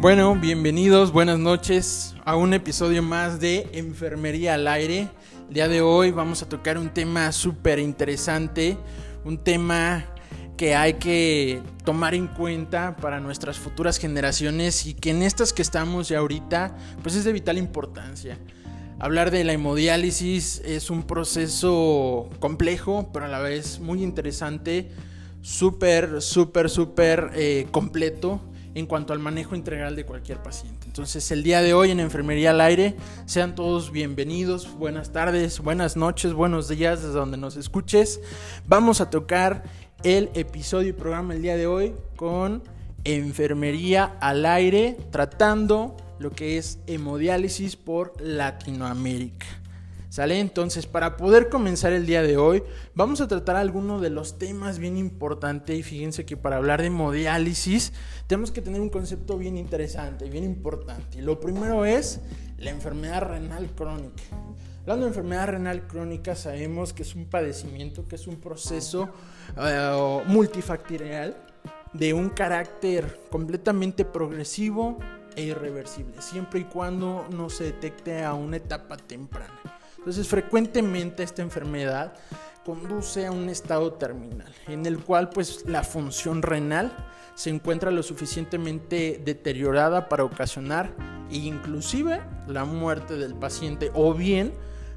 Bueno, bienvenidos, buenas noches a un episodio más de Enfermería al Aire. El día de hoy vamos a tocar un tema súper interesante, un tema que hay que tomar en cuenta para nuestras futuras generaciones y que en estas que estamos ya ahorita, pues es de vital importancia. Hablar de la hemodiálisis es un proceso complejo, pero a la vez muy interesante, súper, súper, súper eh, completo en cuanto al manejo integral de cualquier paciente. Entonces el día de hoy en Enfermería al Aire, sean todos bienvenidos, buenas tardes, buenas noches, buenos días desde donde nos escuches. Vamos a tocar el episodio y programa el día de hoy con Enfermería al Aire, tratando lo que es hemodiálisis por Latinoamérica. ¿Sale? Entonces, para poder comenzar el día de hoy, vamos a tratar algunos de los temas bien importantes. Y fíjense que para hablar de hemodiálisis, tenemos que tener un concepto bien interesante, bien importante. Y lo primero es la enfermedad renal crónica. Hablando de enfermedad renal crónica, sabemos que es un padecimiento, que es un proceso uh, multifactorial de un carácter completamente progresivo e irreversible, siempre y cuando no se detecte a una etapa temprana. Entonces frecuentemente esta enfermedad conduce a un estado terminal, en el cual pues la función renal se encuentra lo suficientemente deteriorada para ocasionar inclusive la muerte del paciente o bien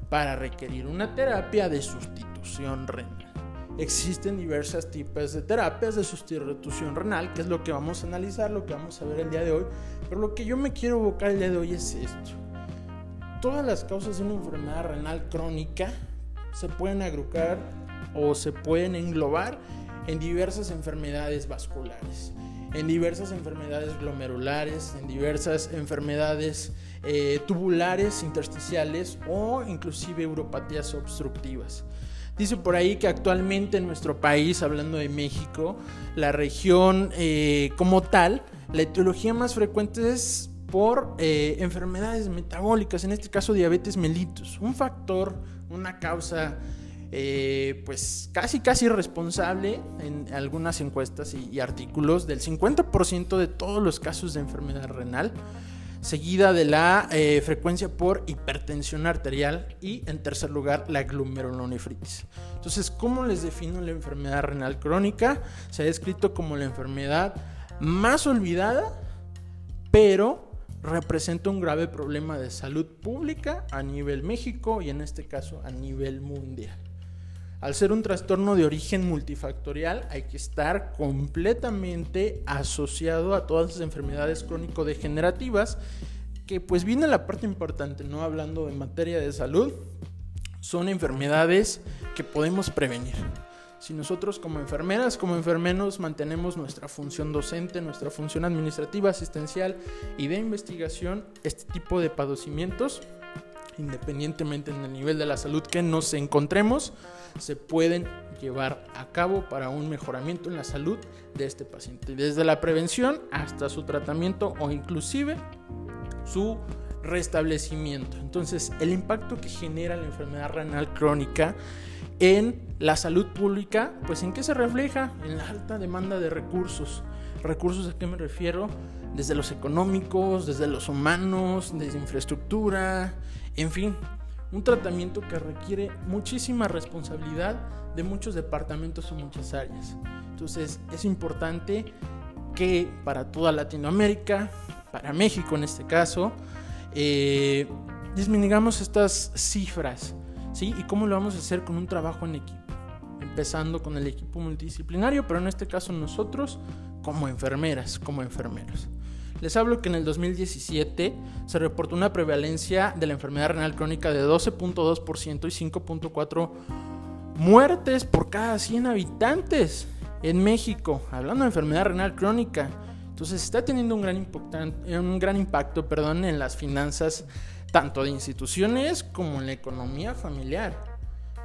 para requerir una terapia de sustitución renal. Existen diversos tipos de terapias de sustitución renal, que es lo que vamos a analizar, lo que vamos a ver el día de hoy, pero lo que yo me quiero evocar el día de hoy es esto todas las causas de una enfermedad renal crónica se pueden agrupar o se pueden englobar en diversas enfermedades vasculares, en diversas enfermedades glomerulares, en diversas enfermedades eh, tubulares, intersticiales o inclusive europatías obstructivas. Dice por ahí que actualmente en nuestro país, hablando de México, la región eh, como tal, la etiología más frecuente es por eh, enfermedades metabólicas, en este caso diabetes mellitus, un factor, una causa eh, pues casi casi responsable en algunas encuestas y, artículos del 50% de todos los casos de enfermedad renal, seguida de la eh, frecuencia por hipertensión arterial y en tercer lugar la glomerulonefritis. Entonces, ¿cómo les defino la enfermedad renal crónica? Se ha descrito como la enfermedad más olvidada, pero representa un grave problema de salud pública a nivel México y en este caso a nivel mundial. Al ser un trastorno de origen multifactorial hay que estar completamente asociado a todas las enfermedades crónico-degenerativas que pues viene la parte importante, no hablando de materia de salud, son enfermedades que podemos prevenir. Si nosotros como enfermeras, como enfermeros mantenemos nuestra función docente, nuestra función administrativa, asistencial y de investigación, este tipo de padecimientos, independientemente en el nivel de la salud que nos encontremos, se pueden llevar a cabo para un mejoramiento en la salud de este paciente, desde la prevención hasta su tratamiento o inclusive su restablecimiento. Entonces, el impacto que genera la enfermedad renal crónica en la salud pública, pues en qué se refleja? En la alta demanda de recursos. ¿Recursos a qué me refiero? Desde los económicos, desde los humanos, desde infraestructura, en fin, un tratamiento que requiere muchísima responsabilidad de muchos departamentos o muchas áreas. Entonces es importante que para toda Latinoamérica, para México en este caso, eh, disminuyamos estas cifras ¿sí? ¿Y cómo lo vamos a hacer con un trabajo en equipo? Empezando con el equipo multidisciplinario, pero en este caso nosotros como enfermeras, como enfermeros. Les hablo que en el 2017 se reportó una prevalencia de la enfermedad renal crónica de 12.2% y 5.4 muertes por cada 100 habitantes en México, hablando de enfermedad renal crónica. Entonces está teniendo un gran, un gran impacto perdón, en las finanzas tanto de instituciones como en la economía familiar.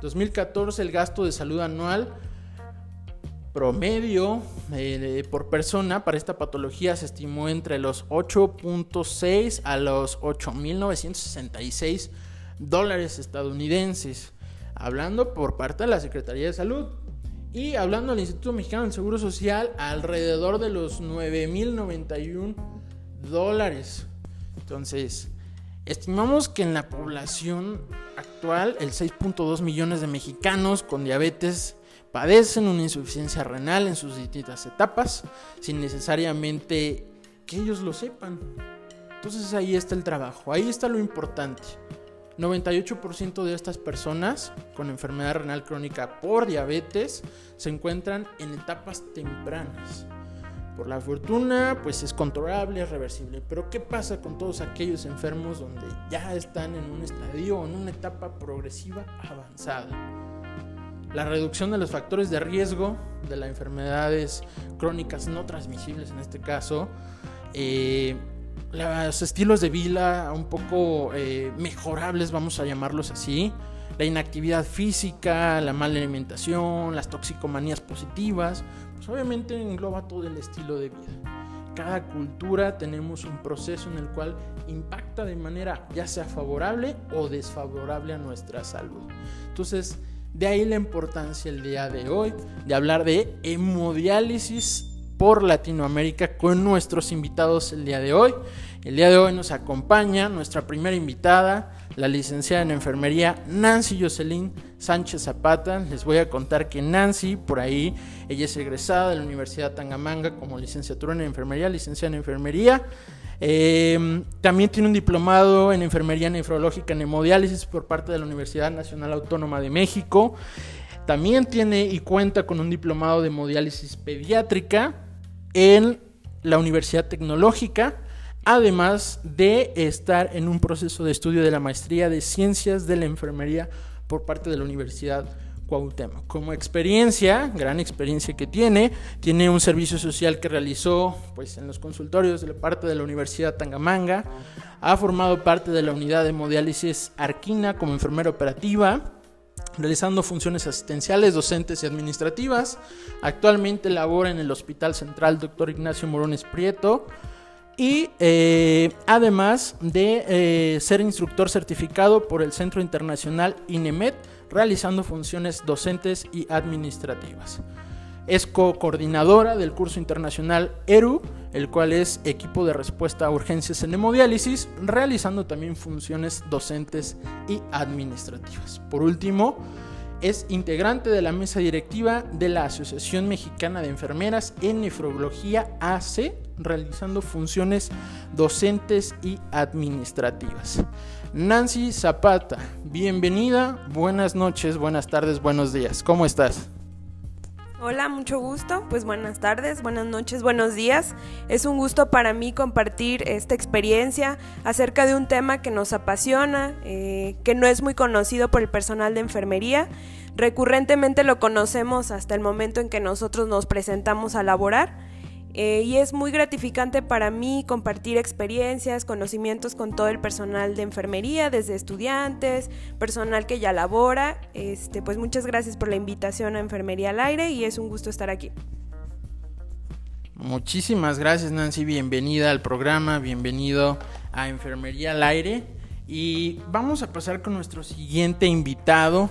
2014 el gasto de salud anual promedio eh, por persona para esta patología se estimó entre los 8.6 a los 8.966 dólares estadounidenses, hablando por parte de la Secretaría de Salud. Y hablando del Instituto Mexicano del Seguro Social, alrededor de los 9.091 dólares. Entonces, estimamos que en la población actual, el 6.2 millones de mexicanos con diabetes padecen una insuficiencia renal en sus distintas etapas, sin necesariamente que ellos lo sepan. Entonces ahí está el trabajo, ahí está lo importante. 98% de estas personas con enfermedad renal crónica por diabetes se encuentran en etapas tempranas. Por la fortuna, pues es controlable, es reversible. Pero ¿qué pasa con todos aquellos enfermos donde ya están en un estadio o en una etapa progresiva avanzada? La reducción de los factores de riesgo de las enfermedades crónicas no transmisibles en este caso, eh, los estilos de vida un poco eh, mejorables, vamos a llamarlos así, la inactividad física, la mala alimentación, las toxicomanías positivas, pues obviamente engloba todo el estilo de vida. Cada cultura tenemos un proceso en el cual impacta de manera ya sea favorable o desfavorable a nuestra salud. Entonces, de ahí la importancia el día de hoy de hablar de hemodiálisis por Latinoamérica con nuestros invitados el día de hoy. El día de hoy nos acompaña nuestra primera invitada, la licenciada en enfermería Nancy Jocelyn Sánchez Zapata. Les voy a contar que Nancy, por ahí, ella es egresada de la Universidad Tangamanga como licenciatura en enfermería, licenciada en enfermería. Em, también tiene un diplomado en enfermería nefrológica en hemodiálisis por parte de la Universidad Nacional Autónoma de México. También tiene y cuenta con un diplomado de hemodiálisis pediátrica en la Universidad Tecnológica, además de estar en un proceso de estudio de la maestría de ciencias de la enfermería por parte de la Universidad Cuauhtémoc. Como experiencia, gran experiencia que tiene, tiene un servicio social que realizó pues, en los consultorios de la parte de la Universidad Tangamanga, ha formado parte de la unidad de hemodiálisis Arquina como enfermera operativa, realizando funciones asistenciales, docentes y administrativas. Actualmente labora en el Hospital Central Dr. Ignacio Morones Prieto y eh, además de eh, ser instructor certificado por el Centro Internacional INEMET, realizando funciones docentes y administrativas. Es co-coordinadora del curso internacional ERU, el cual es equipo de respuesta a urgencias en hemodiálisis, realizando también funciones docentes y administrativas. Por último, es integrante de la mesa directiva de la Asociación Mexicana de Enfermeras en Nefrología AC, realizando funciones docentes y administrativas. Nancy Zapata, bienvenida, buenas noches, buenas tardes, buenos días, ¿cómo estás? Hola, mucho gusto. Pues buenas tardes, buenas noches, buenos días. Es un gusto para mí compartir esta experiencia acerca de un tema que nos apasiona, eh, que no es muy conocido por el personal de enfermería. Recurrentemente lo conocemos hasta el momento en que nosotros nos presentamos a laborar eh, y es muy gratificante para mí compartir experiencias, conocimientos con todo el personal de enfermería, desde estudiantes, personal que ya labora. Este, pues muchas gracias por la invitación a Enfermería al Aire y es un gusto estar aquí. Muchísimas gracias Nancy, bienvenida al programa, bienvenido a Enfermería al Aire. Y vamos a pasar con nuestro siguiente invitado.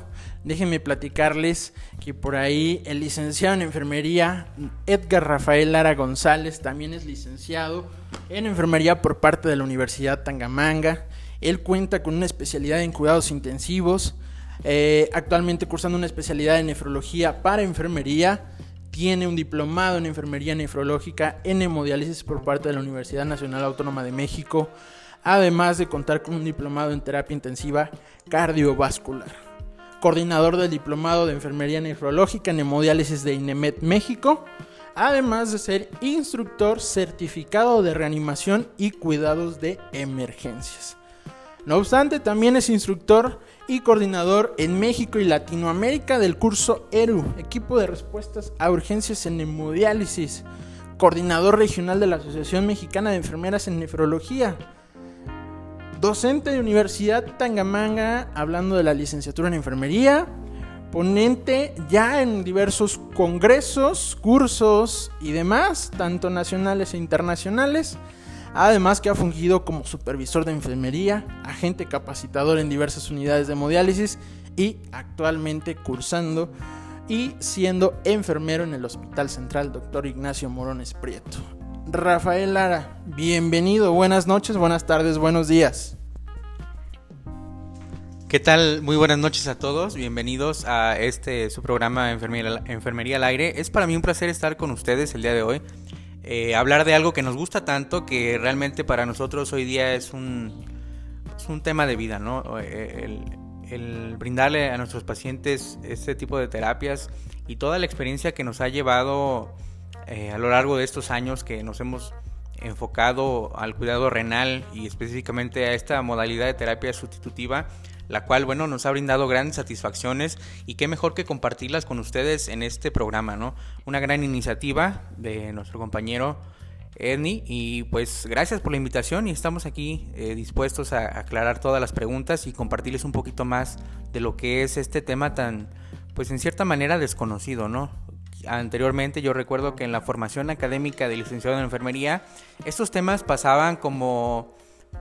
Déjenme platicarles que por ahí el licenciado en enfermería Edgar Rafael Lara González también es licenciado en enfermería por parte de la Universidad Tangamanga. Él cuenta con una especialidad en cuidados intensivos, eh, actualmente cursando una especialidad en nefrología para enfermería. Tiene un diplomado en enfermería nefrológica en hemodiálisis por parte de la Universidad Nacional Autónoma de México, además de contar con un diplomado en terapia intensiva cardiovascular coordinador del Diplomado de Enfermería Nefrológica en Hemodiálisis de INEMET México, además de ser instructor certificado de reanimación y cuidados de emergencias. No obstante, también es instructor y coordinador en México y Latinoamérica del curso ERU, equipo de respuestas a urgencias en hemodiálisis, coordinador regional de la Asociación Mexicana de Enfermeras en Nefrología, docente de Universidad Tangamanga, hablando de la licenciatura en enfermería, ponente ya en diversos congresos, cursos y demás, tanto nacionales e internacionales. Además que ha fungido como supervisor de enfermería, agente capacitador en diversas unidades de hemodiálisis y actualmente cursando y siendo enfermero en el Hospital Central Dr. Ignacio Morones Prieto. Rafael Lara. Bienvenido, buenas noches, buenas tardes, buenos días. ¿Qué tal? Muy buenas noches a todos. Bienvenidos a este su programa Enfermería, al Aire. Es para mí un placer estar con ustedes el día de hoy. Eh, hablar de algo que nos gusta tanto que realmente para nosotros hoy día es un, es un tema de vida, ¿no? Eh, el brindarle a nuestros pacientes este tipo de terapias y toda la experiencia que nos ha llevado eh, a lo largo de estos años que nos hemos enfocado al cuidado renal y específicamente a esta modalidad de terapia sustitutiva la cual, bueno, nos ha brindado grandes satisfacciones y qué mejor que compartirlas con ustedes en este programa, ¿no? Una gran iniciativa de nuestro compañero Edney y pues gracias por la invitación y estamos aquí eh, dispuestos a aclarar todas las preguntas y compartirles un poquito más de lo que es este tema tan, pues en cierta manera desconocido, ¿no? Anteriormente yo recuerdo que en la formación académica de licenciado en enfermería estos temas pasaban como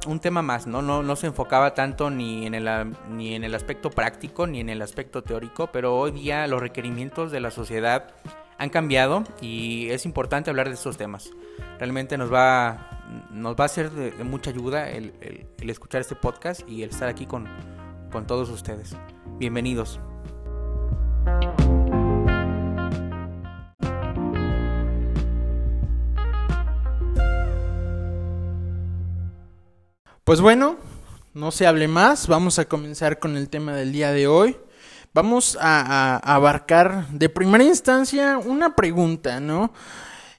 un tema más, ¿no? ¿no? No se enfocaba tanto ni en, el, ni en el aspecto práctico ni en el aspecto teórico, pero hoy día los requerimientos de la sociedad han cambiado y es importante hablar de estos temas. Realmente nos va, nos va a ser de, mucha ayuda el, el, escuchar este podcast y el estar aquí con, con todos ustedes. Bienvenidos. Pues bueno, no se hable más, vamos a comenzar con el tema del día de hoy. Vamos a, abarcar de primera instancia una pregunta, ¿no?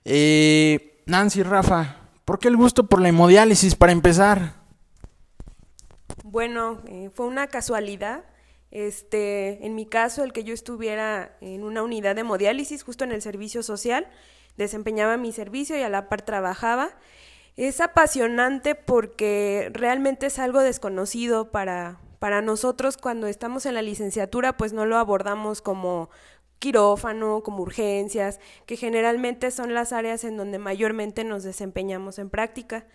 Eh, Nancy, Rafa, ¿por qué el gusto por la hemodiálisis para empezar? Bueno, eh, fue una casualidad. Este, en mi caso, el que yo estuviera en una unidad de hemodiálisis, justo en el servicio social, desempeñaba mi servicio y a la par trabajaba. Es apasionante porque realmente es algo desconocido para, para nosotros cuando estamos en la licenciatura, pues no lo abordamos como quirófano, como urgencias, que generalmente son las áreas en donde mayormente nos desempeñamos en práctica.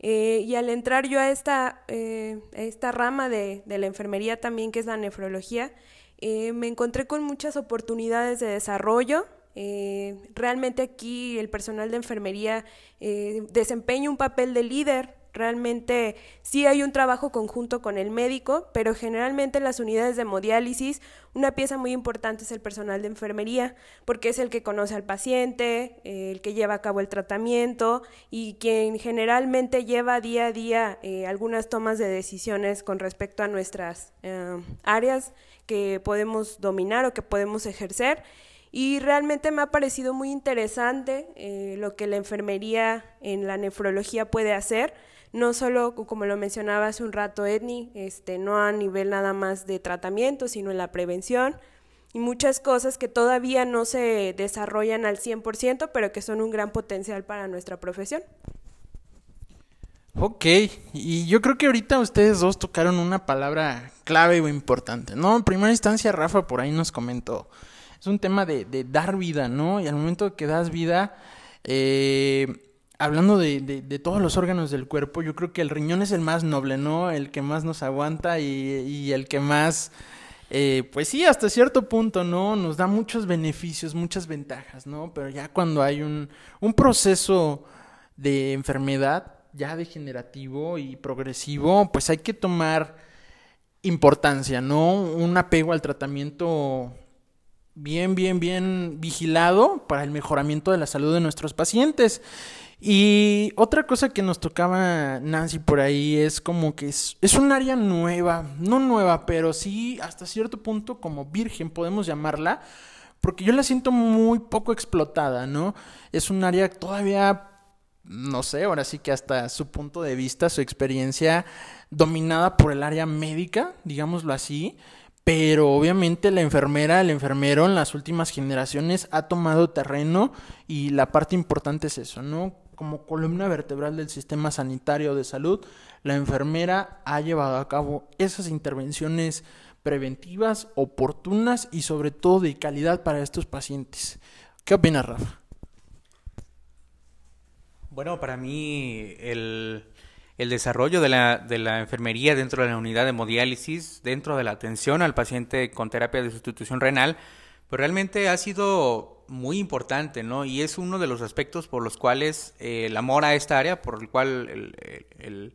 Eh, y al entrar yo a esta, eh, esta rama de, de, la enfermería también, que es la nefrología, eh, me encontré con muchas oportunidades de desarrollo, eh, realmente aquí el personal de enfermería eh, desempeña un papel de líder. Realmente sí hay un trabajo conjunto con el médico, pero generalmente en las unidades de hemodiálisis una pieza muy importante es el personal de enfermería, porque es el que conoce al paciente, el que lleva a cabo el tratamiento y quien generalmente lleva día a día eh, algunas tomas de decisiones con respecto a nuestras áreas que podemos dominar o que podemos ejercer. Y realmente me ha parecido muy interesante eh, lo que la enfermería en la nefrología puede hacer, no solo, como lo mencionaba hace un rato Edni, este, no a nivel nada más de tratamiento, sino en la prevención y muchas cosas que todavía no se desarrollan al 100%, pero que son un gran potencial para nuestra profesión. Ok, y yo creo que ahorita ustedes dos tocaron una palabra clave o importante, ¿no? En primera instancia, Rafa por ahí nos comentó es un tema de, de dar vida, ¿no? Y al momento que das vida, eh, hablando de, de, todos los órganos del cuerpo, yo creo que el riñón es el más noble, ¿no? El que más nos aguanta y, y el que más, eh, pues sí, hasta cierto punto, ¿no? Nos da muchos beneficios, muchas ventajas, ¿no? Pero ya cuando hay un, un proceso de enfermedad ya degenerativo y progresivo, pues hay que tomar importancia, ¿no? Un apego al tratamiento bien, bien, bien vigilado para el mejoramiento de la salud de nuestros pacientes. Y otra cosa que nos tocaba Nancy por ahí es como que es, es, un área nueva, no nueva, pero sí hasta cierto punto como virgen podemos llamarla, porque yo la siento muy poco explotada, ¿no? Es un área todavía, no sé, ahora sí que hasta su punto de vista, su experiencia dominada por el área médica, digámoslo así, pero obviamente la enfermera, el enfermero en las últimas generaciones ha tomado terreno y la parte importante es eso, ¿no? Como columna vertebral del sistema sanitario de salud, la enfermera ha llevado a cabo esas intervenciones preventivas, oportunas y sobre todo de calidad para estos pacientes. ¿Qué opinas, Rafa? Bueno, para mí el, el desarrollo de la, de la enfermería dentro de la unidad de hemodiálisis, dentro de la atención al paciente con terapia de sustitución renal, pues realmente ha sido muy importante, ¿no? Y es uno de los aspectos por los cuales eh, el amor a esta área, por el cual el,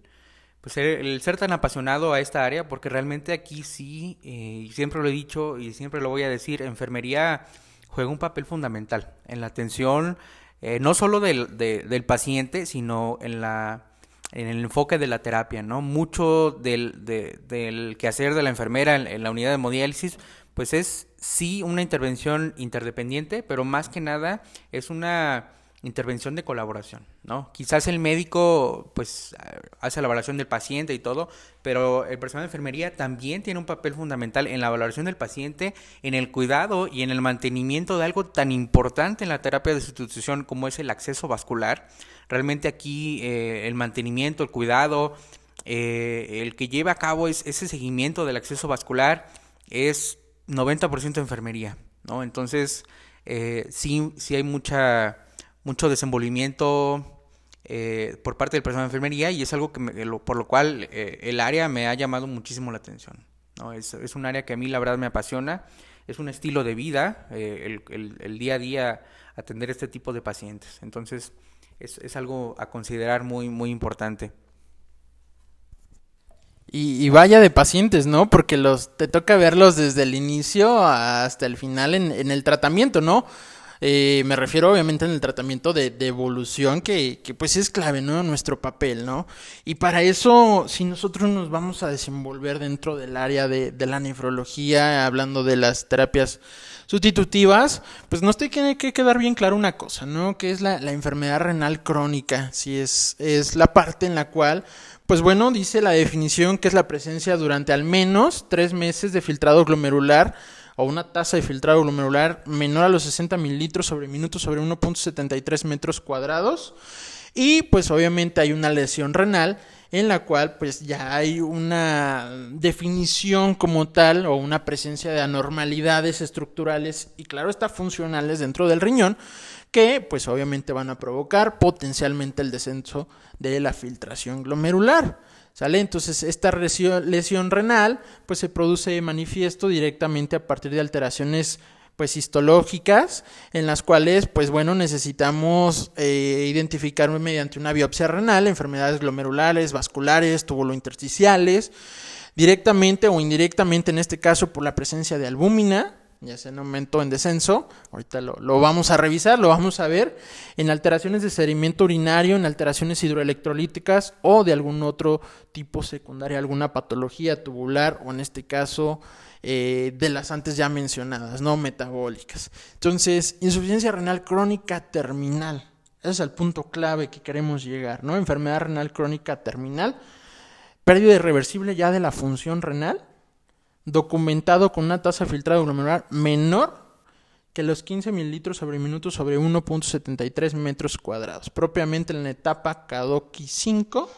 pues el, ser tan apasionado a esta área, porque realmente aquí sí, eh, y siempre lo he dicho y siempre lo voy a decir, enfermería juega un papel fundamental en la atención, eh, no solo del, del paciente, sino en la en el enfoque de la terapia, ¿no? Mucho del, del quehacer de la enfermera en, la unidad de hemodiálisis, pues es sí una intervención interdependiente, pero más que nada es una intervención de colaboración, ¿no? Quizás el médico, pues, hace la valoración del paciente y todo, pero el personal de enfermería también tiene un papel fundamental en la valoración del paciente, en el cuidado y en el mantenimiento de algo tan importante en la terapia de sustitución como es el acceso vascular. Realmente aquí eh, el mantenimiento, el cuidado, eh, el que lleva a cabo es, ese seguimiento del acceso vascular es 90% enfermería, ¿no? Entonces, eh, sí, sí hay mucha mucho desenvolvimiento eh, por parte del personal de enfermería y es algo que por lo cual eh, el área me ha llamado muchísimo la atención. ¿no? Es, es, un área que a mí la verdad me apasiona, es un estilo de vida, eh, el, día a día atender este tipo de pacientes. Entonces es, es algo a considerar muy, muy importante. Y, vaya de pacientes, ¿no? Porque los te toca verlos desde el inicio hasta el final en, en el tratamiento, ¿no? Eh, me refiero obviamente en el tratamiento de, evolución que, pues es clave, ¿no? Nuestro papel, ¿no? Y para eso, si nosotros nos vamos a desenvolver dentro del área de, la nefrología, hablando de las terapias sustitutivas, pues nos tiene que quedar bien claro una cosa, ¿no? Que es la, enfermedad renal crónica, si es, es la parte en la cual pues bueno, dice la definición que es la presencia durante al menos tres meses de filtrado glomerular o una tasa de filtrado glomerular menor a los 60 mililitros sobre minuto sobre 1.73 metros cuadrados. Y pues obviamente hay una lesión renal en la cual pues ya hay una definición como tal o una presencia de anormalidades estructurales y claro está funcionales dentro del riñón que pues obviamente van a provocar potencialmente el descenso de la filtración glomerular. ¿Sale? Entonces, esta lesión renal pues se produce manifiesto directamente a partir de alteraciones pues histológicas en las cuales pues bueno necesitamos eh, identificar mediante una biopsia renal enfermedades glomerulares, vasculares, tubulointersticiales, directamente o indirectamente en este caso por la presencia de albúmina, ya sea en aumento en descenso, ahorita lo, lo, vamos a revisar, lo vamos a ver, en alteraciones de sedimento urinario, en alteraciones hidroelectrolíticas o de algún otro tipo secundario, alguna patología tubular o en este caso eh, de las antes ya mencionadas, no metabólicas. Entonces, insuficiencia renal crónica terminal, ese es el punto clave que queremos llegar, ¿no? Enfermedad renal crónica terminal, pérdida irreversible ya de la función renal, documentado con una tasa de filtrado glomerular menor que los 15 mililitros sobre minuto sobre 1.73 metros cuadrados, propiamente en la etapa Kadoki 5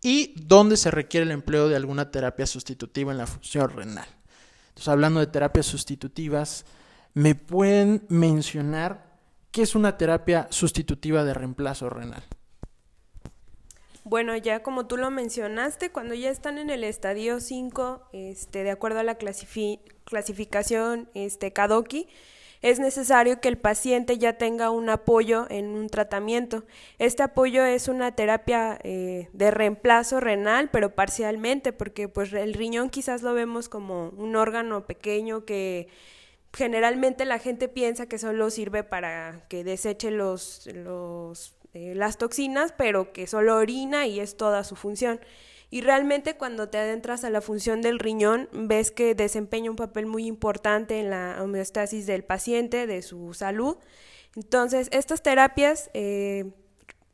y donde se requiere el empleo de alguna terapia sustitutiva en la función renal. Entonces, hablando de terapias sustitutivas, ¿me pueden mencionar qué es una terapia sustitutiva de reemplazo renal? Bueno, ya como tú lo mencionaste, cuando ya están en el estadio 5, este, de acuerdo a la clasificación este, Kadoki, es necesario que el paciente ya tenga un apoyo en un tratamiento. Este apoyo es una terapia eh, de reemplazo renal, pero parcialmente, porque pues el riñón quizás lo vemos como un órgano pequeño que generalmente la gente piensa que solo sirve para que deseche los, los las toxinas, pero que solo orina y es toda su función. Y realmente cuando te adentras a la función del riñón, ves que desempeña un papel muy importante en la homeostasis del paciente, de su salud. Entonces, estas terapias eh,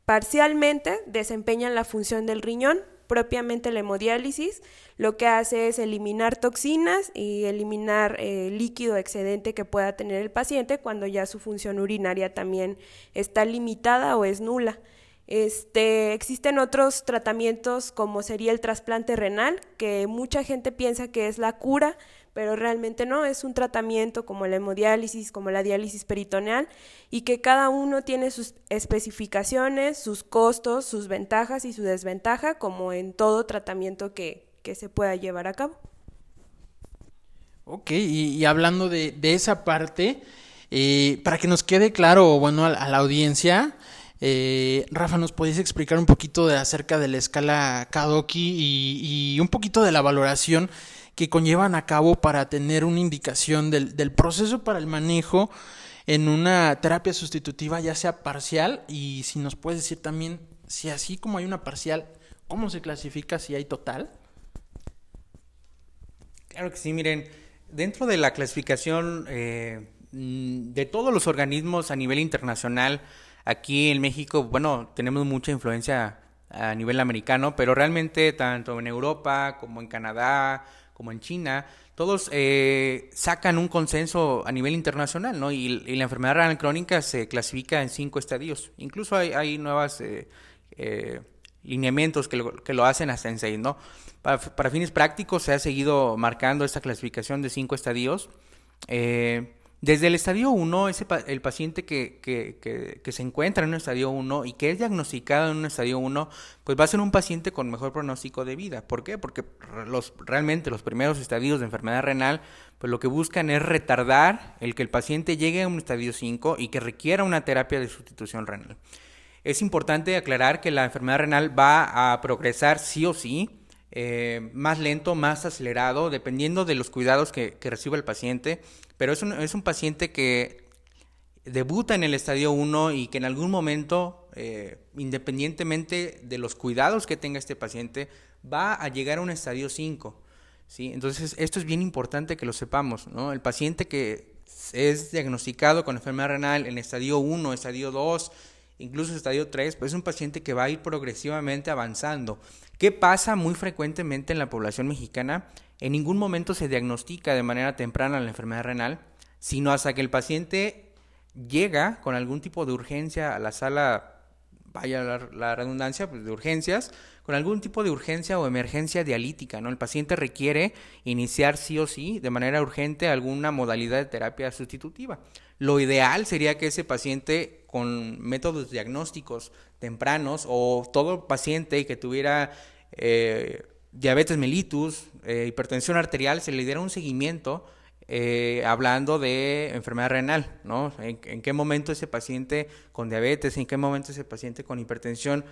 parcialmente desempeñan la función del riñón, propiamente la hemodiálisis, lo que hace es eliminar toxinas y eliminar eh, líquido excedente que pueda tener el paciente cuando ya su función urinaria también está limitada o es nula. Este, existen otros tratamientos como sería el trasplante renal, que mucha gente piensa que es la cura, pero realmente no, es un tratamiento como la hemodiálisis, como la diálisis peritoneal, y que cada uno tiene sus especificaciones, sus costos, sus ventajas y su desventaja, como en todo tratamiento que, se pueda llevar a cabo. Ok, y, hablando de, esa parte, eh, para que nos quede claro, bueno, a, la audiencia, eh, Rafa, ¿nos podéis explicar un poquito de, acerca de la escala Kadoki y, un poquito de la valoración que conllevan a cabo para tener una indicación del, del proceso para el manejo en una terapia sustitutiva, ya sea parcial, y si nos puedes decir también si así como hay una parcial, ¿cómo se clasifica si hay total? Claro que sí, miren, dentro de la clasificación eh, de todos los organismos a nivel internacional, aquí en México, bueno, tenemos mucha influencia a nivel americano, pero realmente tanto en Europa como en Canadá, como en China, todos eh, sacan un consenso a nivel internacional, ¿no? Y, la enfermedad renal crónica se clasifica en cinco estadios. Incluso hay, hay nuevas eh, lineamientos que lo, que lo hacen hasta en seis, ¿no? Para, fines prácticos se ha seguido marcando esta clasificación de cinco estadios. Eh, desde el estadio 1, ese el paciente que, se encuentra en un estadio 1 y que es diagnosticado en un estadio 1, pues va a ser un paciente con mejor pronóstico de vida. ¿Por qué? Porque los, realmente los primeros estadios de enfermedad renal, pues lo que buscan es retardar el que el paciente llegue a un estadio 5 y que requiera una terapia de sustitución renal. Es importante aclarar que la enfermedad renal va a progresar sí o sí eh, más lento, más acelerado, dependiendo de los cuidados que, reciba el paciente, pero es un, es un, paciente que debuta en el estadio 1 y que en algún momento, eh, independientemente de los cuidados que tenga este paciente, va a llegar a un estadio 5. ¿sí? Entonces, esto es bien importante que lo sepamos. ¿no? El paciente que es diagnosticado con enfermedad renal en estadio 1, estadio 2, incluso estadio 3, pues es un paciente que va a ir progresivamente avanzando. ¿Qué pasa muy frecuentemente en la población mexicana? En ningún momento se diagnostica de manera temprana la enfermedad renal, sino hasta que el paciente llega con algún tipo de urgencia a la sala, vaya la, redundancia, pues de urgencias, con algún tipo de urgencia o emergencia dialítica, ¿no? El paciente requiere iniciar sí o sí, de manera urgente, alguna modalidad de terapia sustitutiva. Lo ideal sería que ese paciente con métodos diagnósticos tempranos o todo paciente que tuviera eh, diabetes mellitus, eh, hipertensión arterial, se le diera un seguimiento eh, hablando de enfermedad renal, ¿no? En, qué momento ese paciente con diabetes, en qué momento ese paciente con hipertensión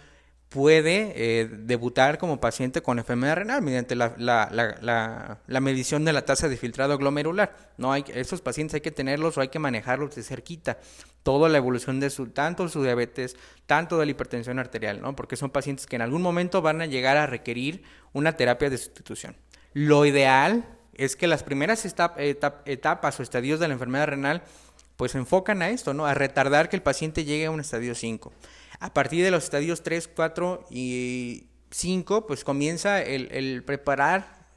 puede eh, debutar como paciente con enfermedad renal mediante la, la, la, la, medición de la tasa de filtrado glomerular. No hay, esos pacientes hay que tenerlos o hay que manejarlos de cerquita. Toda la evolución de su, tanto su diabetes, tanto de la hipertensión arterial, ¿no? Porque son pacientes que en algún momento van a llegar a requerir una terapia de sustitución. Lo ideal es que las primeras etapas o estadios de la enfermedad renal pues se enfocan a esto, ¿no? A retardar que el paciente llegue a un estadio 5. A partir de los estadios 3, 4 y 5, pues comienza el, preparar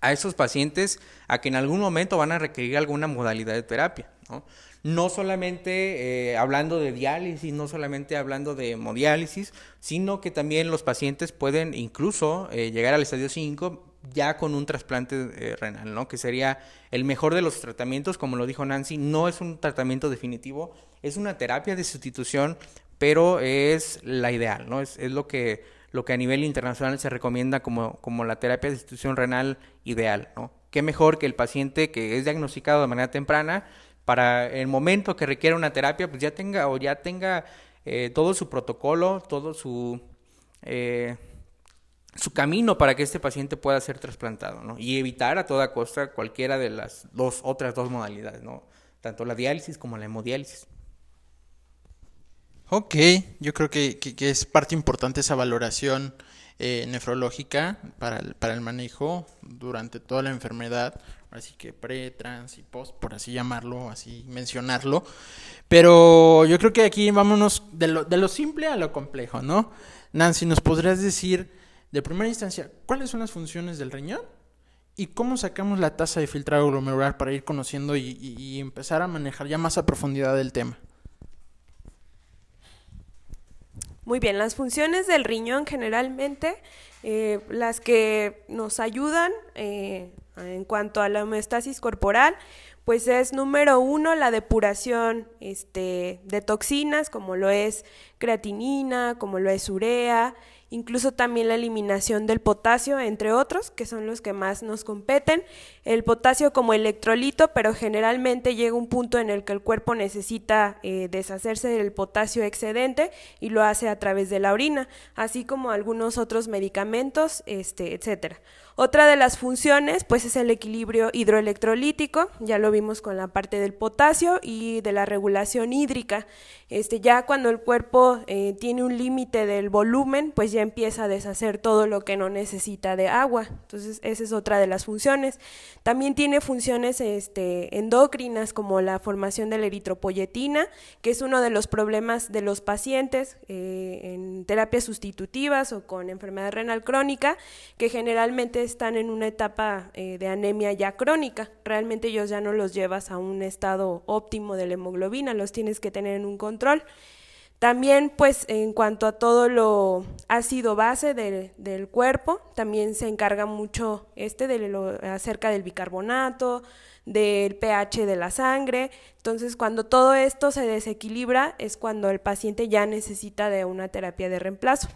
a esos pacientes a que en algún momento van a requerir alguna modalidad de terapia. No, no solamente eh, hablando de diálisis, no solamente hablando de hemodiálisis, sino que también los pacientes pueden incluso eh, llegar al estadio 5 ya con un trasplante eh, renal, ¿no? Que sería el mejor de los tratamientos, como lo dijo Nancy, no es un tratamiento definitivo, es una terapia de sustitución pero es la ideal, ¿no? Es, lo, que, lo que a nivel internacional se recomienda como, como la terapia de institución renal ideal, ¿no? Qué mejor que el paciente que es diagnosticado de manera temprana para el momento que requiera una terapia, pues ya tenga o ya tenga eh, todo su protocolo, todo su, eh, su camino para que este paciente pueda ser trasplantado, ¿no? Y evitar a toda costa cualquiera de las dos otras dos modalidades, ¿no? Tanto la diálisis como la hemodiálisis. Ok, yo creo que, es parte importante esa valoración eh, nefrológica para el, para el manejo durante toda la enfermedad, así que pre, trans y post, por así llamarlo, así mencionarlo. Pero yo creo que aquí vámonos de lo, de lo simple a lo complejo, ¿no? Nancy, ¿nos podrías decir de primera instancia cuáles son las funciones del riñón? ¿Y cómo sacamos la tasa de filtrado glomerular para ir conociendo y empezar a manejar ya más a profundidad el tema? Muy bien, las funciones del riñón generalmente, eh, las que nos ayudan eh, en cuanto a la homeostasis corporal, pues es número uno la depuración este, de toxinas, como lo es creatinina, como lo es urea, incluso también la eliminación del potasio, entre otros, que son los que más nos competen. El potasio como electrolito, pero generalmente llega un punto en el que el cuerpo necesita eh, deshacerse del potasio excedente y lo hace a través de la orina, así como algunos otros medicamentos, este, etcétera. Otra de las funciones, pues, es el equilibrio hidroelectrolítico, ya lo vimos con la parte del potasio y de la regulación hídrica. Este, ya cuando el cuerpo eh, tiene un límite del volumen, pues ya empieza a deshacer todo lo que no necesita de agua. Entonces, esa es otra de las funciones. También tiene funciones este, endocrinas, como la formación de la eritropoyetina, que es uno de los problemas de los pacientes eh, en terapias sustitutivas o con enfermedad renal crónica, que generalmente están en una etapa eh, de anemia ya crónica. Realmente ellos ya no los llevas a un estado óptimo de la hemoglobina, los tienes que tener en un control. También, pues, en cuanto a todo lo ácido base del cuerpo, también se encarga mucho este de lo, acerca del bicarbonato, del pH de la sangre. Entonces, cuando todo esto se desequilibra, es cuando el paciente ya necesita de una terapia de reemplazo.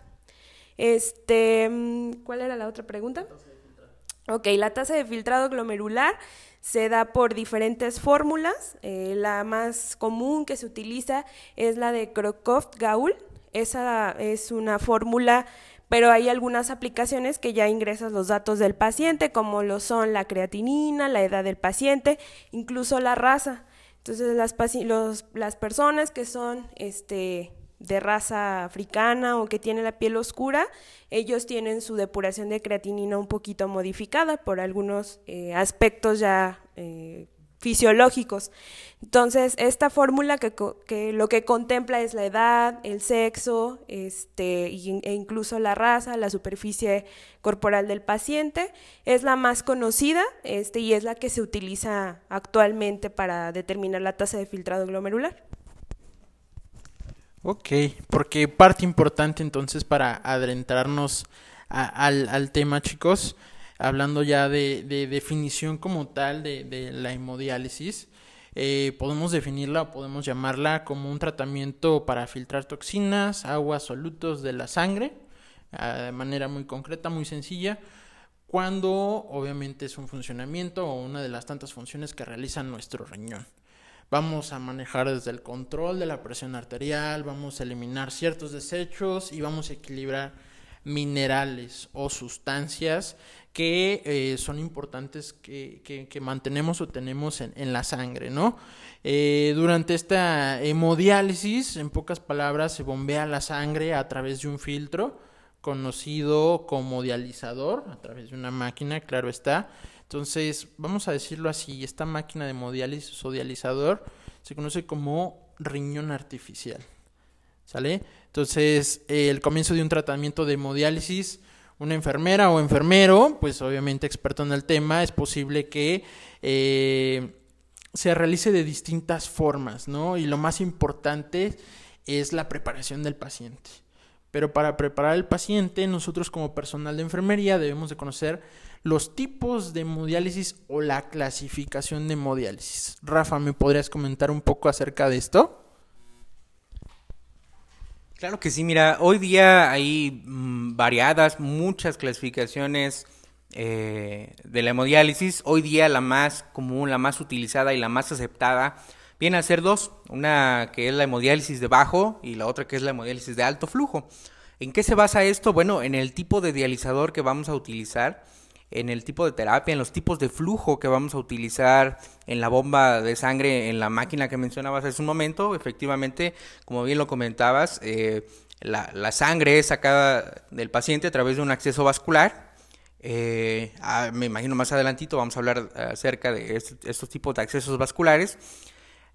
Este, mm, ¿cuál era la otra pregunta? Ok, la tasa de filtrado glomerular se da por diferentes fórmulas. Eh, la más común que se utiliza es la de Crocroft-Gaul. Esa es una fórmula, pero hay algunas aplicaciones que ya ingresas los datos del paciente, como lo son la creatinina, la edad del paciente, incluso la raza. Entonces, las, las personas que son este, de raza africana o que tiene la piel oscura, ellos tienen su depuración de creatinina un poquito modificada por algunos eh, aspectos ya eh, fisiológicos. Entonces, esta fórmula que, lo que contempla es la edad, el sexo, este, e incluso la raza, la superficie corporal del paciente, es la más conocida este, y es la que se utiliza actualmente para determinar la tasa de filtrado glomerular. Ok, porque parte importante entonces para adentrarnos al, tema, chicos, hablando ya de, definición como tal de, la hemodiálisis, eh, podemos definirla o podemos llamarla como un tratamiento para filtrar toxinas, aguas, solutos de la sangre, ah, de manera muy concreta, muy sencilla, cuando obviamente es un funcionamiento o una de las tantas funciones que realiza nuestro riñón. Vamos a manejar desde el control de la presión arterial, vamos a eliminar ciertos desechos y vamos a equilibrar minerales o sustancias que eh, son importantes que, que, mantenemos o tenemos en, la sangre, ¿no? Eh, durante esta hemodiálisis, en pocas palabras, se bombea la sangre a través de un filtro conocido como dializador, a través de una máquina, claro está, entonces, vamos a decirlo así, esta máquina de hemodiálisis o dializador se conoce como riñón artificial. ¿Sale? Entonces, el comienzo de un tratamiento de hemodiálisis, una enfermera o enfermero, pues obviamente experto en el tema, es posible que eh, se realice de distintas formas, ¿no? Y lo más importante es la preparación del paciente. Pero para preparar al paciente, nosotros como personal de enfermería debemos de conocer los tipos de hemodiálisis o la clasificación de hemodiálisis. Rafa, ¿me podrías comentar un poco acerca de esto? Claro que sí, mira, hoy día hay mm, variadas, muchas clasificaciones eh, de la hemodiálisis. Hoy día la más común, la más utilizada y la más aceptada viene a ser dos, una que es la hemodiálisis de bajo y la otra que es la hemodiálisis de alto flujo. ¿En qué se basa esto? Bueno, en el tipo de dializador que vamos a utilizar en el tipo de terapia, en los tipos de flujo que vamos a utilizar en la bomba de sangre, en la máquina que mencionabas hace un momento. Efectivamente, como bien lo comentabas, eh, la, sangre es sacada del paciente a través de un acceso vascular. Eh, ah, me imagino más adelantito vamos a hablar acerca de estos tipos de accesos vasculares.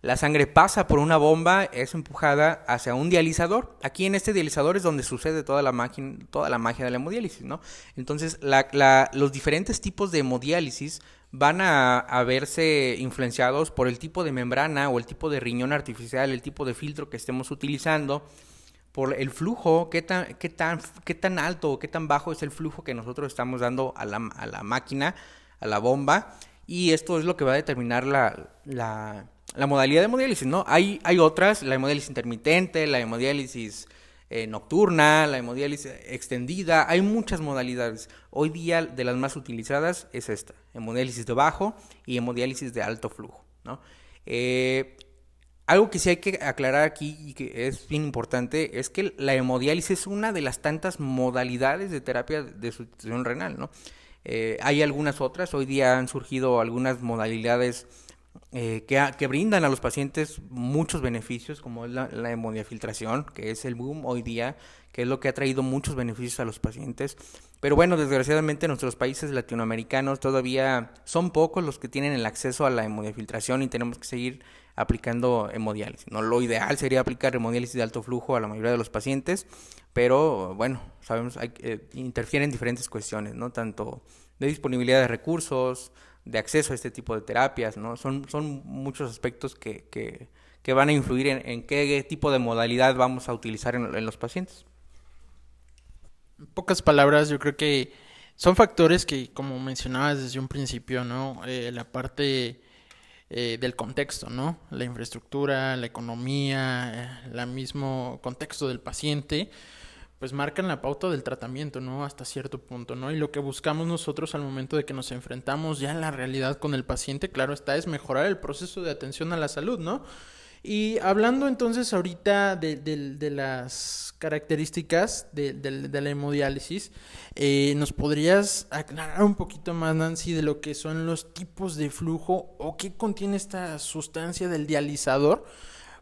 La sangre pasa por una bomba, es empujada hacia un dializador. Aquí en este dializador es donde sucede toda la, magia, toda la magia de la hemodiálisis, ¿no? Entonces, los diferentes tipos de hemodiálisis van a, verse influenciados por el tipo de membrana o el tipo de riñón artificial, el tipo de filtro que estemos utilizando, por el flujo, qué tan, qué tan, qué tan alto o qué tan bajo es el flujo que nosotros estamos dando a la, a la máquina, a la bomba, y esto es lo que va a determinar la, la, modalidad de hemodiálisis, ¿no? Hay, hay otras, la hemodiálisis intermitente, la hemodiálisis eh, nocturna, la hemodiálisis extendida, hay muchas modalidades. Hoy día de las más utilizadas es esta, hemodiálisis de bajo y hemodiálisis de alto flujo, ¿no? Eh, algo que sí hay que aclarar aquí y que es bien importante es que la hemodiálisis es una de las tantas modalidades de terapia de sustitución renal, ¿no? Eh, hay algunas otras, hoy día han surgido algunas modalidades eh, que, que, brindan a los pacientes muchos beneficios, como es la, la hemodiafiltración, que es el boom hoy día, que es lo que ha traído muchos beneficios a los pacientes. Pero bueno, desgraciadamente en nuestros países latinoamericanos todavía son pocos los que tienen el acceso a la hemodiafiltración y tenemos que seguir aplicando hemodiálisis. ¿no? Lo ideal sería aplicar hemodiálisis de alto flujo a la mayoría de los pacientes, pero bueno, sabemos, hay, eh, interfieren diferentes cuestiones, ¿no? Tanto de disponibilidad de recursos, de acceso a este tipo de terapias, ¿no? Son, son muchos aspectos que, que, que van a influir en, en, qué tipo de modalidad vamos a utilizar en, los pacientes. En pocas palabras, yo creo que son factores que, como mencionabas desde un principio, ¿no? Eh, la parte eh, del contexto, ¿no? La infraestructura, la economía, el mismo contexto del paciente, pues marcan la pauta del tratamiento, ¿no? Hasta cierto punto, ¿no? Y lo que buscamos nosotros al momento de que nos enfrentamos ya en la realidad con el paciente, claro está, es mejorar el proceso de atención a la salud, ¿no? Y hablando entonces ahorita de, de, de las características de, la hemodiálisis, eh, ¿nos podrías aclarar un poquito más, Nancy, de lo que son los tipos de flujo o qué contiene esta sustancia del dializador?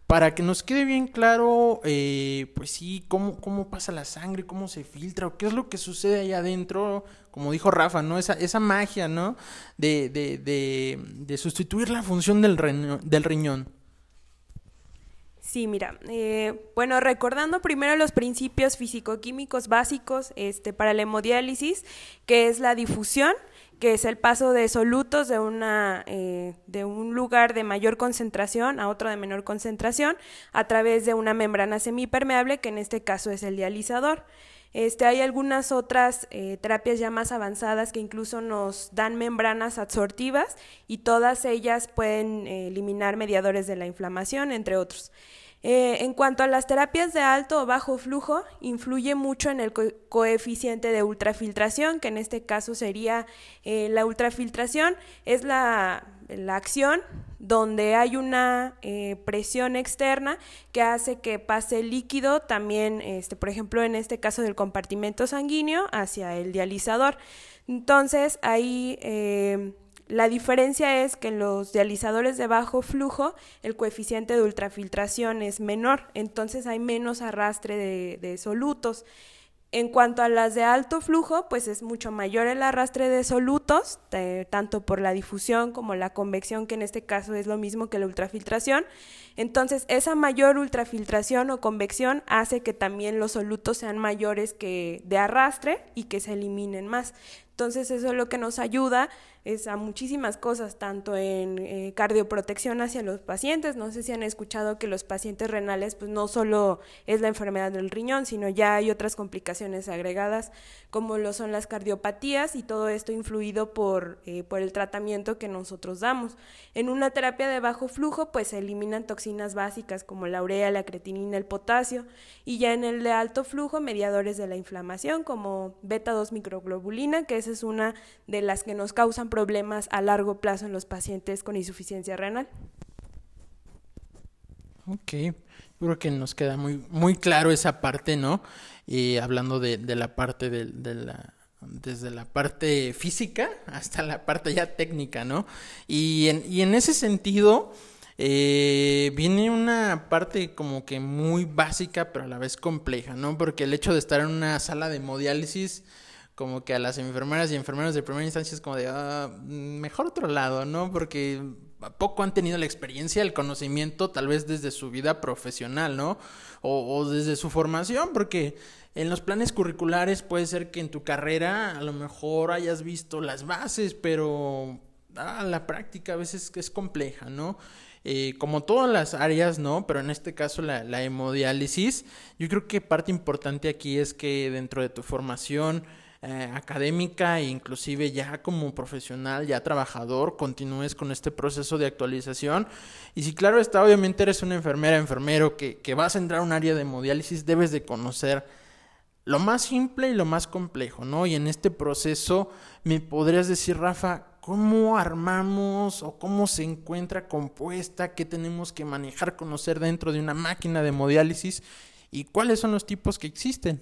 Para que nos quede bien claro, eh, pues sí, cómo, cómo pasa la sangre, cómo se filtra, o qué es lo que sucede ahí adentro, como dijo Rafa, ¿no? Esa, esa magia, ¿no? De, de, de, de sustituir la función del, riñón, del riñón. Sí, mira, eh, bueno, recordando primero los principios físico-químicos básicos este, para la hemodiálisis, que es la difusión, que es el paso de solutos de, una, eh, de un lugar de mayor concentración a otro de menor concentración a través de una membrana semipermeable, que en este caso es el dializador. Este, hay algunas otras eh, terapias ya más avanzadas que incluso nos dan membranas absortivas y todas ellas pueden eh, eliminar mediadores de la inflamación, entre otros. Eh, en cuanto a las terapias de alto o bajo flujo, influye mucho en el co coeficiente de ultrafiltración, que en este caso sería eh, la ultrafiltración, es la, la acción donde hay una eh, presión externa que hace que pase líquido también, este, por ejemplo, en este caso del compartimento sanguíneo hacia el dializador. Entonces, ahí la diferencia es que en los dializadores de bajo flujo el coeficiente de ultrafiltración es menor, entonces hay menos arrastre de, solutos. En cuanto a las de alto flujo, pues es mucho mayor el arrastre de solutos, tanto por la difusión como la convección, que en este caso es lo mismo que la ultrafiltración. Entonces, esa mayor ultrafiltración o convección hace que también los solutos sean mayores que de arrastre y que se eliminen más. Entonces, eso es lo que nos ayuda es a muchísimas cosas, tanto en eh, cardioprotección hacia los pacientes. No sé si han escuchado que los pacientes renales, pues no solo es la enfermedad del riñón, sino ya hay otras complicaciones agregadas, como lo son las cardiopatías, y todo esto influido por, eh, por el tratamiento que nosotros damos. En una terapia de bajo flujo, pues se eliminan toxinas básicas como la urea, la creatinina, el potasio, y ya en el de alto flujo, mediadores de la inflamación, como beta-2 microglobulina, que esa es una de las que nos causan problemas a largo plazo en los pacientes con insuficiencia renal. Ok, creo que nos queda muy, muy claro esa parte, ¿no? Y hablando de, de la parte de, de, la desde la parte física hasta la parte ya técnica, ¿no? Y en, y en ese sentido, eh, viene una parte como que muy básica, pero a la vez compleja, ¿no? Porque el hecho de estar en una sala de hemodiálisis como que a las enfermeras y enfermeros de primera instancia es como de, ah, mejor otro lado, ¿no? Porque poco han tenido la experiencia, el conocimiento, tal vez desde su vida profesional, ¿no? O, o, desde su formación, porque en los planes curriculares puede ser que en tu carrera a lo mejor hayas visto las bases, pero a la práctica a veces es compleja, ¿no? Eh, como todas las áreas, ¿no? Pero en este caso la, la hemodiálisis, yo creo que parte importante aquí es que dentro de tu formación eh, académica e inclusive ya como profesional, ya trabajador, continúes con este proceso de actualización. Y si claro está, obviamente eres una enfermera, enfermero que, que vas a entrar a un área de hemodiálisis, debes de conocer lo más simple y lo más complejo, ¿no? Y en este proceso me podrías decir, Rafa, ¿cómo armamos o cómo se encuentra compuesta? ¿Qué tenemos que manejar, conocer dentro de una máquina de hemodiálisis? ¿Y cuáles son los tipos que existen?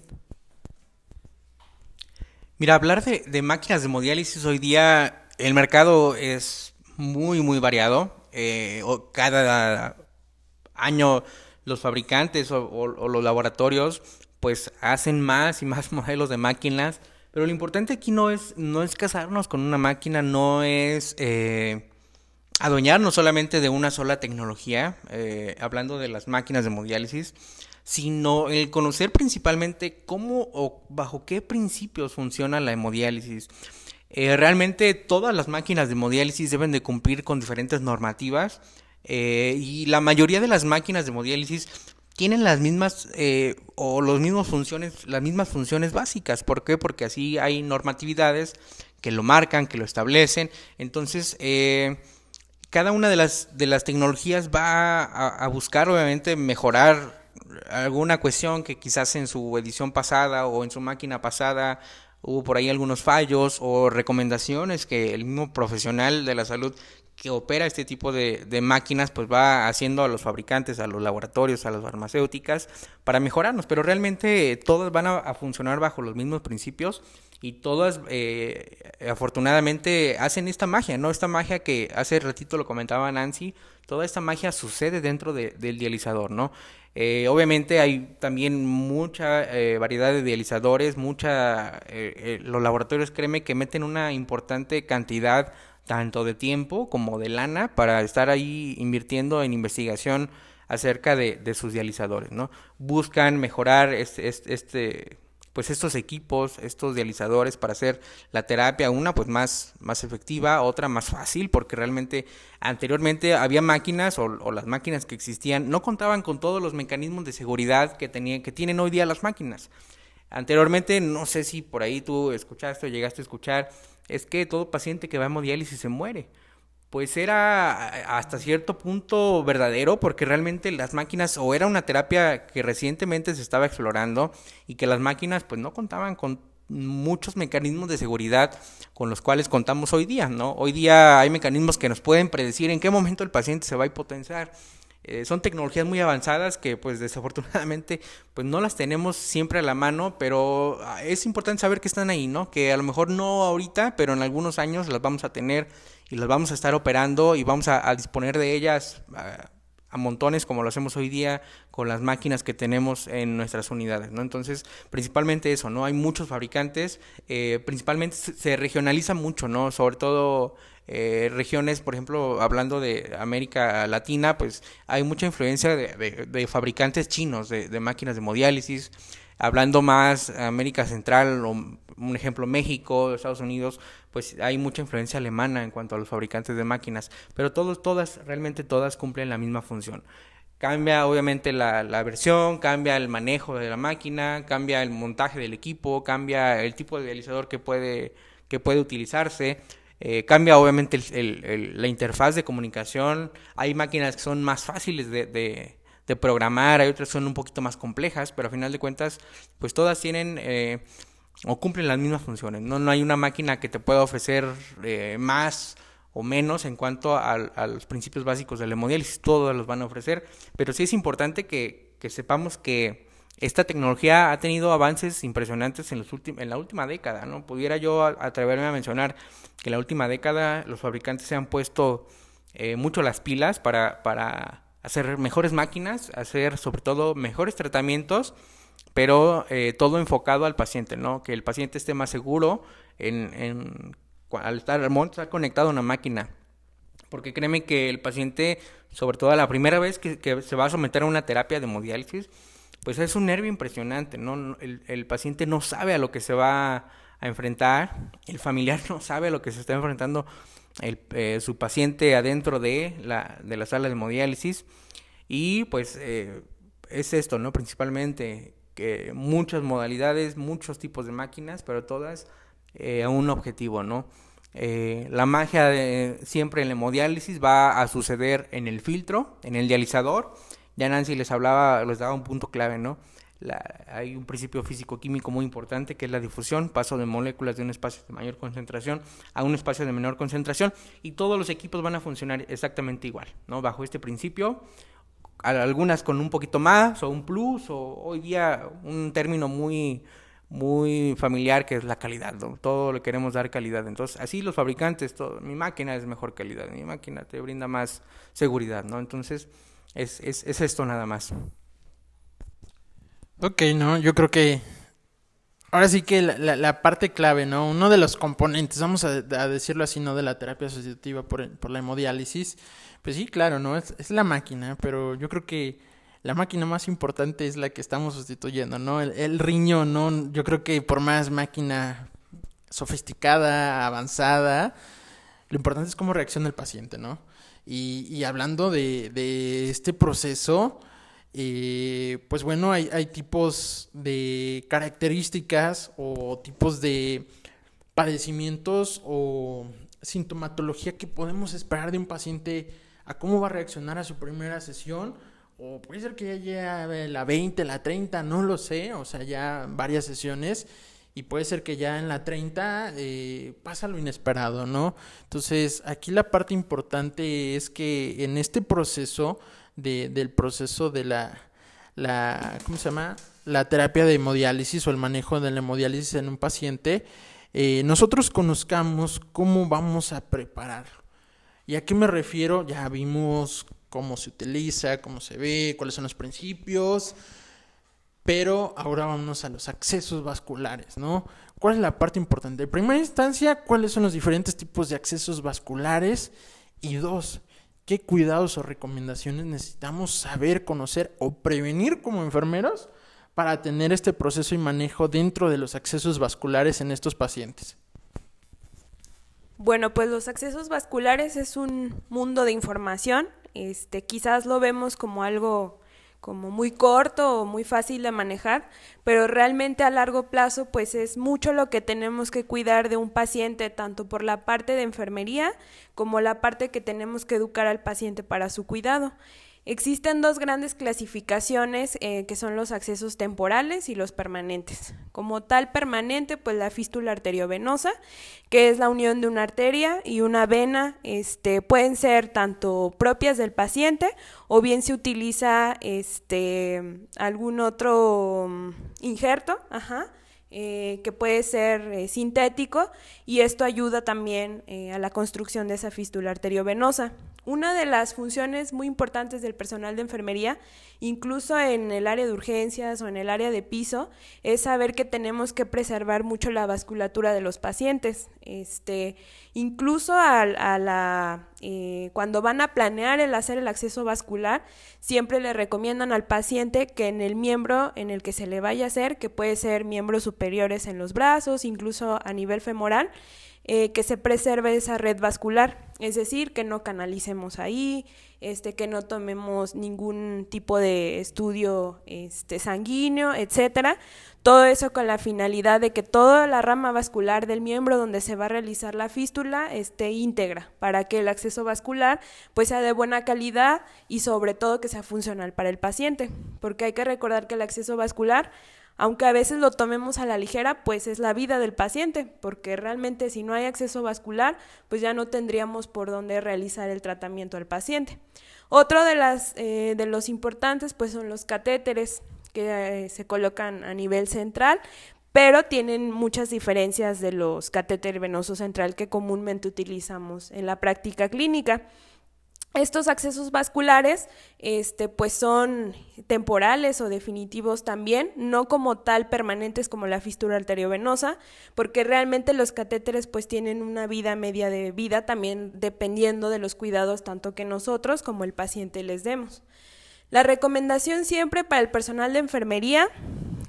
Mira, hablar de, máquinas de hemodiálisis hoy día, el mercado es muy, muy variado. Eh, cada año los fabricantes o, los laboratorios pues hacen más y más modelos de máquinas. Pero lo importante aquí no es, no es casarnos con una máquina, no es eh, adueñarnos solamente de una sola tecnología, eh, hablando de las máquinas de hemodiálisis sino el conocer principalmente cómo o bajo qué principios funciona la hemodiálisis. Eh, realmente todas las máquinas de hemodiálisis deben de cumplir con diferentes normativas eh, y la mayoría de las máquinas de hemodiálisis tienen las mismas eh, o los mismos funciones, las mismas funciones básicas. ¿Por qué? Porque así hay normatividades que lo marcan, que lo establecen. Entonces, cada una de las, de las tecnologías va a buscar, obviamente, mejorar alguna cuestión que quizás en su edición pasada o en su máquina pasada hubo por ahí algunos fallos o recomendaciones que el mismo profesional de la salud que opera este tipo de, máquinas pues va haciendo a los fabricantes, a los laboratorios, a las farmacéuticas para mejorarnos, pero realmente todas van a, funcionar bajo los mismos principios y todas eh, afortunadamente hacen esta magia, ¿no? Esta magia que hace ratito lo comentaba Nancy, toda esta magia sucede dentro del dializador, ¿no? Eh, obviamente hay también mucha eh, variedad de dializadores, mucha, eh, los laboratorios créeme que meten una importante cantidad tanto de tiempo como de lana para estar ahí invirtiendo en investigación acerca de, de sus dializadores, ¿no? Buscan mejorar este, este pues estos equipos, estos dializadores para hacer la terapia, una pues más, más efectiva, otra más fácil, porque realmente anteriormente había máquinas o, las máquinas que existían no contaban con todos los mecanismos de seguridad que, tenían, que tienen hoy día las máquinas. Anteriormente, no sé si por ahí tú escuchaste o llegaste a escuchar, es que todo paciente que va a hemodiálisis se muere pues era hasta cierto punto verdadero porque realmente las máquinas o era una terapia que recientemente se estaba explorando y que las máquinas pues no contaban con muchos mecanismos de seguridad con los cuales contamos hoy día, ¿no? Hoy día hay mecanismos que nos pueden predecir en qué momento el paciente se va a hipotenciar. Eh, son tecnologías muy avanzadas que pues desafortunadamente pues no las tenemos siempre a la mano, pero ah, es importante saber que están ahí, ¿no? Que a lo mejor no ahorita, pero en algunos años las vamos a tener y las vamos a estar operando y vamos a, disponer de ellas a, montones como lo hacemos hoy día con las máquinas que tenemos en nuestras unidades, ¿no? Entonces, principalmente eso, ¿no? Hay muchos fabricantes, eh, principalmente se, regionaliza mucho, ¿no? Sobre todo eh, regiones, por ejemplo, hablando de América Latina, pues hay mucha influencia de, fabricantes chinos de, máquinas de hemodiálisis, hablando más América Central, o un ejemplo México, Estados Unidos, pues hay mucha influencia alemana en cuanto a los fabricantes de máquinas, pero todos, todas, realmente todas cumplen la misma función. Cambia obviamente la, la, versión, cambia el manejo de la máquina, cambia el montaje del equipo, cambia el tipo de realizador que puede, que puede utilizarse, eh, cambia obviamente el, la interfaz de comunicación. Hay máquinas que son más fáciles de, de, programar, hay otras que son un poquito más complejas, pero a final de cuentas, pues todas tienen eh, o cumplen las mismas funciones. No, no hay una máquina que te pueda ofrecer eh, más o menos en cuanto a, los principios básicos del hemodiálisis, todos los van a ofrecer, pero sí es importante que, sepamos que esta tecnología ha tenido avances impresionantes en, los en la última década, ¿no? Pudiera yo atreverme a mencionar que en la última década los fabricantes se han puesto eh, mucho las pilas para, para hacer mejores máquinas, hacer sobre todo mejores tratamientos pero eh, todo enfocado al paciente, ¿no? Que el paciente esté más seguro en, en al estar, estar conectado a una máquina. Porque créeme que el paciente, sobre todo la primera vez que, que, se va a someter a una terapia de hemodiálisis, pues es un nervio impresionante, ¿no? El, el, paciente no sabe a lo que se va a enfrentar, el familiar no sabe a lo que se está enfrentando el, su paciente adentro de la, de la sala de hemodiálisis y pues es esto, ¿no? Principalmente muchas modalidades, muchos tipos de máquinas, pero todas a un objetivo, ¿no? Eh, la magia de, siempre en la hemodiálisis va a suceder en el filtro, en el dializador. Ya Nancy les hablaba, les daba un punto clave, ¿no? hay un principio físico-químico muy importante que es la difusión, paso de moléculas de un espacio de mayor concentración a un espacio de menor concentración y todos los equipos van a funcionar exactamente igual, ¿no? Bajo este principio, algunas con un poquito más o un plus o hoy día un término muy muy familiar que es la calidad, todo le queremos dar calidad. Entonces, así los fabricantes, mi máquina es mejor calidad, mi máquina te brinda más seguridad, ¿no? Entonces, es, es, es esto nada más. Ok, no, yo creo que ahora sí que la, la, parte clave, ¿no? Uno de los componentes, vamos a, decirlo así, ¿no? De la terapia asociativa por, por la hemodiálisis, pues sí, claro, ¿no? Es, la máquina, pero yo creo que la máquina más importante es la que estamos sustituyendo, ¿no? El, riñón, ¿no? Yo creo que por más máquina sofisticada, avanzada, lo importante es cómo reacciona el paciente, ¿no? Y, hablando de, este proceso, eh, pues bueno, hay, tipos de características o tipos de padecimientos o sintomatología que podemos esperar de un paciente a cómo va a reaccionar a su primera sesión o puede ser que ya lleve la 20, la 30, no lo sé, o sea, ya varias sesiones y puede ser que ya en la 30 eh, pasa lo inesperado, ¿no? Entonces, aquí la parte importante es que en este proceso de, del proceso de la, la, ¿cómo se llama? La terapia de hemodiálisis o el manejo de la hemodiálisis en un paciente, eh, nosotros conozcamos cómo vamos a prepararlo. ¿Y a qué me refiero? Ya vimos cómo se utiliza, cómo se ve, cuáles son los principios. Pero ahora vamos a los accesos vasculares, ¿no? ¿Cuál es la parte importante? En primera instancia, ¿cuáles son los diferentes tipos de accesos vasculares? Y dos, ¿qué cuidados o recomendaciones necesitamos saber, conocer o prevenir como enfermeros para tener este proceso y manejo dentro de los accesos vasculares en estos pacientes? Bueno, pues los accesos vasculares es un mundo de información este, quizás lo vemos como algo como muy corto o muy fácil de manejar, pero realmente a largo plazo pues es mucho lo que tenemos que cuidar de un paciente, tanto por la parte de enfermería como la parte que tenemos que educar al paciente para su cuidado. Existen dos grandes clasificaciones eh, que son los accesos temporales y los permanentes. Como tal permanente, pues la fístula arteriovenosa, que es la unión de una arteria y una vena, este, pueden ser tanto propias del paciente o bien se utiliza este, algún otro mm, injerto, ajá, eh, que puede ser eh, sintético y esto ayuda también a la construcción de esa fístula arteriovenosa. Una de las funciones muy importantes del personal de enfermería, incluso en el área de urgencias o en el área de piso, es saber que tenemos que preservar mucho la vasculatura de los pacientes. Este, incluso a, la, eh, cuando van a planear el hacer el acceso vascular, siempre le recomiendan al paciente que en el miembro en el que se le vaya a hacer, que puede ser miembros superiores en los brazos, incluso a nivel femoral, eh, que se preserve esa red vascular, es decir, que no canalicemos ahí, este, que no tomemos ningún tipo de estudio este, sanguíneo, etcétera. Todo eso con la finalidad de que toda la rama vascular del miembro donde se va a realizar la fístula esté íntegra, para que el acceso vascular pues sea de buena calidad y sobre todo que sea funcional para el paciente, porque hay que recordar que el acceso vascular aunque a veces lo tomemos a la ligera, pues es la vida del paciente, porque realmente si no hay acceso vascular, pues ya no tendríamos por dónde realizar el tratamiento al paciente. Otro de, eh, los importantes, pues son los catéteres que eh, se colocan a nivel central, pero tienen muchas diferencias de los catéteres venosos central que comúnmente utilizamos en la práctica clínica. Estos accesos vasculares, este, pues son temporales o definitivos también, no como tal permanentes como la fístula arteriovenosa, porque realmente los catéteres pues tienen una vida media de vida también dependiendo de los cuidados tanto que nosotros como el paciente les demos. La recomendación siempre para el personal de enfermería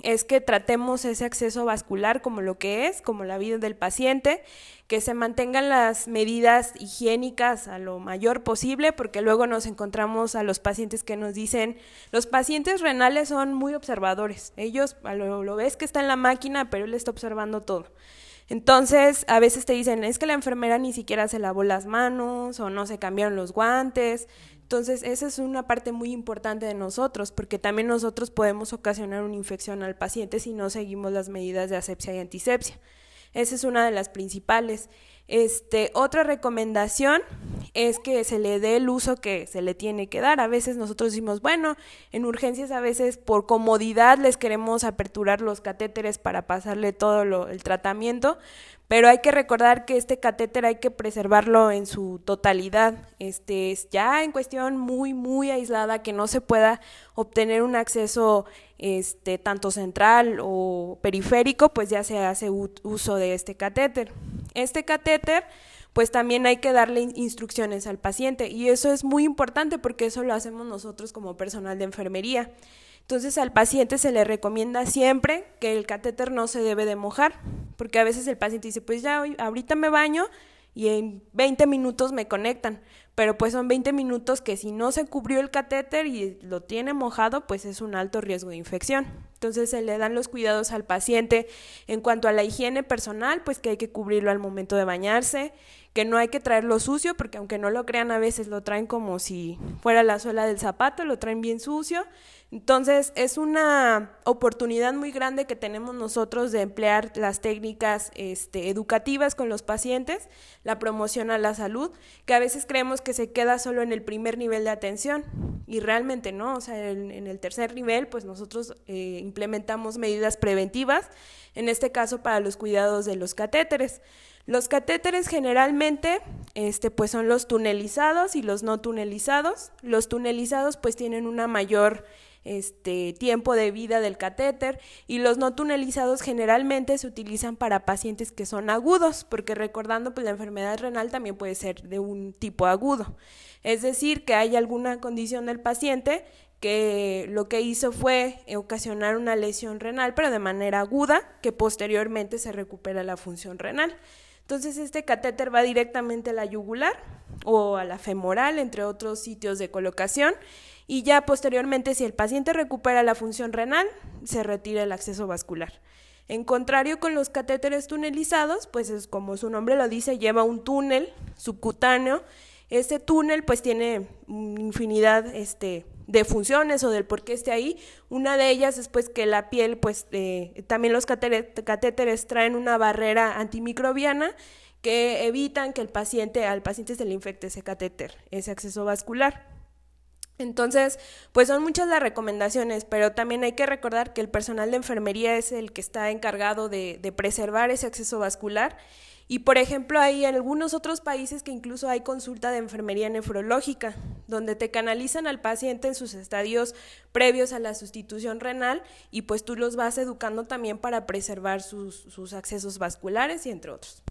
es que tratemos ese acceso vascular como lo que es, como la vida del paciente, que se mantengan las medidas higiénicas a lo mayor posible, porque luego nos encontramos a los pacientes que nos dicen, los pacientes renales son muy observadores, ellos lo, lo ves que está en la máquina, pero él está observando todo. Entonces, a veces te dicen, es que la enfermera ni siquiera se lavó las manos o no se cambiaron los guantes. Entonces, esa es una parte muy importante de nosotros, porque también nosotros podemos ocasionar una infección al paciente si no seguimos las medidas de asepsia y antisepsia. Esa es una de las principales. Este, otra recomendación es que se le dé el uso que se le tiene que dar. A veces nosotros decimos, bueno, en urgencias a veces por comodidad les queremos aperturar los catéteres para pasarle todo lo, el tratamiento, pero hay que recordar que este catéter hay que preservarlo en su totalidad. Este es ya en cuestión muy muy aislada que no se pueda obtener un acceso este tanto central o periférico, pues ya se hace uso de este catéter. Este catéter pues también hay que darle instrucciones al paciente y eso es muy importante porque eso lo hacemos nosotros como personal de enfermería. Entonces al paciente se le recomienda siempre que el catéter no se debe de mojar, porque a veces el paciente dice, pues ya ahorita me baño y en 20 minutos me conectan, pero pues son 20 minutos que si no se cubrió el catéter y lo tiene mojado, pues es un alto riesgo de infección. Entonces se le dan los cuidados al paciente. En cuanto a la higiene personal, pues que hay que cubrirlo al momento de bañarse, que no hay que traerlo sucio, porque aunque no lo crean a veces lo traen como si fuera la suela del zapato, lo traen bien sucio entonces, es una oportunidad muy grande que tenemos nosotros de emplear las técnicas este, educativas con los pacientes, la promoción a la salud, que a veces creemos que se queda solo en el primer nivel de atención y realmente no, o sea, en, el tercer nivel, pues nosotros eh, implementamos medidas preventivas, en este caso para los cuidados de los catéteres. Los catéteres generalmente este, pues son los tunelizados y los no tunelizados. Los tunelizados pues tienen una mayor este tiempo de vida del catéter y los no tunelizados generalmente se utilizan para pacientes que son agudos, porque recordando pues la enfermedad renal también puede ser de un tipo agudo. Es decir, que hay alguna condición del paciente que lo que hizo fue ocasionar una lesión renal, pero de manera aguda, que posteriormente se recupera la función renal. Entonces este catéter va directamente a la yugular o a la femoral, entre otros sitios de colocación, y ya posteriormente si el paciente recupera la función renal, se retira el acceso vascular. En contrario con los catéteres tunelizados, pues es como su nombre lo dice, lleva un túnel subcutáneo. Este túnel pues tiene infinidad este, de funciones o del por qué esté ahí. Una de ellas es pues que la piel, pues eh, también los catéteres traen una barrera antimicrobiana que evitan que el paciente, al paciente se le infecte ese catéter, ese acceso vascular. Entonces, pues son muchas las recomendaciones, pero también hay que recordar que el personal de enfermería es el que está encargado de, preservar ese acceso vascular. Y por ejemplo, hay algunos otros países que incluso hay consulta de enfermería nefrológica, donde te canalizan al paciente en sus estadios previos a la sustitución renal y pues tú los vas educando también para preservar sus, accesos vasculares y entre otros.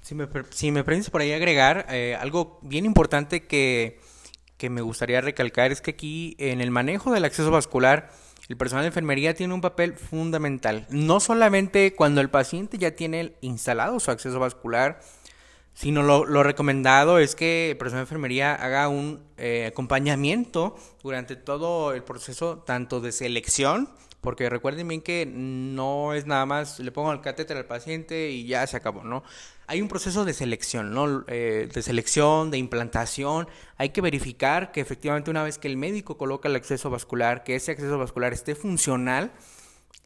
Si me, si permites por ahí agregar eh, algo bien importante que que me gustaría recalcar es que aquí en el manejo del acceso vascular, el personal de enfermería tiene un papel fundamental. No solamente cuando el paciente ya tiene instalado su acceso vascular, sino lo, recomendado es que el personal de enfermería haga un eh, acompañamiento durante todo el proceso, tanto de selección, porque recuerden bien que no es nada más le pongo el catéter al paciente y ya se acabó, ¿no? hay un proceso de selección, ¿no? Eh, de selección, de implantación. Hay que verificar que efectivamente una vez que el médico coloca el acceso vascular, que ese acceso vascular esté funcional.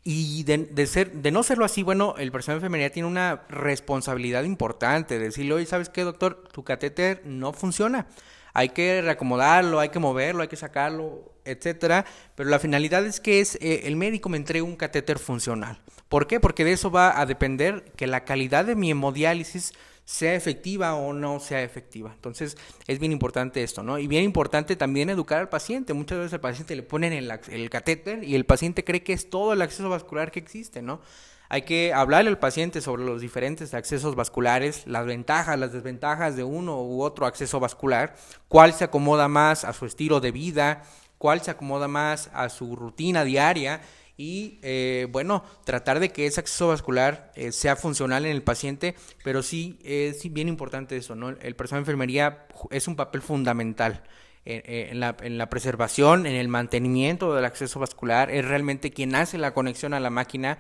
Y de, ser, de no serlo así, bueno, el personal de enfermería tiene una responsabilidad importante. De decirle, oye, ¿sabes qué, doctor? Tu catéter no funciona. Hay que reacomodarlo, hay que moverlo, hay que sacarlo, etcétera. Pero la finalidad es que es, eh, el médico me entregue un catéter funcional. ¿Por qué? Porque de eso va a depender que la calidad de mi hemodiálisis sea efectiva o no sea efectiva. Entonces es bien importante esto, ¿no? Y bien importante también educar al paciente. Muchas veces al paciente le ponen el, el catéter y el paciente cree que es todo el acceso vascular que existe, ¿no? Hay que hablarle al paciente sobre los diferentes accesos vasculares, las ventajas, las desventajas de uno u otro acceso vascular, cuál se acomoda más a su estilo de vida, cuál se acomoda más a su rutina diaria y eh, bueno, tratar de que ese acceso vascular eh, sea funcional en el paciente, pero sí es bien importante eso, ¿no? El personal de enfermería es un papel fundamental. En, la, en, la, preservación, en el mantenimiento del acceso vascular, es realmente quien hace la conexión a la máquina.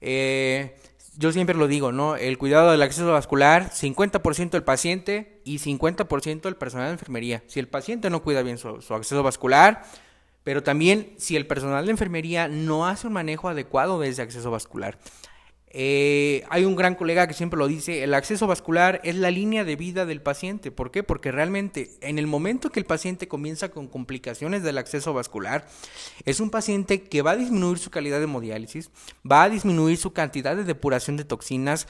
Eh, yo siempre lo digo, ¿no? El cuidado del acceso vascular, 50% el paciente y 50% el personal de enfermería. Si el paciente no cuida bien su, su acceso vascular, pero también si el personal de enfermería no hace un manejo adecuado de ese acceso vascular. Eh, hay un gran colega que siempre lo dice, el acceso vascular es la línea de vida del paciente. ¿Por qué? Porque realmente en el momento que el paciente comienza con complicaciones del acceso vascular, es un paciente que va a disminuir su calidad de hemodiálisis, va a disminuir su cantidad de depuración de toxinas,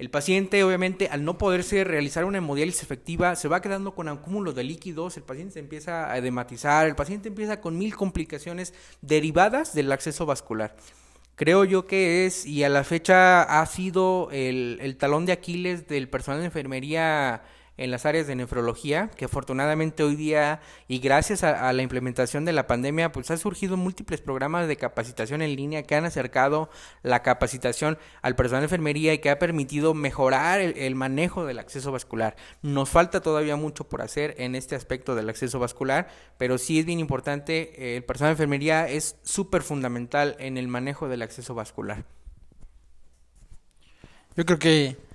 el paciente, obviamente, al no poderse realizar una hemodiálisis efectiva, se va quedando con acúmulos de líquidos, el paciente se empieza a edematizar, el paciente empieza con mil complicaciones derivadas del acceso vascular. Creo yo que es, y a la fecha ha sido el, el talón de Aquiles del personal de enfermería en las áreas de nefrología, que afortunadamente hoy día y gracias a, la implementación de la pandemia, pues ha surgido múltiples programas de capacitación en línea que han acercado la capacitación al personal de enfermería y que ha permitido mejorar el, manejo del acceso vascular. Nos falta todavía mucho por hacer en este aspecto del acceso vascular, pero sí es bien importante, eh, el personal de enfermería es súper fundamental en el manejo del acceso vascular. Yo creo que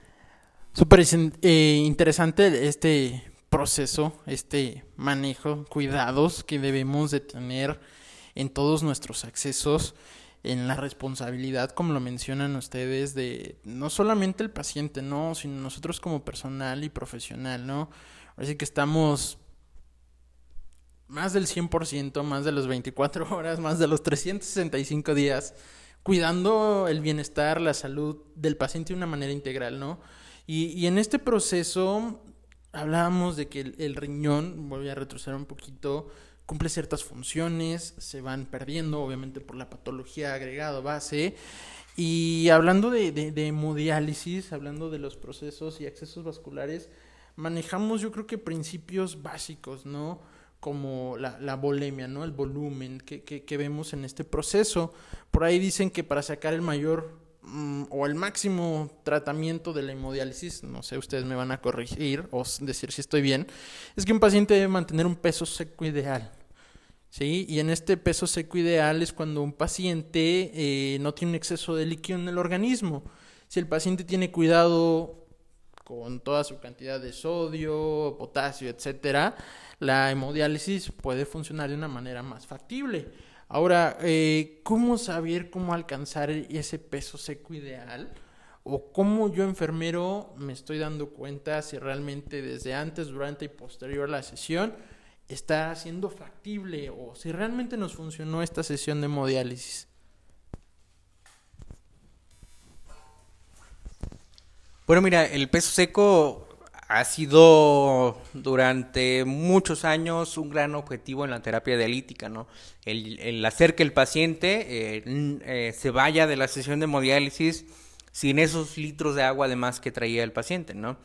Súper eh, interesante este proceso, este manejo, cuidados que debemos de tener en todos nuestros accesos, en la responsabilidad, como lo mencionan ustedes, de no solamente el paciente, no, sino nosotros como personal y profesional, ¿no? Así que estamos más del 100%, más de los 24 horas, más de los 365 días, cuidando el bienestar, la salud del paciente de una manera integral, ¿no? Y, en este proceso hablábamos de que el, riñón, voy a retroceder un poquito, cumple ciertas funciones, se van perdiendo, obviamente por la patología agregado base. Y hablando de, de, hemodiálisis, hablando de los procesos y accesos vasculares, manejamos yo creo que principios básicos, ¿no? Como la, la ¿no? El volumen que, que, vemos en este proceso. Por ahí dicen que para sacar el mayor o el máximo tratamiento de la hemodiálisis, no sé, ustedes me van a corregir o decir si estoy bien, es que un paciente debe mantener un peso seco ideal. ¿Sí? Y en este peso seco ideal es cuando un paciente eh, no tiene un exceso de líquido en el organismo. Si el paciente tiene cuidado con toda su cantidad de sodio, potasio, etcétera, la hemodiálisis puede funcionar de una manera más factible. Ahora, eh, ¿cómo saber cómo alcanzar ese peso seco ideal? ¿O cómo yo enfermero me estoy dando cuenta si realmente desde antes, durante y posterior a la sesión está siendo factible o si realmente nos funcionó esta sesión de hemodiálisis? Bueno, mira, el peso seco ha sido durante muchos años un gran objetivo en la terapia dialítica, ¿no? El, hacer que el paciente eh, eh, se vaya de la sesión de hemodiálisis sin esos litros de agua además que traía el paciente, ¿no?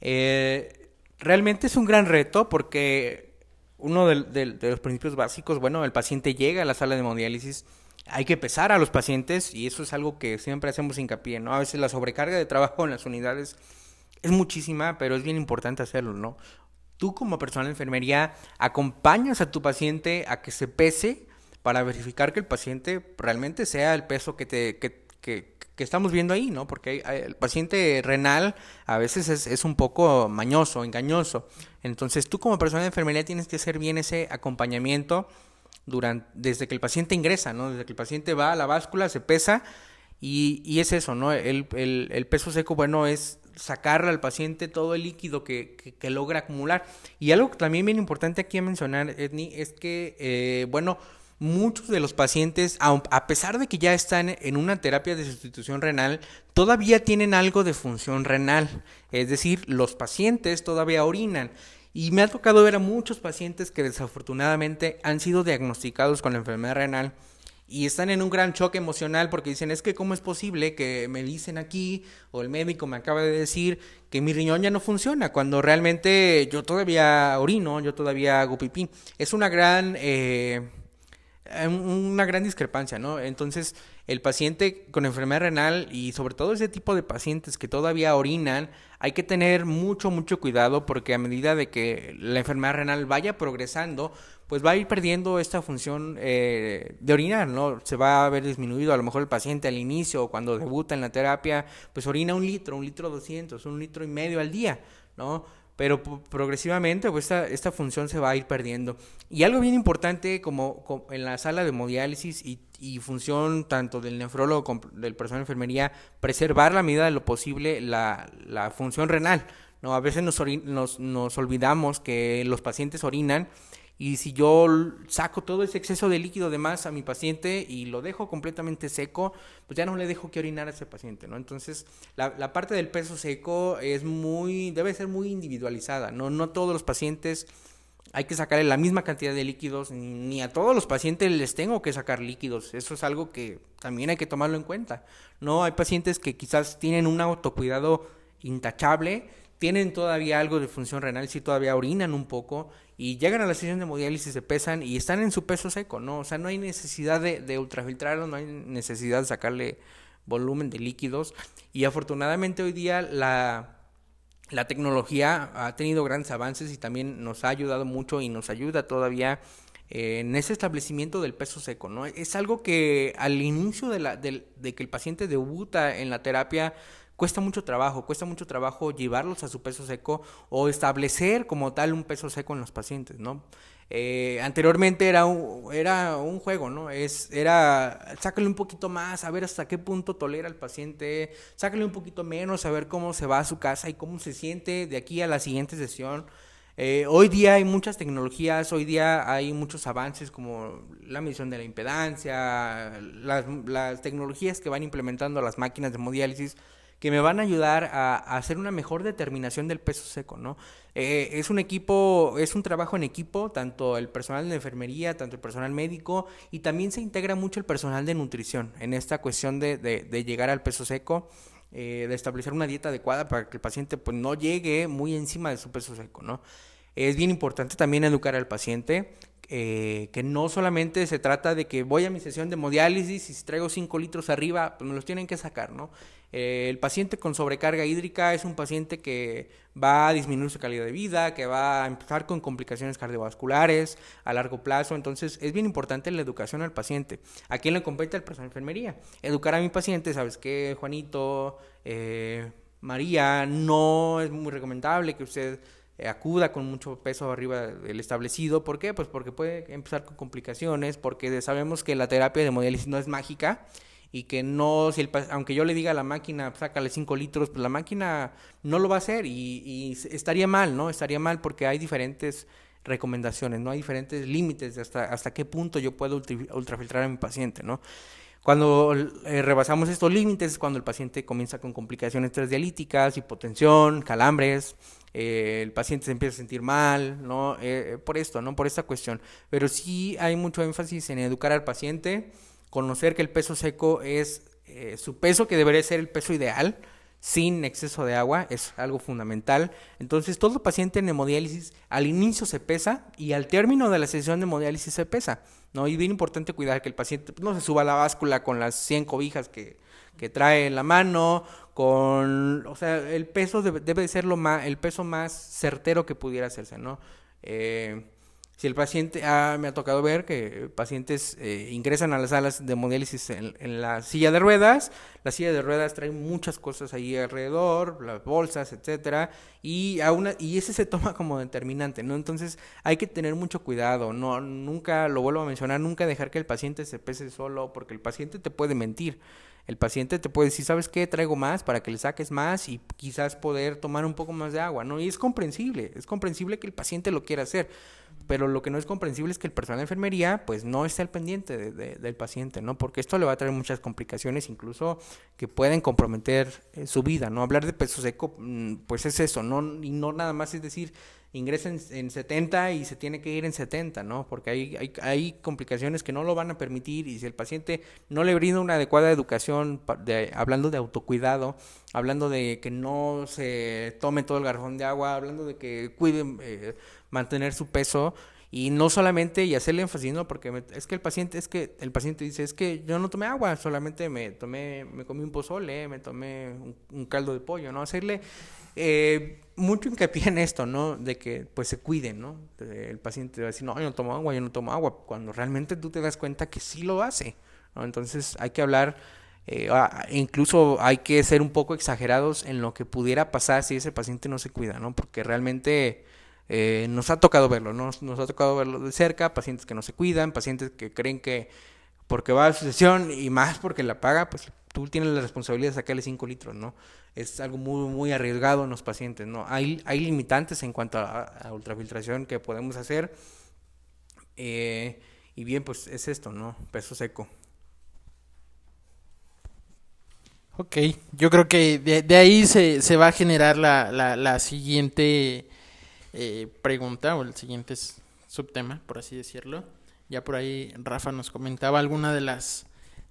Eh, realmente es un gran reto porque uno de, de, los principios básicos, bueno, el paciente llega a la sala de hemodiálisis, hay que pesar a los pacientes y eso es algo que siempre hacemos hincapié, ¿no? A veces la sobrecarga de trabajo en las unidades es muchísima, pero es bien importante hacerlo, ¿no? Tú como personal de enfermería acompañas a tu paciente a que se pese para verificar que el paciente realmente sea el peso que te que, que, estamos viendo ahí, ¿no? Porque el paciente renal a veces es, es, un poco mañoso, engañoso. Entonces tú como personal de enfermería tienes que hacer bien ese acompañamiento durante, desde que el paciente ingresa, ¿no? Desde que el paciente va a la báscula, se pesa y, y es eso, ¿no? El, el, el peso seco, bueno, es sacarle al paciente todo el líquido que, que, logra acumular. Y algo que también bien importante aquí a mencionar, Edni, es que, eh, bueno, muchos de los pacientes, a pesar de que ya están en una terapia de sustitución renal, todavía tienen algo de función renal. Es decir, los pacientes todavía orinan. Y me ha tocado ver a muchos pacientes que desafortunadamente han sido diagnosticados con la enfermedad renal y están en un gran choque emocional porque dicen, es que cómo es posible que me dicen aquí o el médico me acaba de decir que mi riñón ya no funciona cuando realmente yo todavía orino, yo todavía hago pipí. Es una gran... Eh, una gran discrepancia, ¿no? Entonces, el paciente con enfermedad renal y sobre todo ese tipo de pacientes que todavía orinan, hay que tener mucho, mucho cuidado porque a medida de que la enfermedad renal vaya progresando, pues va a ir perdiendo esta función eh, de orinar, ¿no? Se va a ver disminuido, a lo mejor el paciente al inicio cuando debuta en la terapia, pues orina un litro, un litro doscientos, un litro y medio al día, ¿no? pero progresivamente pues, esta, esta función se va a ir perdiendo. Y algo bien importante como, en la sala de hemodiálisis y, función tanto del nefrólogo como del personal de enfermería, preservar la medida de lo posible la, función renal. ¿no? A veces nos, nos olvidamos que los pacientes orinan y si yo saco todo ese exceso de líquido de más a mi paciente y lo dejo completamente seco, pues ya no le dejo que orinar a ese paciente, ¿no? Entonces, la, la parte del peso seco es muy, debe ser muy individualizada, ¿no? No todos los pacientes hay que sacarle la misma cantidad de líquidos, ni a todos los pacientes les tengo que sacar líquidos. Eso es algo que también hay que tomarlo en cuenta. No hay pacientes que quizás tienen un autocuidado intachable, tienen todavía algo de función renal, si todavía orinan un poco y llegan a la sesión de hemodiálisis, se pesan y están en su peso seco, ¿no? O sea, no hay necesidad de, de ultrafiltrarlo, no hay necesidad de sacarle volumen de líquidos y afortunadamente hoy día la, la tecnología ha tenido grandes avances y también nos ha ayudado mucho y nos ayuda todavía en ese establecimiento del peso seco, ¿no? Es algo que al inicio de, la, de, de que el paciente debuta en la terapia cuesta mucho trabajo, cuesta mucho trabajo llevarlos a su peso seco o establecer como tal un peso seco en los pacientes, ¿no? Eh, anteriormente era un, era un juego, ¿no? Es, era, sácale un poquito más, a ver hasta qué punto tolera el paciente, sácale un poquito menos, a ver cómo se va a su casa y cómo se siente de aquí a la siguiente sesión. Eh, hoy día hay muchas tecnologías, hoy día hay muchos avances como la medición de la impedancia, las, las tecnologías que van implementando las máquinas de hemodiálisis que me van a ayudar a, hacer una mejor determinación del peso seco, ¿no? Eh, es un equipo, es un trabajo en equipo, tanto el personal de enfermería, tanto el personal médico, y también se integra mucho el personal de nutrición en esta cuestión de, de, llegar al peso seco. Eh, de establecer una dieta adecuada para que el paciente pues no llegue muy encima de su peso seco, ¿no? Es bien importante también educar al paciente eh, que no solamente se trata de que voy a mi sesión de hemodiálisis y si traigo 5 litros arriba, pues me los tienen que sacar, ¿no? Eh, el paciente con sobrecarga hídrica es un paciente que va a disminuir su calidad de vida, que va a empezar con complicaciones cardiovasculares a largo plazo. Entonces, es bien importante la educación al paciente. ¿A quién le compete el personal de enfermería? Educar a mi paciente, ¿sabes qué, Juanito? Eh, María, no es muy recomendable que usted eh, acuda con mucho peso arriba del establecido. ¿Por qué? Pues porque puede empezar con complicaciones, porque sabemos que la terapia de hemodiálisis no es mágica y que no, si el, aunque yo le diga a la máquina, sácale 5 litros, pues la máquina no lo va a hacer y, estaría mal, ¿no? Estaría mal porque hay diferentes recomendaciones, ¿no? Hay diferentes límites de hasta, hasta qué punto yo puedo ultrafiltrar a mi paciente, ¿no? Cuando eh, rebasamos estos límites es cuando el paciente comienza con complicaciones transdialíticas, hipotensión, calambres, eh, el paciente se empieza a sentir mal, ¿no? Eh, por esto, ¿no? Por esta cuestión. Pero sí hay mucho énfasis en educar al paciente, conocer que el peso seco es eh, su peso que debería ser el peso ideal, sin exceso de agua, es algo fundamental. Entonces, todo paciente en hemodiálisis al inicio se pesa y al término de la sesión de hemodiálisis se pesa. ¿no? Y bien importante cuidar que el paciente no se suba a la báscula con las 100 cobijas que, que trae en la mano, con, o sea, el peso debe, debe ser lo más, el peso más certero que pudiera hacerse, ¿no? Eh, si el paciente, ah, me ha tocado ver que pacientes eh, ingresan a las salas de hemodiálisis en, la silla de ruedas, la silla de ruedas trae muchas cosas ahí alrededor, las bolsas, etcétera, y a y ese se toma como determinante, ¿no? Entonces hay que tener mucho cuidado, no, nunca, lo vuelvo a mencionar, nunca dejar que el paciente se pese solo, porque el paciente te puede mentir. El paciente te puede decir, ¿sabes qué? Traigo más para que le saques más y quizás poder tomar un poco más de agua, ¿no? Y es comprensible, es comprensible que el paciente lo quiera hacer pero lo que no es comprensible es que el personal de enfermería pues no esté al pendiente del paciente, ¿no? Porque esto le va a traer muchas complicaciones, incluso que pueden comprometer eh, su vida, ¿no? Hablar de peso seco, mm, pues es eso, ¿no? Y no nada más es decir, ingresa en, 70 y se tiene que ir en 70, ¿no? Porque hay, hay, hay, complicaciones que no lo van a permitir y si el paciente no le brinda una adecuada educación, de, hablando de autocuidado, hablando de que no se tome todo el garrafón de agua, hablando de que cuiden... Eh, mantener su peso Y no solamente, y hacerle énfasis, ¿no? Porque es que el paciente, es que el paciente dice, es que yo no tomé agua, solamente me tomé, me comí un pozole, me tomé un, caldo de pollo, ¿no? Hacerle eh, mucho hincapié en esto, ¿no? De que pues se cuiden, ¿no? El paciente va a decir, no, yo no tomo agua, yo no tomo agua, cuando realmente tú te das cuenta que sí lo hace. Entonces hay que hablar, eh, incluso hay que ser un poco exagerados en lo que pudiera pasar si ese paciente no se cuida, ¿no? Porque realmente eh, nos ha tocado verlo, ¿no? Nos ha tocado verlo de cerca, pacientes que no se cuidan, pacientes que creen que porque va a su sesión y más porque la paga, pues tú tienes la responsabilidad de sacarle 5 litros, ¿no? Es algo muy, muy arriesgado en los pacientes, ¿no? Hay, hay limitantes en cuanto a, ultrafiltración que podemos hacer. Eh, y bien, pues es esto, ¿no? Peso seco. Ok, yo creo que de, ahí se, se, va a generar la, la siguiente eh, pregunta o el siguiente subtema, por así decirlo. Ya por ahí Rafa nos comentaba alguna de las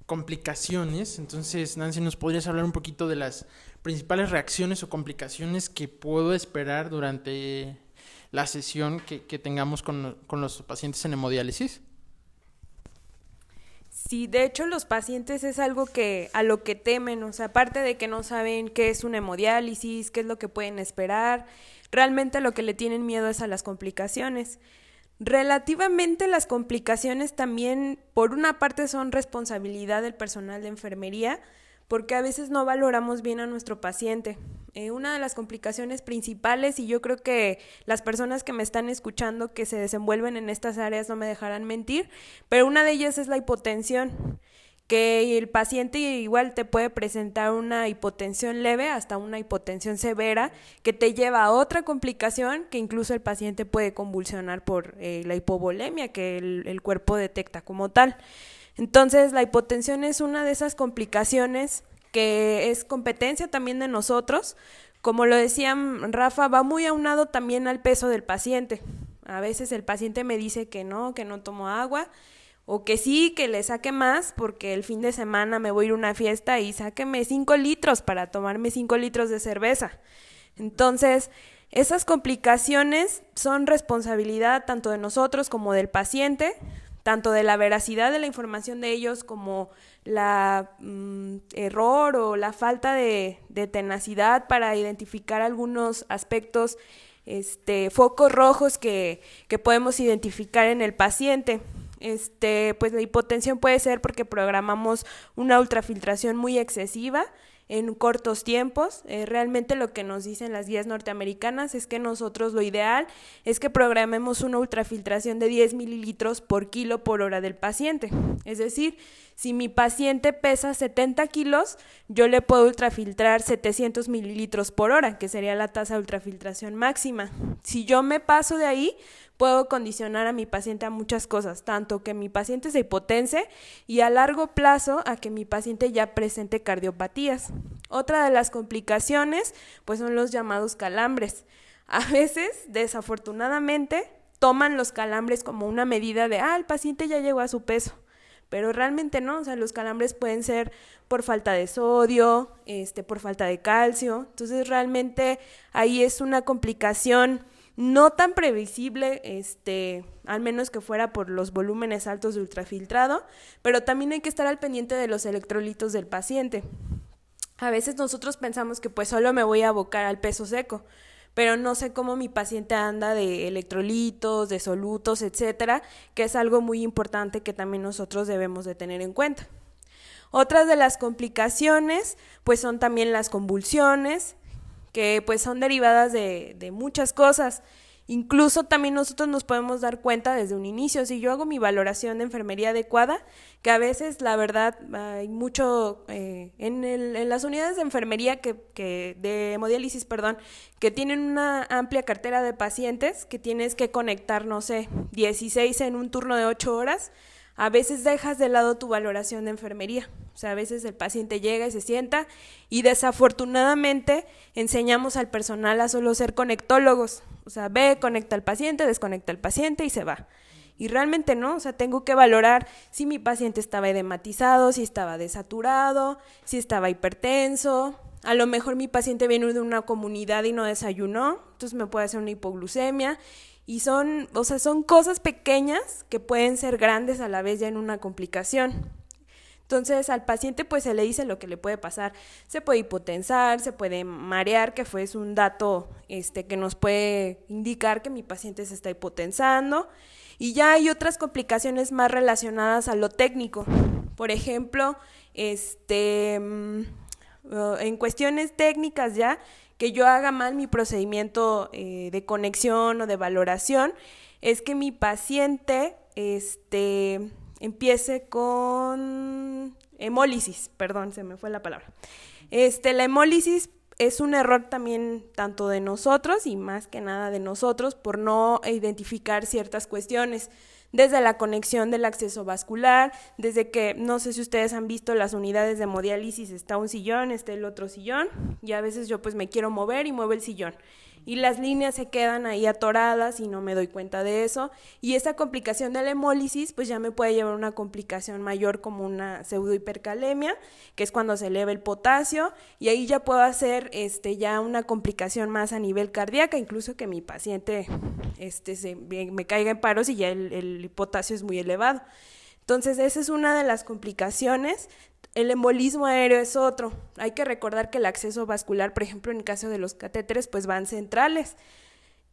complicaciones. Entonces, Nancy, ¿nos podrías hablar un poquito de las principales reacciones o complicaciones que puedo esperar durante la sesión que, tengamos con, con, los pacientes en hemodiálisis? Sí, de hecho los pacientes es algo que a lo que temen, o sea, aparte de que no saben qué es una hemodiálisis, qué es lo que pueden esperar, Realmente lo que le tienen miedo es a las complicaciones. Relativamente las complicaciones también, por una parte, son responsabilidad del personal de enfermería, porque a veces no valoramos bien a nuestro paciente. Eh, una de las complicaciones principales, y yo creo que las personas que me están escuchando que se desenvuelven en estas áreas no me dejarán mentir, pero una de ellas es la hipotensión que el paciente igual te puede presentar una hipotensión leve hasta una hipotensión severa que te lleva a otra complicación que incluso el paciente puede convulsionar por eh, la hipovolemia que el, cuerpo detecta como tal. Entonces la hipotensión es una de esas complicaciones que es competencia también de nosotros. Como lo decía Rafa, va muy aunado también al peso del paciente. A veces el paciente me dice que no, que no tomo agua o que sí, que le saque más porque el fin de semana me voy a ir a una fiesta y sáqueme cinco litros para tomarme cinco litros de cerveza. Entonces, esas complicaciones son responsabilidad tanto de nosotros como del paciente, tanto de la veracidad de la información de ellos como la mm, error o la falta de, de, tenacidad para identificar algunos aspectos, este, focos rojos que, que podemos identificar en el paciente este, pues la hipotensión puede ser porque programamos una ultrafiltración muy excesiva en cortos tiempos. Eh, realmente lo que nos dicen las guías norteamericanas es que nosotros lo ideal es que programemos una ultrafiltración de 10 mililitros por kilo por hora del paciente. Es decir, si mi paciente pesa 70 kilos, yo le puedo ultrafiltrar 700 mililitros por hora, que sería la tasa de ultrafiltración máxima. Si yo me paso de ahí, puedo condicionar a mi paciente a muchas cosas, tanto que mi paciente se hipotense y a largo plazo a que mi paciente ya presente cardiopatías. Otra de las complicaciones pues son los llamados calambres. A veces, desafortunadamente, toman los calambres como una medida de, ah, el paciente ya llegó a su peso. Pero realmente no, o sea, los calambres pueden ser por falta de sodio, este, por falta de calcio. Entonces, realmente ahí es una complicación no tan previsible, este, al menos que fuera por los volúmenes altos de ultrafiltrado, pero también hay que estar al pendiente de los electrolitos del paciente. A veces nosotros pensamos que pues solo me voy a abocar al peso seco, pero no sé cómo mi paciente anda de electrolitos, de solutos, etcétera, que es algo muy importante que también nosotros debemos de tener en cuenta. Otras de las complicaciones pues son también las convulsiones, que pues son derivadas de, de muchas cosas. Incluso también nosotros nos podemos dar cuenta desde un inicio, si yo hago mi valoración de enfermería adecuada, que a veces la verdad hay mucho eh, en, el, en, las unidades de enfermería que, que, de hemodiálisis, perdón, que tienen una amplia cartera de pacientes que tienes que conectar, no sé, 16 en un turno de 8 horas, a veces dejas de lado tu valoración de enfermería. O sea, a veces el paciente llega y se sienta y desafortunadamente enseñamos al personal a solo ser conectólogos. O sea, ve, conecta al paciente, desconecta al paciente y se va. Y realmente no, o sea, tengo que valorar si mi paciente estaba edematizado, si estaba desaturado, si estaba hipertenso. A lo mejor mi paciente viene de una comunidad y no desayunó, entonces me puede hacer una hipoglucemia. Y son, o sea, son cosas pequeñas que pueden ser grandes a la vez ya en una complicación. Entonces al paciente pues se le dice lo que le puede pasar. Se puede hipotensar, se puede marear, que fue un dato este, que nos puede indicar que mi paciente se está hipotensando. Y ya hay otras complicaciones más relacionadas a lo técnico. Por ejemplo, este, mm, uh, en cuestiones técnicas ya, que yo haga mal mi procedimiento eh, de conexión o de valoración, es que mi paciente, este, empiece con hemólisis, perdón, se me fue la palabra. Este, la hemólisis es un error también tanto de nosotros y más que nada de nosotros por no identificar ciertas cuestiones, desde la conexión del acceso vascular, desde que no sé si ustedes han visto las unidades de hemodiálisis, está un sillón, está el otro sillón y a veces yo pues me quiero mover y muevo el sillón y las líneas se quedan ahí atoradas y no me doy cuenta de eso. Y esa complicación de la hemólisis, pues ya me puede llevar a una complicación mayor como una pseudohipercalemia, que es cuando se eleva el potasio, y ahí ya puedo hacer este, ya una complicación más a nivel cardíaca, incluso que mi paciente este, se, me caiga en paros y ya el, el potasio es muy elevado. Entonces, esa es una de las complicaciones el embolismo aéreo es otro. Hay que recordar que el acceso vascular, por ejemplo, en el caso de los catéteres, pues van centrales.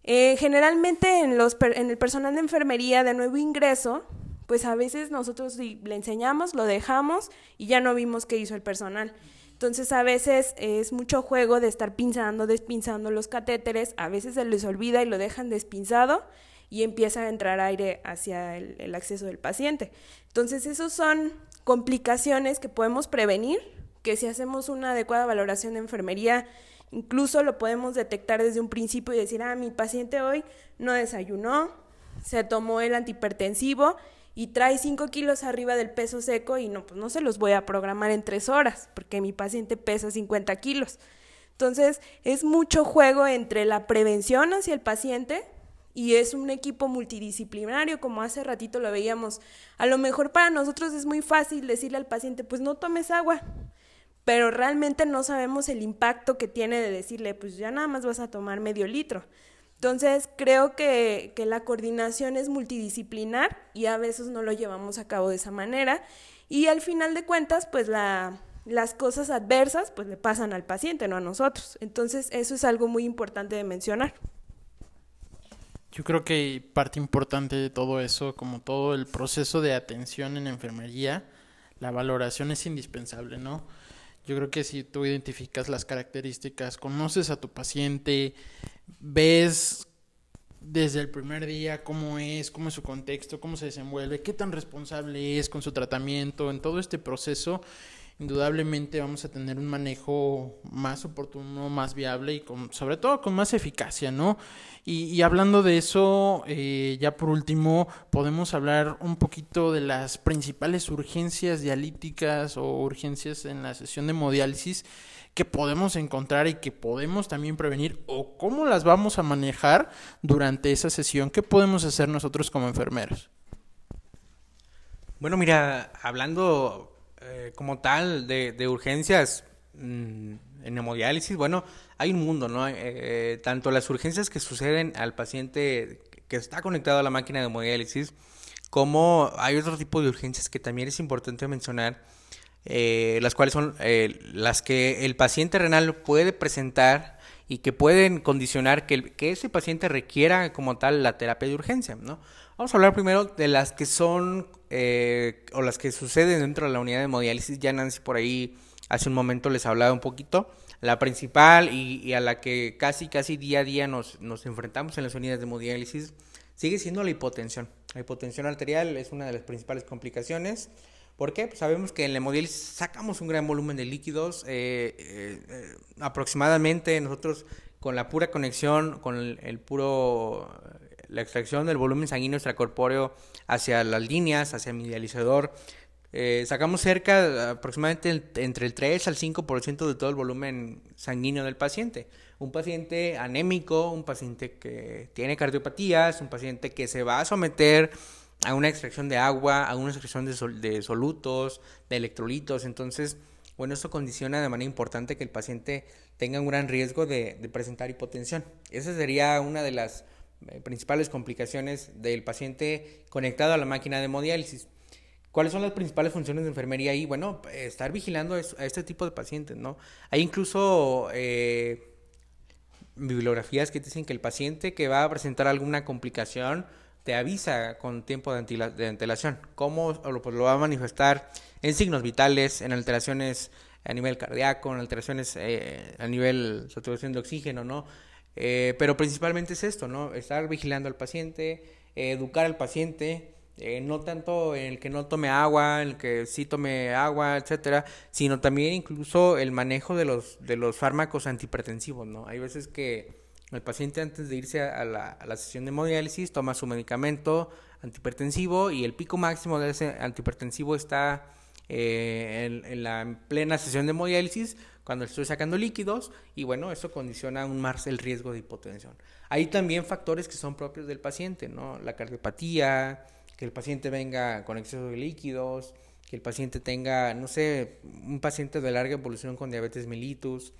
Eh, generalmente en, el personal de enfermería de nuevo ingreso, pues a veces nosotros le enseñamos, lo dejamos y ya no vimos qué hizo el personal. Entonces a veces es mucho juego de estar pinzando, despinzando los catéteres, a veces se les olvida y lo dejan despinzado y empieza a entrar aire hacia el acceso del paciente. Entonces esos son complicaciones que podemos prevenir, que si hacemos una adecuada valoración de enfermería, incluso lo podemos detectar desde un principio y decir, ah, mi paciente hoy no desayunó, se tomó el antihipertensivo y trae 5 kilos arriba del peso seco y no, pues no se los voy a programar en 3 horas porque mi paciente pesa 50 kilos. Entonces, es mucho juego entre la prevención hacia el paciente y es un equipo multidisciplinario, como hace ratito lo veíamos. A lo mejor para nosotros es muy fácil decirle al paciente, pues no tomes agua, pero realmente no sabemos el impacto que tiene de decirle, pues ya nada más vas a tomar medio litro. Entonces creo que, que la coordinación es multidisciplinar y a veces no lo llevamos a cabo de esa manera. Y al final de cuentas, pues la, las cosas adversas pues le pasan al paciente, no a nosotros. Entonces eso es algo muy importante de mencionar. Yo creo que parte importante de todo eso, como todo el proceso de atención en enfermería, la valoración es indispensable, ¿no? Yo creo que si tú identificas las características, conoces a tu paciente, ves desde el primer día cómo es, cómo es su contexto, cómo se desenvuelve, qué tan responsable es con su tratamiento, en todo este proceso, indudablemente vamos a tener un manejo más oportuno, más viable y con, sobre todo con más eficacia, ¿no? Y, hablando de eso, eh, ya por último, podemos hablar un poquito de las principales urgencias dialíticas o urgencias en la sesión de hemodiálisis que podemos encontrar y que podemos también prevenir o cómo las vamos a manejar durante esa sesión. ¿Qué podemos hacer nosotros como enfermeros? Bueno, mira, hablando eh, como tal de, urgencias mm, en hemodiálisis, bueno, hay un mundo, ¿no? Eh, eh, tanto las urgencias que suceden al paciente que está conectado a la máquina de hemodiálisis, como hay otro tipo de urgencias que también es importante mencionar, las cuales son las que el paciente renal puede presentar y que pueden condicionar que, que ese paciente requiera como tal la terapia de urgencia, ¿no? Vamos a hablar primero de las que son eh, o las que suceden dentro de la unidad de hemodiálisis. Ya Nancy por ahí hace un momento les hablaba un poquito. La principal y, a la que casi, casi día a día nos, nos enfrentamos en las unidades de hemodiálisis sigue siendo la hipotensión. La hipotensión arterial es una de las principales complicaciones. ¿Por qué? Pues sabemos que en la hemodiálisis sacamos un gran volumen de líquidos. Eh, eh, aproximadamente nosotros con la pura conexión, con el puro la extracción del volumen sanguíneo extracorpóreo hacia las líneas, hacia el medializador. Eh, sacamos cerca aproximadamente entre el 3 al 5% de todo el volumen sanguíneo del paciente. Un paciente anémico, un paciente que tiene cardiopatías, un paciente que se va a someter a una extracción de agua, a una extracción de, de solutos, de electrolitos. Entonces, bueno, eso condiciona de manera importante que el paciente tenga un gran riesgo de, presentar hipotensión. Esa sería una de las principales complicaciones del paciente conectado a la máquina de hemodiálisis. ¿Cuáles son las principales funciones de enfermería ahí? Bueno, estar vigilando a este tipo de pacientes, ¿no? Hay incluso eh, bibliografías que dicen que el paciente que va a presentar alguna complicación te avisa con tiempo de, antelación. ¿Cómo pues, lo va a manifestar? En signos vitales, en alteraciones a nivel cardíaco, en alteraciones eh, a nivel saturación de oxígeno, ¿no? Eh, pero principalmente es esto, ¿no? Estar vigilando al paciente, educar al paciente, eh, no tanto en el que no tome agua, en el que sí tome agua, etcétera, sino también incluso el manejo de los, de los fármacos antihipertensivos, ¿no? Hay veces que el paciente antes de irse a la, sesión de hemodiálisis toma su medicamento antihipertensivo y el pico máximo de ese antihipertensivo está eh, en, la plena sesión de hemodiálisis cuando estoy sacando líquidos y bueno, eso condiciona aún más el riesgo de hipotensión. Hay también factores que son propios del paciente, ¿no? La cardiopatía, que el paciente venga con exceso de líquidos, que el paciente tenga, no sé, un paciente de larga evolución con diabetes mellitus.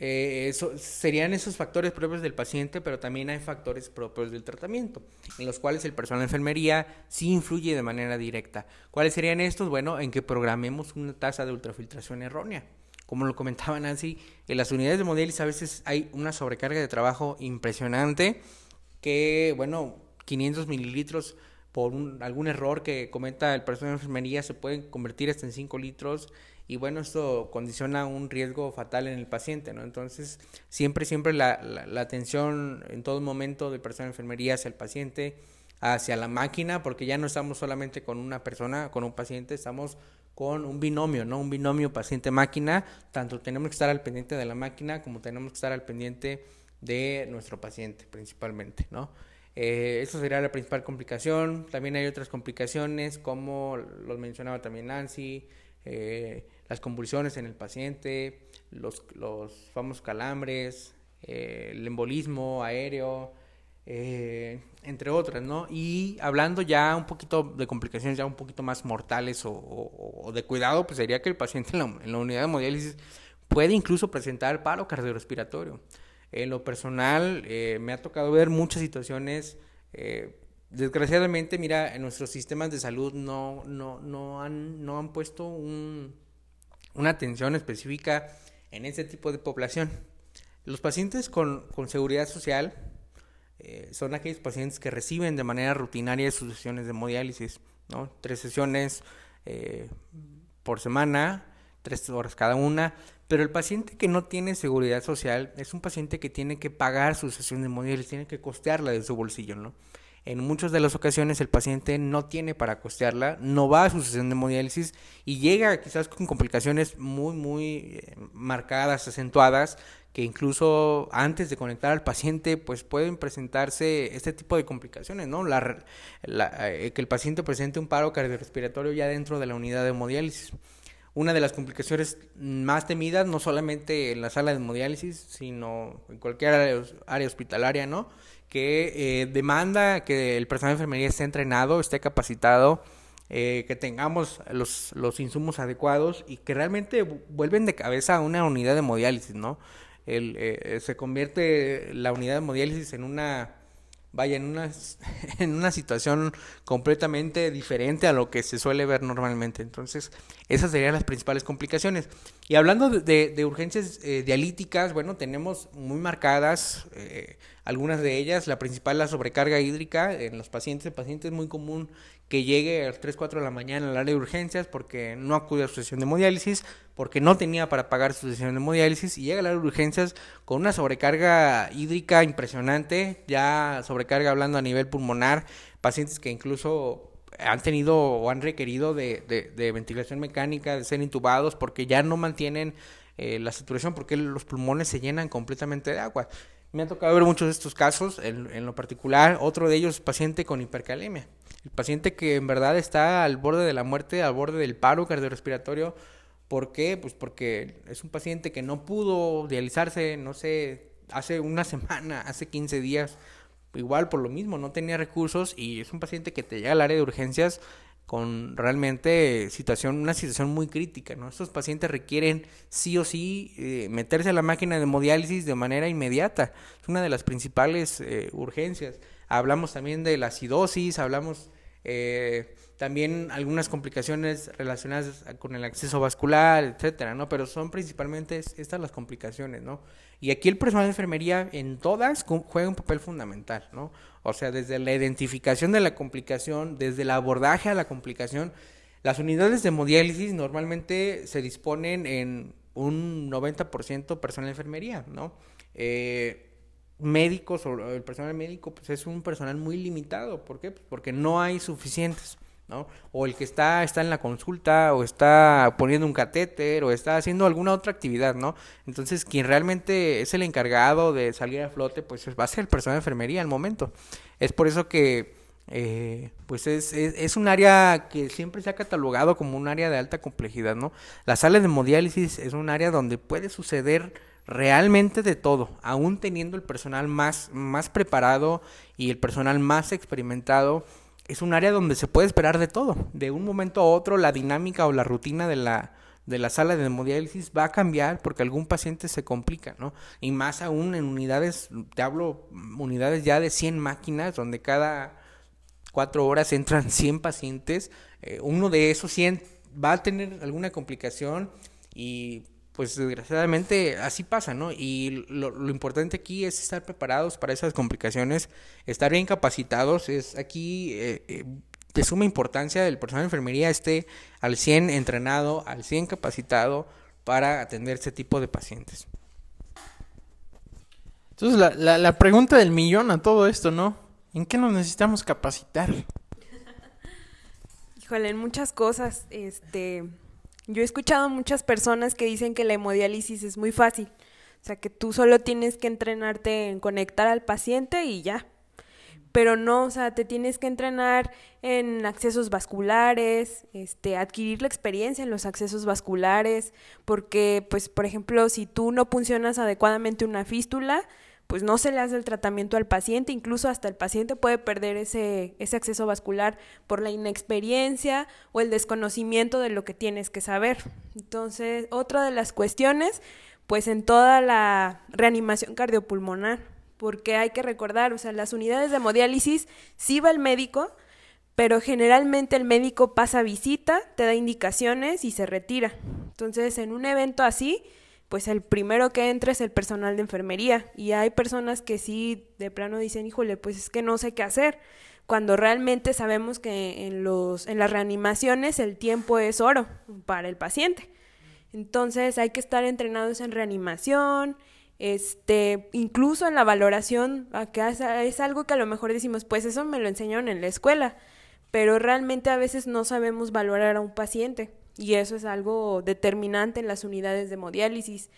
Eh, serían esos factores propios del paciente, pero también hay factores propios del tratamiento, en los cuales el personal de enfermería sí influye de manera directa. ¿Cuáles serían estos? Bueno, en que programemos una tasa de ultrafiltración errónea. Como lo comentaba Nancy, en las unidades de modelos a veces hay una sobrecarga de trabajo impresionante que, bueno, 500 mililitros por algún error que cometa el personal de enfermería se pueden convertir hasta en 5 litros y bueno, esto condiciona un riesgo fatal en el paciente, ¿no? Entonces, siempre, siempre la, la, atención en todo momento del personal de enfermería hacia el paciente, hacia la máquina, porque ya no estamos solamente con una persona, con un paciente, estamos con un binomio, ¿no? Un binomio paciente-máquina, tanto tenemos que estar al pendiente de la máquina como tenemos que estar al pendiente de nuestro paciente principalmente, ¿no? Eh, eso sería la principal complicación. También hay otras complicaciones, como lo mencionaba también Nancy, eh, las convulsiones en el paciente, los, los famosos calambres, eh, el embolismo aéreo, entre otras, ¿no? Y hablando ya un poquito de complicaciones ya un poquito más mortales o, de cuidado, pues sería que el paciente en la, en la unidad de hemodiálisis puede incluso presentar paro cardiorrespiratorio. En lo personal, eh, me ha tocado ver muchas situaciones. Eh, desgraciadamente, mira, en nuestros sistemas de salud no, no, no, han, no han puesto un, una atención específica en ese tipo de población. Los pacientes con, con seguridad social eh, son aquellos pacientes que reciben de manera rutinaria sus sesiones de hemodiálisis, ¿no? Tres sesiones por semana, tres horas cada una. Pero el paciente que no tiene seguridad social es un paciente que tiene que pagar su sesión de hemodiálisis, tiene que costearla de su bolsillo, ¿no? En muchas de las ocasiones el paciente no tiene para costearla, no va a su sesión de hemodiálisis y llega quizás con complicaciones muy, muy eh, marcadas, acentuadas, que incluso antes de conectar al paciente, pues pueden presentarse este tipo de complicaciones, ¿no? La, eh, que el paciente presente un paro cardiorrespiratorio ya dentro de la unidad de hemodiálisis una de las complicaciones más temidas, no solamente en la sala de hemodiálisis, sino en cualquier área, hospitalaria, ¿no? Que eh, demanda que el personal de enfermería esté entrenado, esté capacitado, eh, que tengamos los, los insumos adecuados y que realmente vuelven de cabeza a una unidad de hemodiálisis, ¿no? El, eh, se convierte la unidad de hemodiálisis en una vaya, en una, en una situación completamente diferente a lo que se suele ver normalmente. Entonces, esas serían las principales complicaciones. Y hablando de, de, urgencias eh, dialíticas, bueno, tenemos muy marcadas eh, algunas de ellas. La principal, la sobrecarga hídrica en los pacientes. El paciente es muy común que llegue a las 3, 4 de la mañana al área de urgencias porque no acude a su sesión de hemodiálisis, porque no tenía para pagar su sesión de hemodiálisis y llega al área de urgencias con una sobrecarga hídrica impresionante, ya sobrecarga hablando a nivel pulmonar, pacientes que incluso han tenido o han requerido de, de, ventilación mecánica, de ser intubados porque ya no mantienen eh, la saturación porque los pulmones se llenan completamente de agua. Me ha tocado ver muchos de estos casos, en, en lo particular, otro de ellos paciente con hipercalemia. El paciente que en verdad está al borde de la muerte, al borde del paro cardiorrespiratorio. ¿Por qué? Pues porque es un paciente que no pudo dializarse, no sé, hace una semana, hace 15 días, igual por lo mismo, no tenía recursos y es un paciente que te llega al área de urgencias con realmente situación, una situación muy crítica, ¿no? Estos pacientes requieren sí o sí eh, meterse a la máquina de hemodiálisis de manera inmediata. Es una de las principales eh, urgencias. Hablamos también de la acidosis, hablamos eh, también algunas complicaciones relacionadas con el acceso vascular, etcétera, ¿no? Pero son principalmente estas las complicaciones, ¿no? Y aquí el personal de enfermería en todas juega un papel fundamental, ¿no? O sea, desde la identificación de la complicación, desde el abordaje a la complicación, las unidades de hemodiálisis normalmente se disponen en un 90% personal de enfermería, ¿no? Eh, médicos o el personal médico pues es un personal muy limitado, ¿por qué? Pues porque no hay suficientes. ¿no? O el que está, está en la consulta, o está poniendo un catéter, o está haciendo alguna otra actividad, ¿no? Entonces, quien realmente es el encargado de salir a flote, pues va a ser el personal de enfermería al momento. Es por eso que, eh, pues es, es, un área que siempre se ha catalogado como un área de alta complejidad, ¿no? La sala de hemodiálisis es un área donde puede suceder realmente de todo, aún teniendo el personal más, más preparado y el personal más experimentado, es un área donde se puede esperar de todo. De un momento a otro, la dinámica o la rutina de la, de la sala de hemodiálisis va a cambiar porque algún paciente se complica, ¿no? Y más aún en unidades, te hablo, unidades ya de 100 máquinas, donde cada cuatro horas entran 100 pacientes, eh, uno de esos 100 va a tener alguna complicación y pues desgraciadamente así pasa, ¿no? Y lo, importante aquí es estar preparados para esas complicaciones, estar bien capacitados, es aquí eh, eh, de suma importancia el personal de enfermería esté al 100 entrenado, al 100 capacitado para atender este tipo de pacientes. Entonces la, la, la pregunta del millón a todo esto, ¿no? ¿En qué nos necesitamos capacitar? Híjole, en muchas cosas, este yo he escuchado muchas personas que dicen que la hemodiálisis es muy fácil. O sea, que tú solo tienes que entrenarte en conectar al paciente y ya. Pero no, o sea, te tienes que entrenar en accesos vasculares, este, adquirir la experiencia en los accesos vasculares, porque, pues, por ejemplo, si tú no funcionas adecuadamente una fístula, pues no se le hace el tratamiento al paciente, incluso hasta el paciente puede perder ese, ese acceso vascular por la inexperiencia o el desconocimiento de lo que tienes que saber. Entonces, otra de las cuestiones, pues en toda la reanimación cardiopulmonar, porque hay que recordar, o sea, las unidades de hemodiálisis sí va el médico, pero generalmente el médico pasa visita, te da indicaciones y se retira. Entonces, en un evento así, pues el primero que entra es el personal de enfermería. Y hay personas que sí de plano dicen, híjole, pues es que no sé qué hacer. Cuando realmente sabemos que en, los, en las reanimaciones el tiempo es oro para el paciente. Entonces hay que estar entrenados en reanimación, este, incluso en la valoración, que es algo que a lo mejor decimos, pues eso me lo enseñaron en la escuela, pero realmente a veces no sabemos valorar a un paciente y eso es algo determinante en las unidades de hemodiálisis.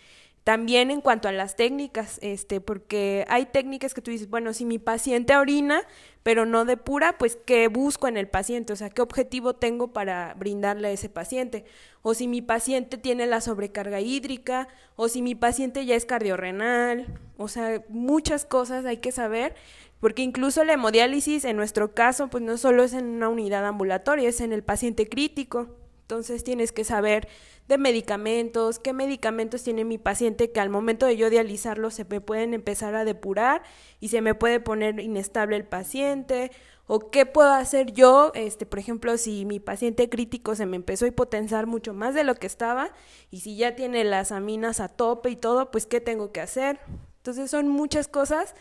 También en cuanto a las técnicas, este, porque hay técnicas que tú dices, bueno, si mi paciente orina, pero no depura, pues qué busco en el paciente, o sea, qué objetivo tengo para brindarle a ese paciente, o si mi paciente tiene la sobrecarga hídrica, o si mi paciente ya es cardiorrenal, o sea, muchas cosas hay que saber, porque incluso la hemodiálisis en nuestro caso, pues no solo es en una unidad ambulatoria, es en el paciente crítico. Entonces tienes que saber de medicamentos, qué medicamentos tiene mi paciente que al momento de yo dializarlo se me pueden empezar a depurar y se me puede poner inestable el paciente o qué puedo hacer yo, este, por ejemplo, si mi paciente crítico se me empezó a hipotensar mucho más de lo que estaba y si ya tiene las aminas a tope y todo, pues qué tengo que hacer. Entonces son muchas cosas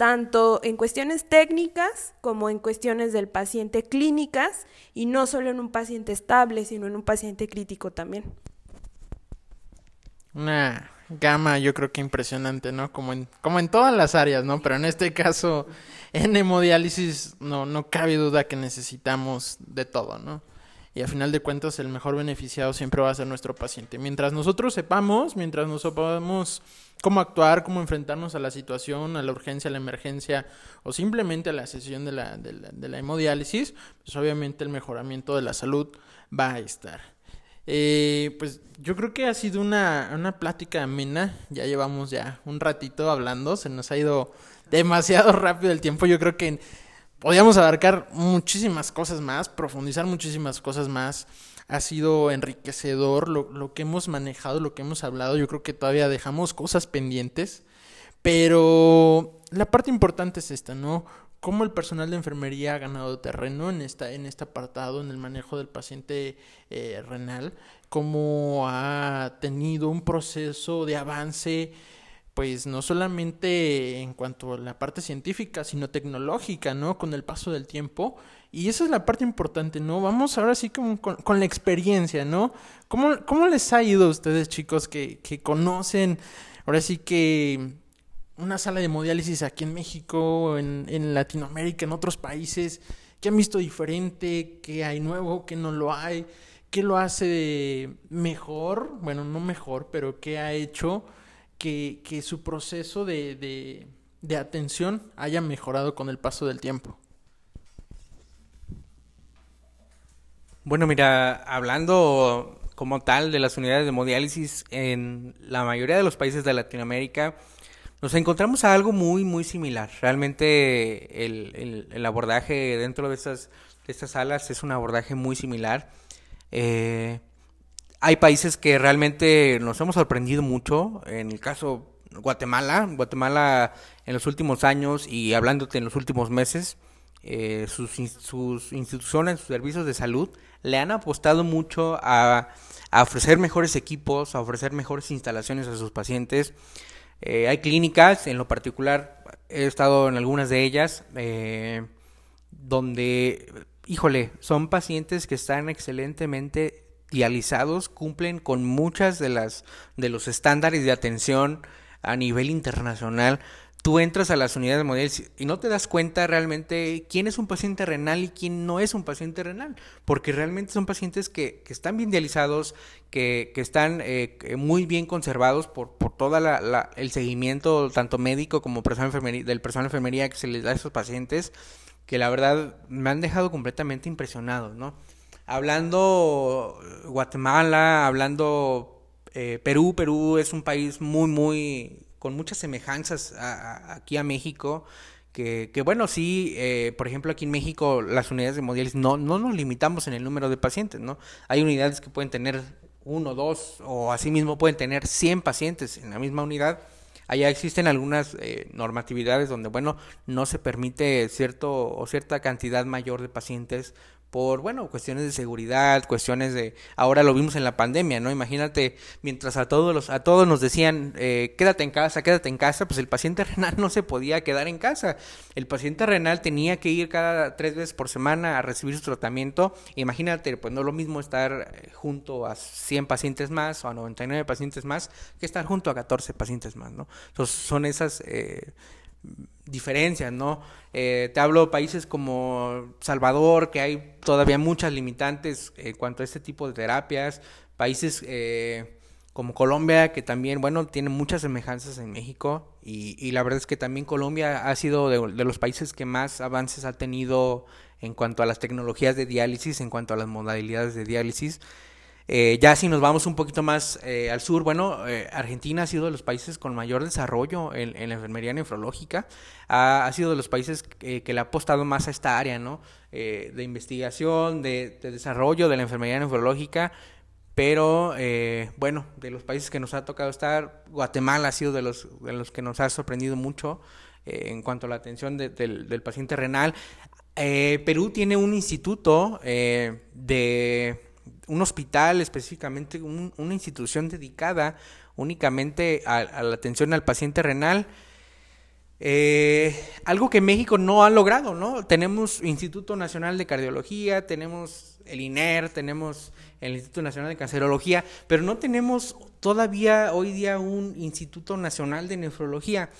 tanto en cuestiones técnicas como en cuestiones del paciente clínicas y no solo en un paciente estable, sino en un paciente crítico también. Una gama yo creo que impresionante, ¿no? Como en, como en todas las áreas, ¿no? Pero en este caso, en hemodiálisis no, no cabe duda que necesitamos de todo, ¿no? Y a final de cuentas el mejor beneficiado siempre va a ser nuestro paciente. Mientras nosotros sepamos, mientras nosotros podamos cómo actuar, cómo enfrentarnos a la situación, a la urgencia, a la emergencia o simplemente a la sesión de la, de la, hemodiálisis, pues obviamente el mejoramiento de la salud va a estar. Eh, pues yo creo que ha sido una, una plática amena, ya llevamos ya un ratito hablando, se nos ha ido demasiado rápido el tiempo. Yo creo que podíamos abarcar muchísimas cosas más, profundizar muchísimas cosas más. Ha sido enriquecedor lo, lo que hemos manejado, lo que hemos hablado. Yo creo que todavía dejamos cosas pendientes. Pero la parte importante es esta, ¿no? Cómo el personal de enfermería ha ganado terreno en, esta, en este apartado, en el manejo del paciente eh, renal, cómo ha tenido un proceso de avance pues no solamente en cuanto a la parte científica, sino tecnológica, ¿no? Con el paso del tiempo. Y esa es la parte importante, ¿no? Vamos ahora sí con, con, la experiencia, ¿no? ¿Cómo, ¿Cómo, les ha ido a ustedes, chicos, que, que conocen, ahora sí que una sala de hemodiálisis aquí en México, en, en Latinoamérica, en otros países, ¿qué han visto diferente? ¿Qué hay nuevo? ¿Qué no lo hay? ¿Qué lo hace mejor? Bueno, no mejor, pero ¿qué ha hecho que, que su proceso de, de, de atención haya mejorado con el paso del tiempo? Bueno, mira, hablando como tal de las unidades de hemodiálisis en la mayoría de los países de Latinoamérica, nos encontramos a algo muy, muy similar. Realmente el, el, abordaje dentro de estas, estas salas es un abordaje muy similar. Eh, hay países que realmente nos hemos sorprendido mucho. En el caso Guatemala, Guatemala en los últimos años y hablándote en los últimos meses, eh, sus, sus, instituciones, sus servicios de salud le han apostado mucho a, ofrecer mejores equipos, a ofrecer mejores instalaciones a sus pacientes. Eh, hay clínicas, en lo particular he estado en algunas de ellas, eh, donde, híjole, son pacientes que están excelentemente dializados, cumplen con muchas de las de los estándares de atención a nivel internacional tú entras a las unidades de modelos y no te das cuenta realmente quién es un paciente renal y quién no es un paciente renal, porque realmente son pacientes que, que están bien dializados, que, que están eh, muy bien conservados por, por todo el seguimiento tanto médico como personal del personal de enfermería que se les da a esos pacientes, que la verdad me han dejado completamente impresionado, ¿no? Hablando Guatemala, hablando eh, Perú, Perú es un país muy, muy con muchas semejanzas aquí a México. Que, que bueno, sí, eh, por ejemplo, aquí en México las unidades de hemodiálisis no, no nos limitamos en el número de pacientes, ¿no? Hay unidades que pueden tener uno, dos, o asimismo pueden tener 100 pacientes en la misma unidad. Allá existen algunas eh, normatividades donde, bueno, no se permite cierto o cierta cantidad mayor de pacientes por, bueno, cuestiones de seguridad, cuestiones de, ahora lo vimos en la pandemia, ¿no? Imagínate, mientras a todos los, a todos nos decían, eh, quédate en casa, quédate en casa, pues el paciente renal no se podía quedar en casa. El paciente renal tenía que ir cada tres veces por semana a recibir su tratamiento. Imagínate, pues no es lo mismo estar eh, junto a 100 pacientes más o a 99 pacientes más que estar junto a 14 pacientes más, ¿no? Entonces son esas... Eh, diferencias, ¿no? Eh, te hablo de países como Salvador, que hay todavía muchas limitantes en cuanto a este tipo de terapias, países eh, como Colombia, que también, bueno, tiene muchas semejanzas en México, y, la verdad es que también Colombia ha sido de, los países que más avances ha tenido en cuanto a las tecnologías de diálisis, en cuanto a las modalidades de diálisis. Eh, ya si nos vamos un poquito más eh, al sur, bueno, eh, Argentina ha sido de los países con mayor desarrollo en, la enfermería nefrológica, ha, sido de los países que le ha apostado más a esta área, ¿no? de investigación, de, de, desarrollo de la enfermería nefrológica, pero bueno, de los países que nos ha tocado estar, Guatemala ha sido de los, de los que nos ha sorprendido mucho en cuanto a la atención de, del, del, paciente renal. Perú tiene un instituto de un hospital específicamente, un, una institución dedicada únicamente a, a, la atención al paciente renal. Eh, algo que México no ha logrado, ¿no? Tenemos Instituto Nacional de Cardiología, tenemos el INER, tenemos el Instituto Nacional de Cancerología, pero no tenemos todavía hoy día un Instituto Nacional de Nefrología.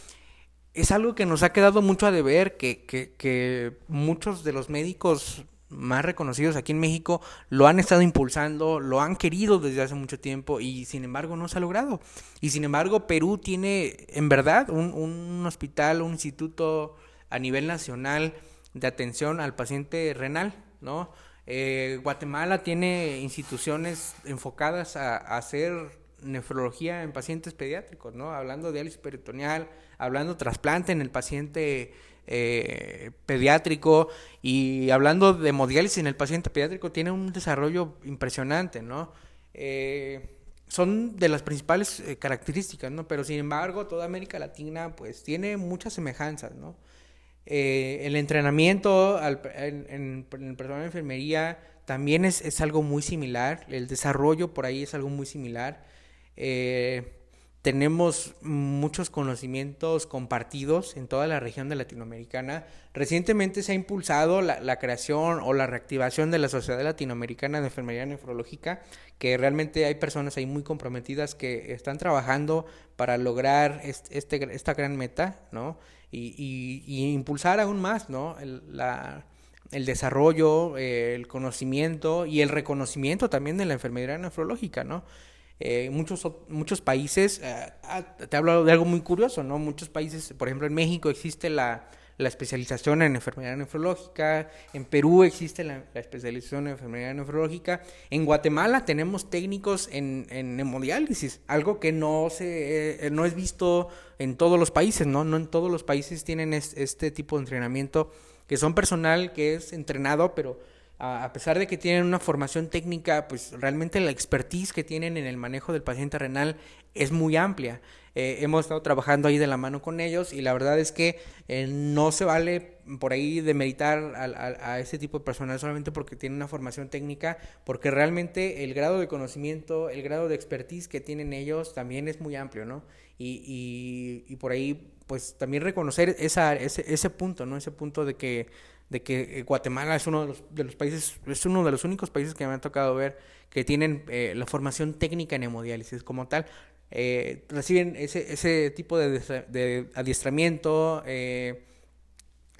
Es algo que nos ha quedado mucho a deber, que, que, que muchos de los médicos más reconocidos aquí en México lo han estado impulsando, lo han querido desde hace mucho tiempo y sin embargo no se ha logrado. Y sin embargo Perú tiene en verdad un, un hospital, un instituto a nivel nacional de atención al paciente renal, ¿no? Eh, Guatemala tiene instituciones enfocadas a, a, hacer nefrología en pacientes pediátricos, ¿no? Hablando de diálisis peritoneal, hablando trasplante en el paciente eh, pediátrico y hablando de hemodiálisis en el paciente pediátrico tiene un desarrollo impresionante, ¿no? Eh, son de las principales eh, características, ¿no? Pero sin embargo, toda América Latina pues tiene muchas semejanzas, ¿no? el entrenamiento en, el personal de enfermería también es, es, algo muy similar, el desarrollo por ahí es algo muy similar. Eh, tenemos muchos conocimientos compartidos en toda la región de Latinoamericana. Recientemente se ha impulsado la, creación o la reactivación de la Sociedad Latinoamericana de Enfermería Nefrológica, que realmente hay personas ahí muy comprometidas que están trabajando para lograr este, esta gran meta, ¿no? Y, impulsar aún más, ¿no? El, el desarrollo, el conocimiento y el reconocimiento también de la enfermería nefrológica, ¿no? Eh, muchos, muchos países, eh, ah, te hablo de algo muy curioso, ¿no? Muchos países, por ejemplo, en México existe la, especialización en enfermedad nefrológica, en Perú existe la, especialización en enfermedad nefrológica, en Guatemala tenemos técnicos en, en hemodiálisis, algo que no, se, eh, no es visto en todos los países, ¿no? No en todos los países tienen este tipo de entrenamiento, que son personal que es entrenado, pero a pesar de que tienen una formación técnica, pues realmente la expertise que tienen en el manejo del paciente renal es muy amplia. Eh, hemos estado trabajando ahí de la mano con ellos y la verdad es que eh, no se vale por ahí demeritar a, a, a, ese tipo de personal solamente porque tiene una formación técnica, porque realmente el grado de conocimiento, el grado de expertise que tienen ellos también es muy amplio, ¿no? Y, y, y por ahí, pues también reconocer esa, ese, ese punto, ¿no? Ese punto de que de que eh, Guatemala es uno de los, países, es uno de los únicos países que me ha tocado ver que tienen eh, la formación técnica en hemodiálisis como tal. Eh, reciben ese, ese tipo de, adiestramiento,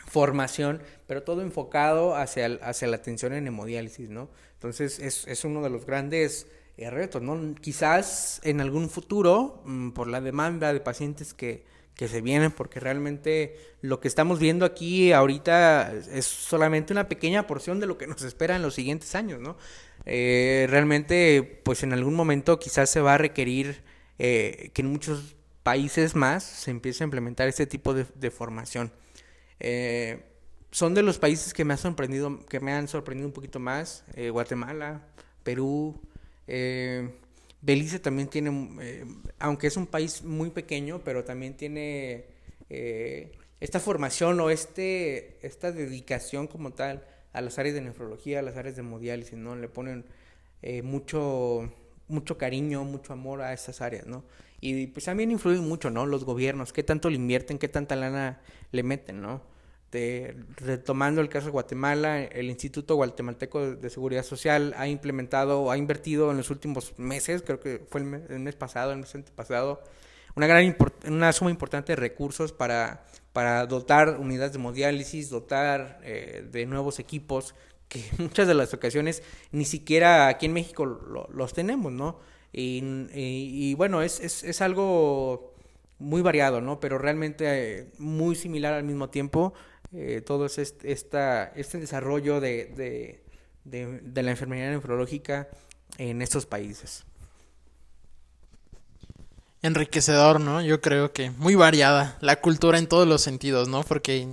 formación, pero todo enfocado hacia, hacia la atención en hemodiálisis, ¿no? Entonces es, es uno de los grandes retos, ¿no? Quizás en algún futuro, mm, por la demanda de pacientes que, que se vienen, porque realmente lo que estamos viendo aquí ahorita es solamente una pequeña porción de lo que nos espera en los siguientes años, ¿no? Eh, realmente, pues en algún momento quizás se va a requerir eh, que en muchos países más se empiece a implementar este tipo de, formación. Eh, son de los países que me, ha sorprendido, que me han sorprendido un poquito más, Guatemala, Perú, Belice también tiene, eh, aunque es un país muy pequeño, pero también tiene eh, esta formación o este, esta dedicación como tal a las áreas de nefrología, a las áreas de hemodiálisis, ¿no? Le ponen eh, mucho, mucho cariño, mucho amor a esas áreas, ¿no? Y pues también influyen mucho, ¿no? Los gobiernos, qué tanto le invierten, qué tanta lana le meten, ¿no? Este, retomando el caso de Guatemala, el Instituto Guatemalteco de Seguridad Social ha implementado ha invertido en los últimos meses, creo que fue el mes, pasado, el mes pasado, una gran una suma importante de recursos para, para dotar unidades de hemodiálisis, dotar eh, de nuevos equipos que muchas de las ocasiones ni siquiera aquí en México los tenemos, ¿no? Y, bueno, es, es, es, algo muy variado, ¿no? Pero realmente eh, muy similar al mismo tiempo eh, todo este, esta, este desarrollo de, de, la enfermedad nefrológica en estos países. Enriquecedor, ¿no? Yo creo que muy variada la cultura en todos los sentidos, ¿no? Porque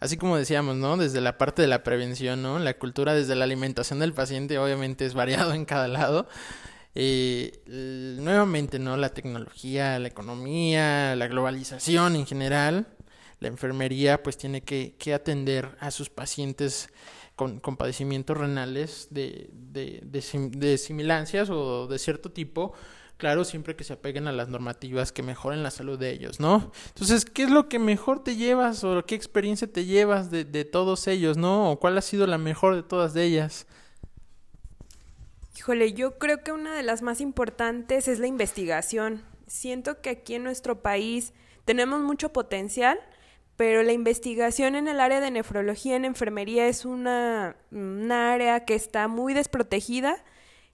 así como decíamos, ¿no? Desde la parte de la prevención, ¿no? La cultura desde la alimentación del paciente obviamente es variado en cada lado. Eh, nuevamente, ¿no? La tecnología, la economía, la globalización en general, la enfermería pues tiene que, atender a sus pacientes con, padecimientos renales de, de, de, similancias o de cierto tipo, claro, siempre que se apeguen a las normativas que mejoren la salud de ellos, ¿no? Entonces, ¿qué es lo que mejor te llevas o qué experiencia te llevas de, todos ellos, ¿no? ¿O cuál ha sido la mejor de todas ellas? Híjole, yo creo que una de las más importantes es la investigación. Siento que aquí en nuestro país tenemos mucho potencial, pero la investigación en el área de nefrología en enfermería es una, área que está muy desprotegida.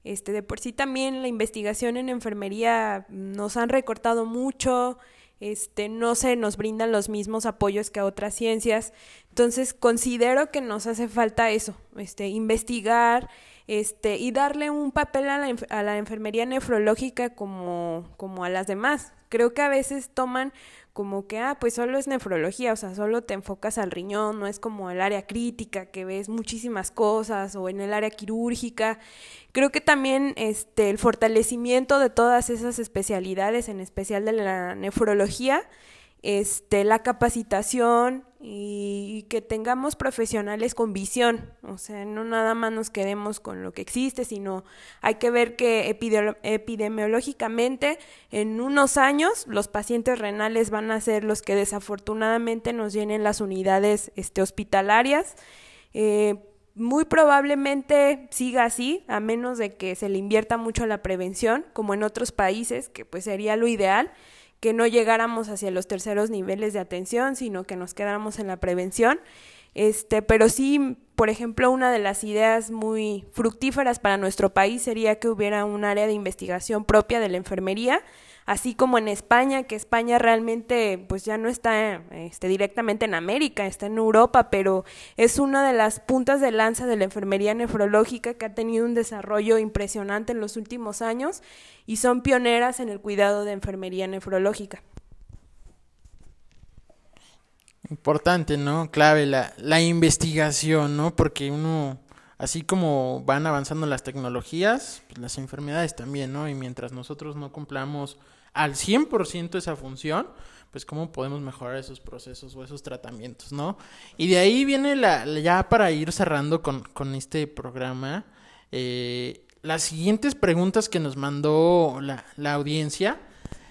Este, de por sí también la investigación en enfermería nos han recortado mucho, este, no se nos brindan los mismos apoyos que a otras ciencias. Entonces considero que nos hace falta eso, este, investigar, este, y darle un papel a la, a la enfermería nefrológica como, como a las demás. Creo que a veces toman como que, ah, pues solo es nefrología, o sea, solo te enfocas al riñón, no es como el área crítica, que ves muchísimas cosas, o en el área quirúrgica. Creo que también este, el fortalecimiento de todas esas especialidades, en especial de la nefrología, este, la capacitación y, que tengamos profesionales con visión, o sea, no nada más nos quedemos con lo que existe, sino hay que ver que epidemiológicamente en unos años los pacientes renales van a ser los que desafortunadamente nos llenen las unidades este, hospitalarias. Eh, muy probablemente siga así, a menos de que se le invierta mucho a la prevención, como en otros países, que pues sería lo ideal que no llegáramos hacia los terceros niveles de atención, sino que nos quedáramos en la prevención. Este, pero sí, por ejemplo, una de las ideas muy fructíferas para nuestro país sería que hubiera un área de investigación propia de la enfermería así como en España, que España realmente pues ya no está este, directamente en América, está en Europa, pero es una de las puntas de lanza de la enfermería nefrológica que ha tenido un desarrollo impresionante en los últimos años y son pioneras en el cuidado de enfermería nefrológica. Importante, ¿no? Clave la, la investigación, ¿no? Porque uno así como van avanzando las tecnologías, pues las enfermedades también, ¿no? Y mientras nosotros no cumplamos al 100% esa función, pues cómo podemos mejorar esos procesos o esos tratamientos, ¿no? Y de ahí viene la, ya para ir cerrando con, con este programa, eh, las siguientes preguntas que nos mandó la, la, audiencia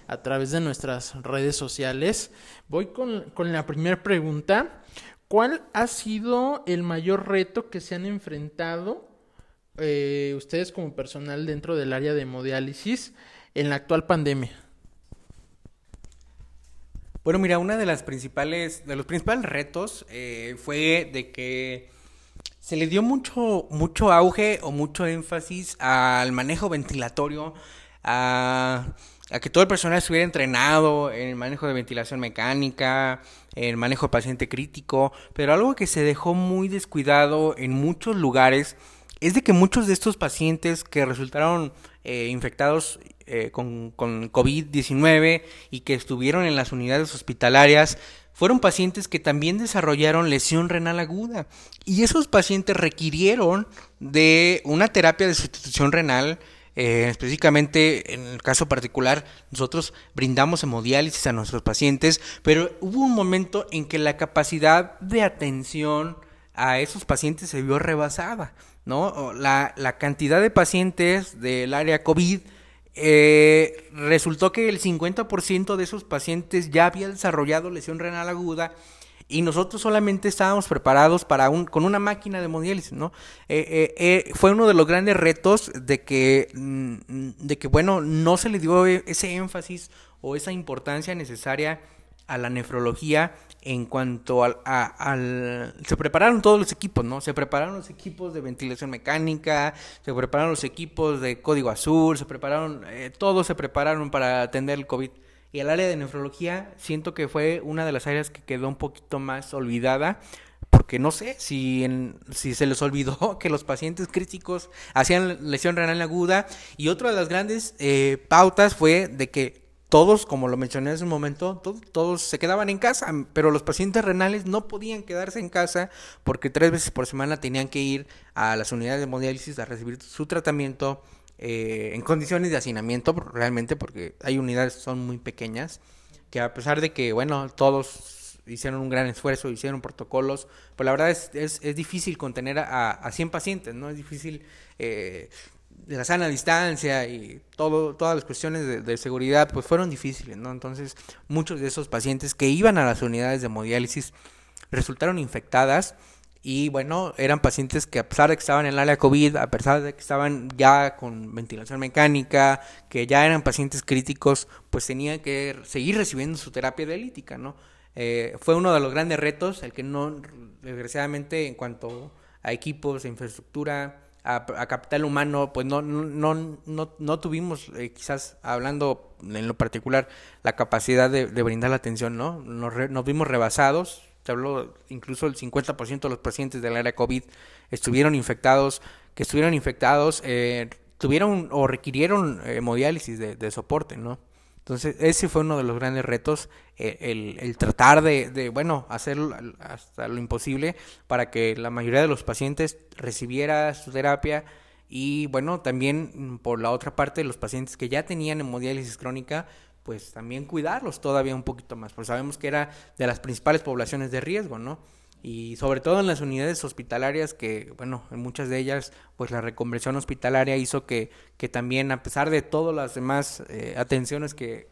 a través de nuestras redes sociales. Voy con, con la primera pregunta. ¿Cuál ha sido el mayor reto que se han enfrentado eh, ustedes como personal dentro del área de hemodiálisis en la actual pandemia? Bueno, mira, una de las principales, de los principales retos eh, fue de que se le dio mucho, mucho auge o mucho énfasis al manejo ventilatorio, a, a que todo el personal estuviera entrenado en el manejo de ventilación mecánica, el manejo de paciente crítico, pero algo que se dejó muy descuidado en muchos lugares es de que muchos de estos pacientes que resultaron eh, infectados eh, con, con COVID-19 y que estuvieron en las unidades hospitalarias fueron pacientes que también desarrollaron lesión renal aguda. Y esos pacientes requirieron de una terapia de sustitución renal eh, específicamente en el caso particular, nosotros brindamos hemodiálisis a nuestros pacientes, pero hubo un momento en que la capacidad de atención a esos pacientes se vio rebasada, ¿no? La, la cantidad de pacientes del área COVID eh, resultó que el 50% de esos pacientes ya había desarrollado lesión renal aguda y nosotros solamente estábamos preparados para un, con una máquina de hemodiálisis, ¿no? Eh, eh, eh, fue uno de los grandes retos de que, mm, de que, bueno, no se le dio ese énfasis o esa importancia necesaria a la nefrología en cuanto al, al, se prepararon todos los equipos, ¿no? Se prepararon los equipos de ventilación mecánica, se prepararon los equipos de código azul, se prepararon, todos se prepararon para atender el COVID. Y el área de nefrología siento que fue una de las áreas que quedó un poquito más olvidada porque no sé si, en, si se les olvidó que los pacientes críticos hacían lesión renal aguda y otra de las grandes eh, pautas fue de que todos, como lo mencioné hace un momento, todos se quedaban en casa, pero los pacientes renales no podían quedarse en casa porque tres veces por semana tenían que ir a las unidades de hemodiálisis a recibir su tratamiento eh, en condiciones de hacinamiento, realmente, porque hay unidades que son muy pequeñas, que a pesar de que, bueno, todos hicieron un gran esfuerzo, hicieron protocolos, pues la verdad es, es, difícil contener a, a 100 pacientes, ¿no? Es difícil eh, la sana distancia y todo, todas las cuestiones de, de, seguridad, pues fueron difíciles, ¿no? Entonces, muchos de esos pacientes que iban a las unidades de hemodiálisis resultaron infectadas y bueno, eran pacientes que a pesar de que estaban en el área COVID, a pesar de que estaban ya con ventilación mecánica, que ya eran pacientes críticos, pues tenían que seguir recibiendo su terapia dialítica, ¿no? Eh, fue uno de los grandes retos, el que no, desgraciadamente, en cuanto a equipos, a infraestructura, a, capital humano, pues no, no, no, no tuvimos, eh, quizás hablando en lo particular, la capacidad de, brindar la atención, ¿no? Nos, nos vimos rebasados, se habló incluso el 50% de los pacientes del área COVID estuvieron infectados, que estuvieron infectados, eh, tuvieron o requirieron hemodiálisis de, de, soporte, ¿no? Entonces, ese fue uno de los grandes retos, eh, el, el, tratar de, de, bueno, hacer hasta lo imposible para que la mayoría de los pacientes recibiera su terapia y, bueno, también mm, por la otra parte, los pacientes que ya tenían hemodiálisis crónica, pues también cuidarlos todavía un poquito más, porque sabemos que era de las principales poblaciones de riesgo, ¿no? y sobre todo en las unidades hospitalarias que, bueno, en muchas de ellas, pues la reconversión hospitalaria hizo que, que también, a pesar de todas las demás eh, atenciones que,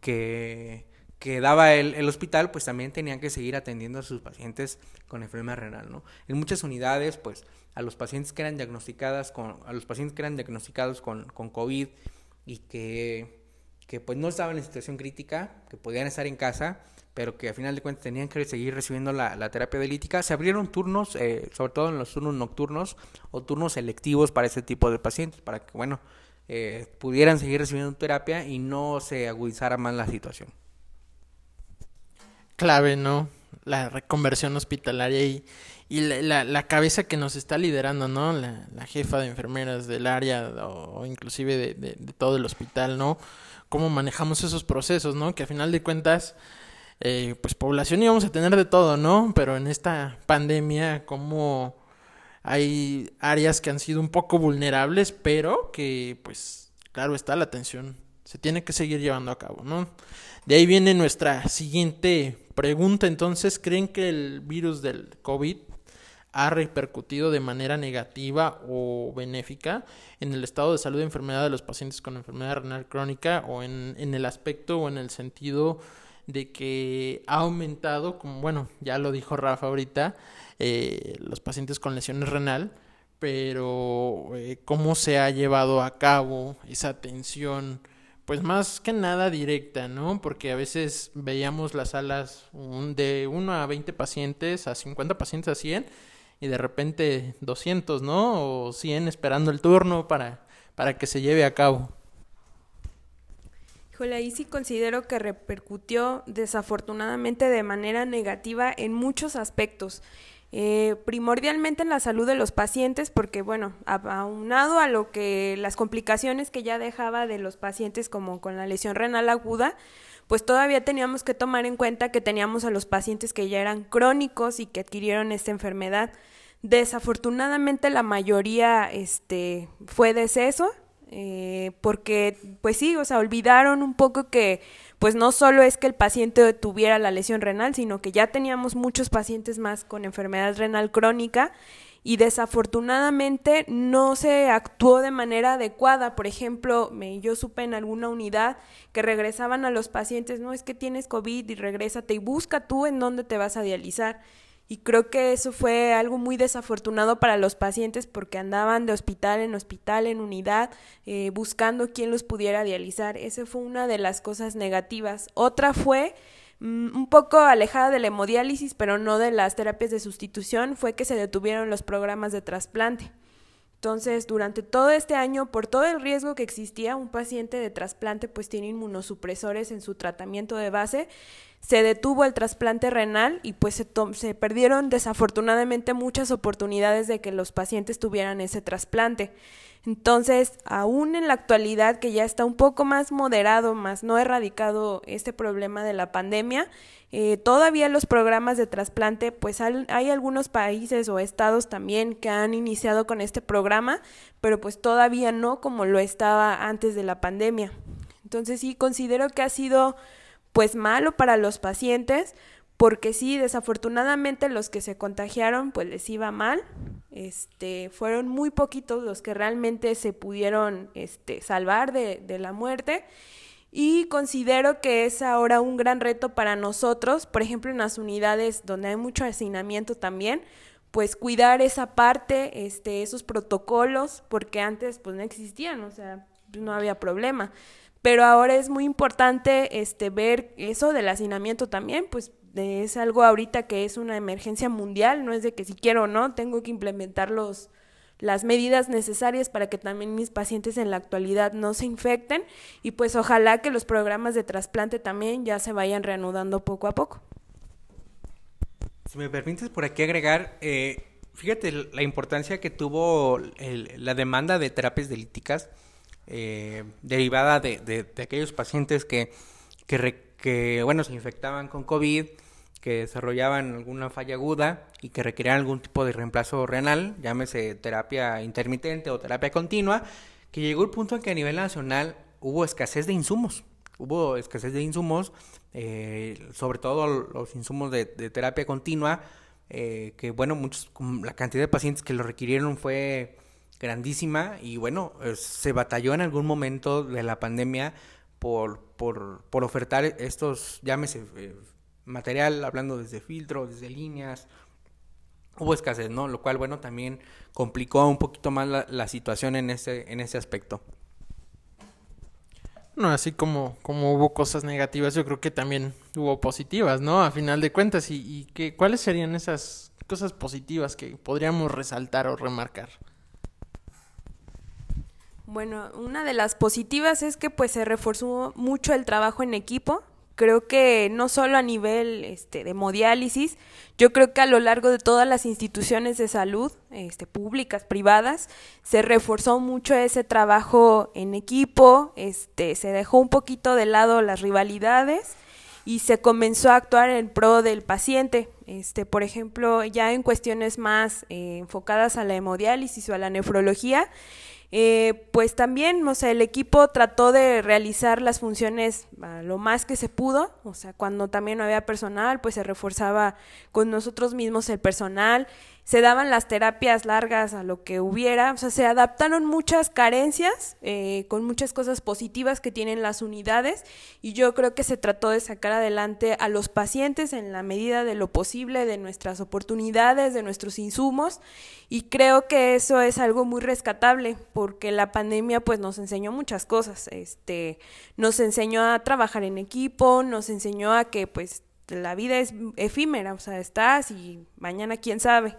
que, que daba el, el, hospital, pues también tenían que seguir atendiendo a sus pacientes con enfermedad renal, ¿no? En muchas unidades, pues, a los pacientes que eran diagnosticadas con, a los pacientes que eran diagnosticados con, con COVID y que, que pues no estaban en situación crítica, que podían estar en casa, pero que a final de cuentas tenían que seguir recibiendo la, terapia dialítica. Se abrieron turnos, eh, sobre todo en los turnos nocturnos o turnos selectivos para ese tipo de pacientes, para que, bueno, eh, pudieran seguir recibiendo terapia y no se agudizara más la situación. Clave, ¿no? La reconversión hospitalaria y, la, cabeza que nos está liderando, ¿no? La, la jefa de enfermeras del área o, o inclusive de, de, de todo el hospital, ¿no? Cómo manejamos esos procesos, ¿no? Que a final de cuentas eh, pues población íbamos a tener de todo, ¿no? Pero en esta pandemia, como hay áreas que han sido un poco vulnerables, pero que, pues, claro está, la atención se tiene que seguir llevando a cabo, ¿no? De ahí viene nuestra siguiente pregunta, entonces, ¿creen que el virus del COVID ha repercutido de manera negativa o benéfica en el estado de salud de enfermedad de los pacientes con enfermedad renal crónica o en, en el aspecto o en el sentido de que ha aumentado, como bueno, ya lo dijo Rafa ahorita, eh, los pacientes con lesiones renal, pero eh, cómo se ha llevado a cabo esa atención, pues más que nada directa, ¿no? Porque a veces veíamos las salas un, de 1 a 20 pacientes, a 50 pacientes a 100, y de repente 200, ¿no? O 100 esperando el turno para, para que se lleve a cabo. Híjole, ahí sí considero que repercutió desafortunadamente de manera negativa en muchos aspectos. Eh, primordialmente en la salud de los pacientes, porque bueno, aunado a lo que las complicaciones que ya dejaba de los pacientes como con la lesión renal aguda, pues todavía teníamos que tomar en cuenta que teníamos a los pacientes que ya eran crónicos y que adquirieron esta enfermedad. Desafortunadamente la mayoría este, fue deceso, eh, porque pues sí, o sea, olvidaron un poco que pues no solo es que el paciente tuviera la lesión renal, sino que ya teníamos muchos pacientes más con enfermedad renal crónica y desafortunadamente no se actuó de manera adecuada. Por ejemplo, me, yo supe en alguna unidad que regresaban a los pacientes, no es que tienes COVID y regrésate y busca tú en dónde te vas a dializar. Y creo que eso fue algo muy desafortunado para los pacientes porque andaban de hospital en hospital, en unidad, eh, buscando quién los pudiera dializar. Esa fue una de las cosas negativas. Otra fue un poco alejada de la hemodiálisis, pero no de las terapias de sustitución, fue que se detuvieron los programas de trasplante. Entonces, durante todo este año, por todo el riesgo que existía, un paciente de trasplante pues tiene inmunosupresores en su tratamiento de base, se detuvo el trasplante renal y pues se, se, perdieron desafortunadamente muchas oportunidades de que los pacientes tuvieran ese trasplante. Entonces, aún en la actualidad que ya está un poco más moderado, más no erradicado este problema de la pandemia, eh, todavía los programas de trasplante, pues hay, algunos países o estados también que han iniciado con este programa, pero pues todavía no como lo estaba antes de la pandemia. Entonces sí considero que ha sido pues malo para los pacientes, porque sí, desafortunadamente los que se contagiaron pues les iba mal, este, fueron muy poquitos los que realmente se pudieron este, salvar de, de la muerte y considero que es ahora un gran reto para nosotros, por ejemplo en las unidades donde hay mucho hacinamiento también, pues cuidar esa parte, este, esos protocolos, porque antes pues no existían, o sea, no había problema. Pero ahora es muy importante este, ver eso del hacinamiento también, pues es algo ahorita que es una emergencia mundial, no es de que si quiero o no, tengo que implementar los, las medidas necesarias para que también mis pacientes en la actualidad no se infecten y pues ojalá que los programas de trasplante también ya se vayan reanudando poco a poco. Si me permites por aquí agregar, eh, fíjate la importancia que tuvo el, la demanda de terapias delíticas eh, derivada de, de, aquellos pacientes que, que, bueno, se infectaban con COVID, que desarrollaban alguna falla aguda y que requerían algún tipo de reemplazo renal, llámese terapia intermitente o terapia continua, que llegó el punto en que a nivel nacional hubo escasez de insumos. Hubo escasez de insumos, eh, sobre todo los insumos de, terapia continua, eh, que bueno, muchos, la cantidad de pacientes que lo requirieron fue grandísima y bueno, eh, se batalló en algún momento de la pandemia por, por, por ofertar estos, llámese, material, hablando desde filtros, desde líneas, hubo escasez, ¿no? Lo cual, bueno, también complicó un poquito más la, la situación en ese, en ese aspecto. No, así como, como hubo cosas negativas, yo creo que también hubo positivas, ¿no? A final de cuentas, ¿y, y que, cuáles serían esas cosas positivas que podríamos resaltar o remarcar? Bueno, una de las positivas es que pues se reforzó mucho el trabajo en equipo, creo que no solo a nivel este, de hemodiálisis, yo creo que a lo largo de todas las instituciones de salud, este, públicas, privadas, se reforzó mucho ese trabajo en equipo, este, se dejó un poquito de lado las rivalidades y se comenzó a actuar en pro del paciente. Este, por ejemplo, ya en cuestiones más eh, enfocadas a la hemodiálisis o a la nefrología, eh, pues también, o sea, el equipo trató de realizar las funciones lo más que se pudo, o sea, cuando también no había personal, pues se reforzaba con nosotros mismos el personal se daban las terapias largas a lo que hubiera, o sea, se adaptaron muchas carencias eh, con muchas cosas positivas que tienen las unidades y yo creo que se trató de sacar adelante a los pacientes en la medida de lo posible, de nuestras oportunidades, de nuestros insumos y creo que eso es algo muy rescatable porque la pandemia pues nos enseñó muchas cosas, este, nos enseñó a trabajar en equipo, nos enseñó a que pues la vida es efímera, o sea, estás y mañana quién sabe.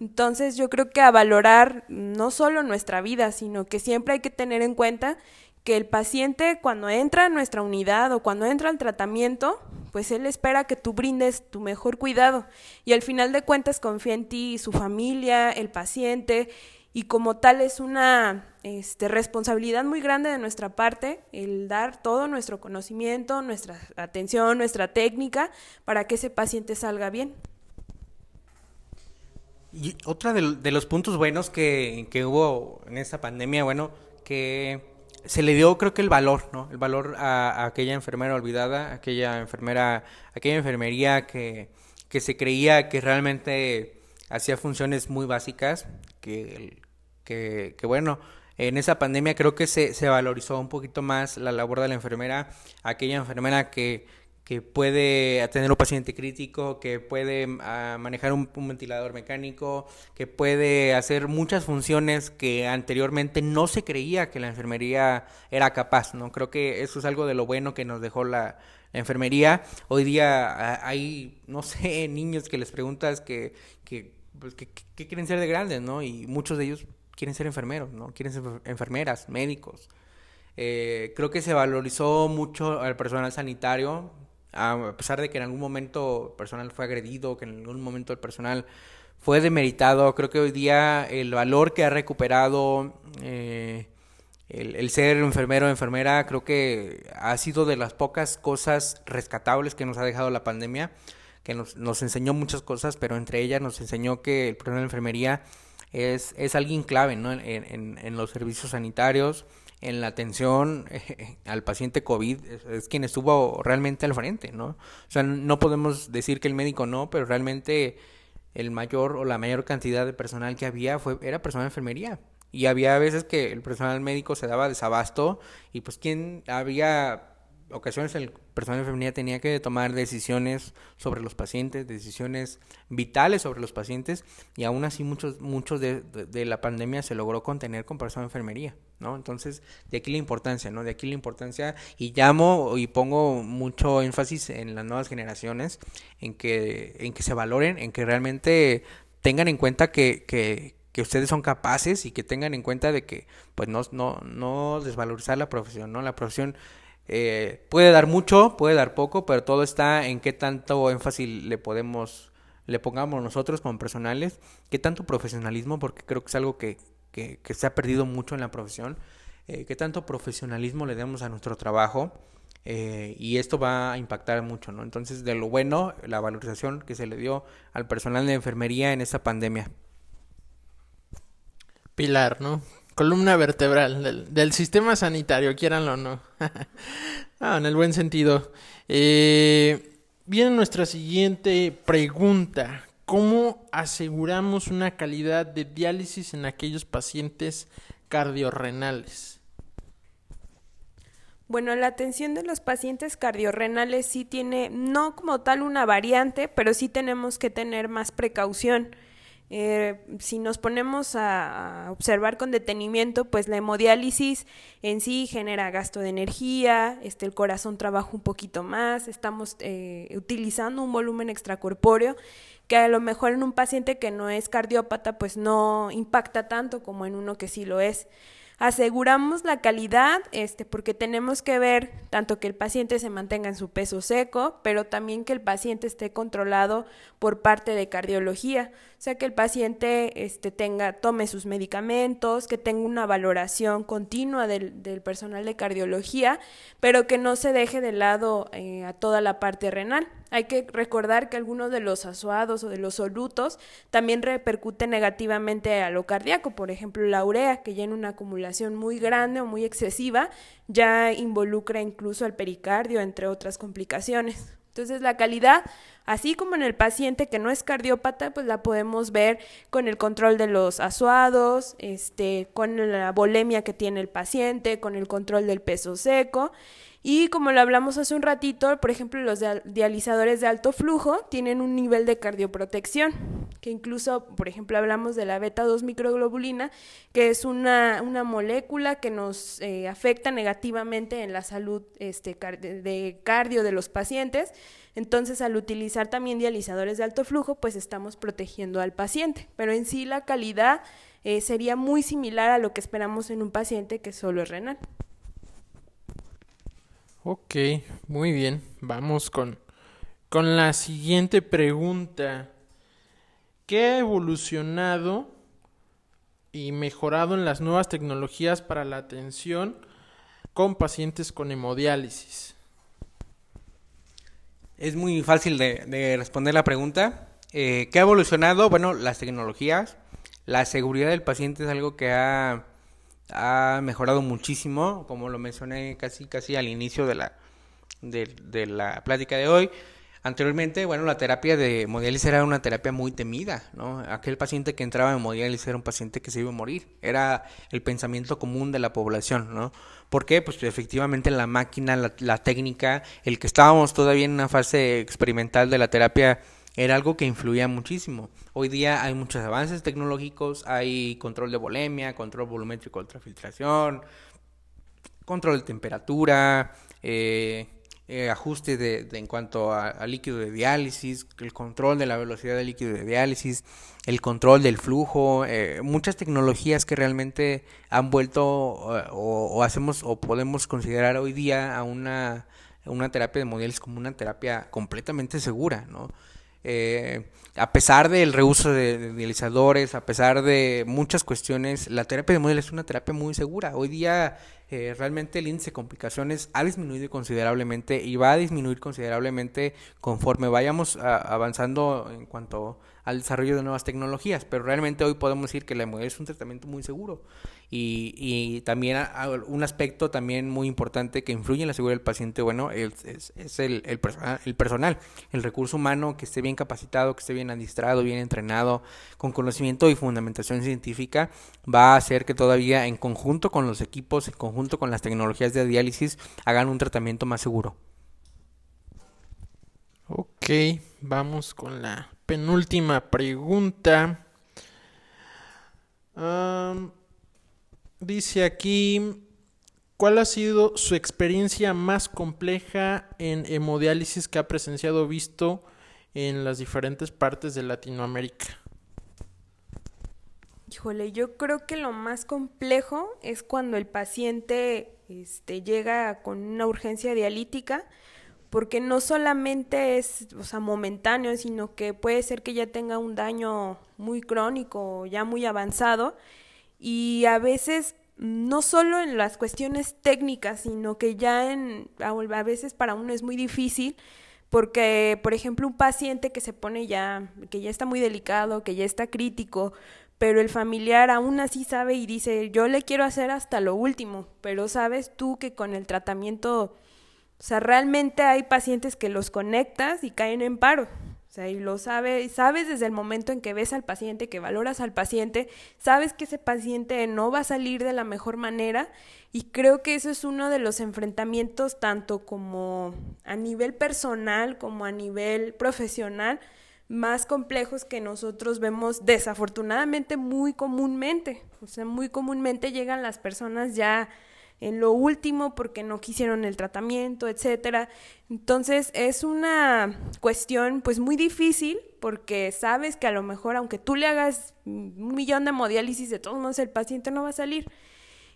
Entonces yo creo que a valorar no solo nuestra vida, sino que siempre hay que tener en cuenta que el paciente cuando entra a nuestra unidad o cuando entra al tratamiento, pues él espera que tú brindes tu mejor cuidado y al final de cuentas confía en ti, su familia, el paciente y como tal es una este, responsabilidad muy grande de nuestra parte el dar todo nuestro conocimiento, nuestra atención, nuestra técnica para que ese paciente salga bien. Y otra de, los puntos buenos que, hubo en esta pandemia, bueno, que se le dio creo que el valor, ¿no? El valor a, aquella enfermera olvidada, aquella enfermera, aquella enfermería que, que se creía que realmente hacía funciones muy básicas, que que, bueno, en esa pandemia creo que se, se, valorizó un poquito más la labor de la enfermera, aquella enfermera que, que puede atender un paciente crítico, que puede ah, manejar un, ventilador mecánico, que puede hacer muchas funciones que anteriormente no se creía que la enfermería era capaz, ¿no? Creo que eso es algo de lo bueno que nos dejó la, enfermería. Hoy día ah, hay, no sé, niños que les preguntas que, pues, que quieren ser de grandes, ¿no? Y muchos de ellos quieren ser enfermeros, ¿no? Quieren ser enfermeras, médicos. Eh, creo que se valorizó mucho al personal sanitario, a pesar de que en algún momento el personal fue agredido, que en algún momento el personal fue demeritado. Creo que hoy día el valor que ha recuperado eh, el, ser enfermero o enfermera, creo que ha sido de las pocas cosas rescatables que nos ha dejado la pandemia, que nos, nos enseñó muchas cosas, pero entre ellas nos enseñó que el personal de enfermería es, es alguien clave ¿no? en, en, los servicios sanitarios, en la atención al paciente COVID, es, quien estuvo realmente al frente, ¿no? O sea, no podemos decir que el médico no, pero realmente el mayor o la mayor cantidad de personal que había fue era personal de enfermería. Y había veces que el personal médico se daba desabasto y pues quien había ocasiones el personal de enfermería tenía que tomar decisiones sobre los pacientes, decisiones vitales sobre los pacientes y aún así muchos muchos de, de, la pandemia se logró contener con personal de enfermería, ¿no? Entonces, de aquí la importancia, ¿no? De aquí la importancia y llamo y pongo mucho énfasis en las nuevas generaciones en que en que se valoren, en que realmente tengan en cuenta que, que, que ustedes son capaces y que tengan en cuenta de que pues no, no, no desvalorizar la profesión, ¿no? La profesión eh, puede dar mucho, puede dar poco, pero todo está en qué tanto énfasis le podemos, le pongamos nosotros como personales, qué tanto profesionalismo, porque creo que es algo que, que, se ha perdido mucho en la profesión. eh, qué tanto profesionalismo le damos a nuestro trabajo. Eh, y esto va a impactar mucho, ¿no? Entonces, de lo bueno, la valorización que se le dio al personal de enfermería en esta pandemia. Pilar, ¿no? Columna vertebral del, sistema sanitario, quieranlo o no. ah, en el buen sentido. Eh, viene nuestra siguiente pregunta. ¿Cómo aseguramos una calidad de diálisis en aquellos pacientes cardiorrenales? Bueno, la atención de los pacientes cardiorrenales sí tiene, no como tal una variante, pero sí tenemos que tener más precaución. Eh, si nos ponemos a, observar con detenimiento, pues la hemodiálisis en sí genera gasto de energía, este, el corazón trabaja un poquito más, estamos eh, utilizando un volumen extracorpóreo que a lo mejor en un paciente que no es cardiópata pues no impacta tanto como en uno que sí lo es. Aseguramos la calidad, este, porque tenemos que ver tanto que el paciente se mantenga en su peso seco, pero también que el paciente esté controlado por parte de cardiología, sea que el paciente este, tenga, tome sus medicamentos, que tenga una valoración continua del, del personal de cardiología, pero que no se deje de lado eh, a toda la parte renal. Hay que recordar que algunos de los asuados o de los solutos también repercuten negativamente a lo cardíaco, por ejemplo la urea, que ya en una acumulación muy grande o muy excesiva ya involucra incluso al pericardio, entre otras complicaciones. Entonces la calidad, así como en el paciente que no es cardiópata, pues la podemos ver con el control de los asuados, este, con la bolemia que tiene el paciente, con el control del peso seco. Y como lo hablamos hace un ratito, por ejemplo, los dializadores de alto flujo tienen un nivel de cardioprotección, que incluso, por ejemplo, hablamos de la beta-2 microglobulina, que es una, una molécula que nos eh, afecta negativamente en la salud este, de cardio de los pacientes. Entonces, al utilizar también dializadores de alto flujo, pues estamos protegiendo al paciente. Pero en sí la calidad eh, sería muy similar a lo que esperamos en un paciente que solo es renal. Ok, muy bien. Vamos con, con la siguiente pregunta. ¿Qué ha evolucionado y mejorado en las nuevas tecnologías para la atención con pacientes con hemodiálisis? Es muy fácil de, responder la pregunta. Eh, ¿Qué ha evolucionado? Bueno, las tecnologías. La seguridad del paciente es algo que ha ha mejorado muchísimo, como lo mencioné casi casi al inicio de la, de, la plática de hoy. Anteriormente, bueno, la terapia de hemodiálisis era una terapia muy temida, ¿no? Aquel paciente que entraba en hemodiálisis era un paciente que se iba a morir. Era el pensamiento común de la población, ¿no? ¿Por qué? Pues efectivamente la máquina, la, la técnica, el que estábamos todavía en una fase experimental de la terapia era algo que influía muchísimo. Hoy día hay muchos avances tecnológicos, hay control de volemia, control volumétrico ultrafiltración, control de temperatura, eh, eh, ajuste de, en cuanto a, líquido de diálisis, el control de la velocidad del líquido de diálisis, el control del flujo, eh, muchas tecnologías que realmente han vuelto o, hacemos o podemos considerar hoy día a una, una terapia de modelos como una terapia completamente segura, ¿no? Eh, a pesar del reuso de, dializadores, a pesar de muchas cuestiones, la terapia de modelo es una terapia muy segura. Hoy día eh, realmente el índice de complicaciones ha disminuido considerablemente y va a disminuir considerablemente conforme vayamos avanzando en cuanto al desarrollo de nuevas tecnologías. Pero realmente hoy podemos decir que la hemodiálisis es un tratamiento muy seguro. Y, también un aspecto también muy importante que influye en la seguridad del paciente, bueno, es, es, el, el, personal, el personal, el recurso humano que esté bien capacitado, que esté bien adiestrado, bien entrenado, con conocimiento y fundamentación científica, va a hacer que todavía en conjunto con los equipos, en conjunto con las tecnologías de diálisis, hagan un tratamiento más seguro. Ok, vamos con la penúltima pregunta. Dice aquí, ¿cuál ha sido su experiencia más compleja en hemodiálisis que ha presenciado visto en las diferentes partes de Latinoamérica? Híjole, yo creo que lo más complejo es cuando el paciente este, llega con una urgencia dialítica, porque no solamente es o sea, momentáneo, sino que puede ser que ya tenga un daño muy crónico, ya muy avanzado, y a veces no solo en las cuestiones técnicas, sino que ya en, a veces para uno es muy difícil porque, por ejemplo, un paciente que se pone ya, que ya está muy delicado, que ya está crítico, pero el familiar aún así sabe y dice, yo le quiero hacer hasta lo último, pero sabes tú que con el tratamiento, o sea, realmente hay pacientes que los conectas y caen en paro. O sea, y lo sabes, sabes desde el momento en que ves al paciente, que valoras al paciente, sabes que ese paciente no va a salir de la mejor manera y creo que eso es uno de los enfrentamientos tanto como a nivel personal como a nivel profesional más complejos que nosotros vemos desafortunadamente muy comúnmente. O sea, muy comúnmente llegan las personas ya en lo último porque no quisieron el tratamiento, etcétera. Entonces es una cuestión pues muy difícil porque sabes que a lo mejor aunque tú le hagas un millón de hemodiálisis de todos modos el paciente no va a salir.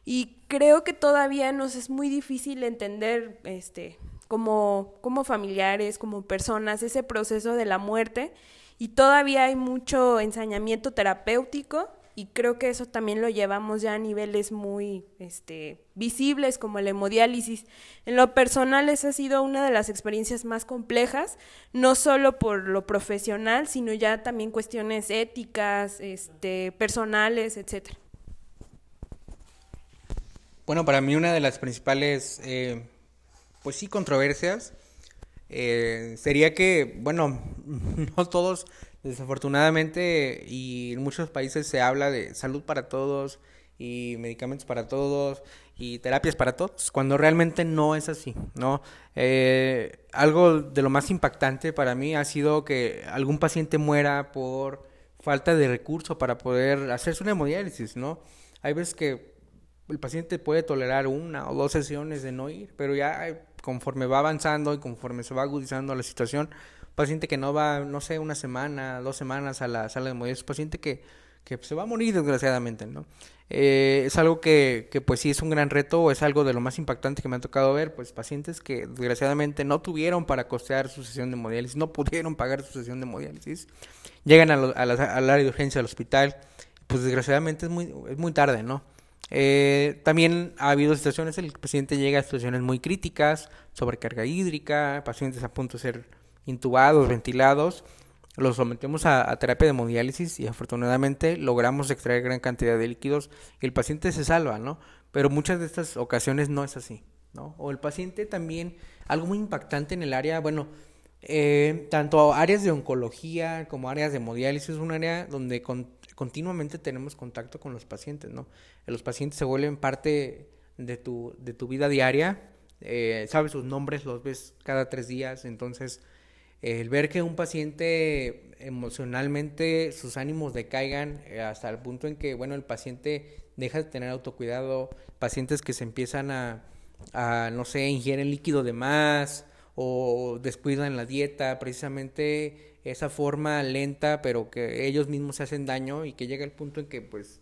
Y creo que todavía nos es muy difícil entender este como como familiares, como personas ese proceso de la muerte y todavía hay mucho ensañamiento terapéutico y creo que eso también lo llevamos ya a niveles muy este, visibles como la hemodiálisis. En lo personal esa ha sido una de las experiencias más complejas, no solo por lo profesional, sino ya también cuestiones éticas, este, personales, etcétera. Bueno, para mí una de las principales, eh, pues sí, controversias eh, sería que, bueno, no todos Desafortunadamente, y en muchos países se habla de salud para todos y medicamentos para todos y terapias para todos, cuando realmente no es así, ¿no? Eh, algo de lo más impactante para mí ha sido que algún paciente muera por falta de recurso para poder hacerse una hemodiálisis, ¿no? Hay veces que el paciente puede tolerar una o dos sesiones de no ir, pero ya conforme va avanzando y conforme se va agudizando la situación, paciente que no va, no sé, una semana, dos semanas a la sala de hemodiálisis, paciente que, que se va a morir desgraciadamente, ¿no? Eh, es algo que, que, pues sí es un gran reto, es algo de lo más impactante que me ha tocado ver, pues pacientes que desgraciadamente no tuvieron para costear su sesión de hemodiálisis, no pudieron pagar su sesión de hemodiálisis, llegan al área de urgencia del hospital, pues desgraciadamente es muy, es muy tarde, ¿no? Eh, también ha habido situaciones el paciente llega a situaciones muy críticas, sobrecarga hídrica, pacientes a punto de ser intubados, ventilados, los sometemos a, terapia de hemodiálisis y afortunadamente logramos extraer gran cantidad de líquidos y el paciente se salva, ¿no? Pero muchas de estas ocasiones no es así, ¿no? O el paciente también, algo muy impactante en el área, bueno, eh, tanto áreas de oncología como áreas de hemodiálisis, es un área donde continuamente tenemos contacto con los pacientes, ¿no? Los pacientes se vuelven parte de tu, de tu vida diaria, eh, sabes sus nombres, los ves cada tres días, entonces el ver que un paciente emocionalmente sus ánimos decaigan eh, hasta el punto en que, bueno, el paciente deja de tener autocuidado, pacientes que se empiezan a, a no sé, ingieren líquido de más o descuidan la dieta, precisamente esa forma lenta, pero que ellos mismos se hacen daño y que llega el punto en que, pues,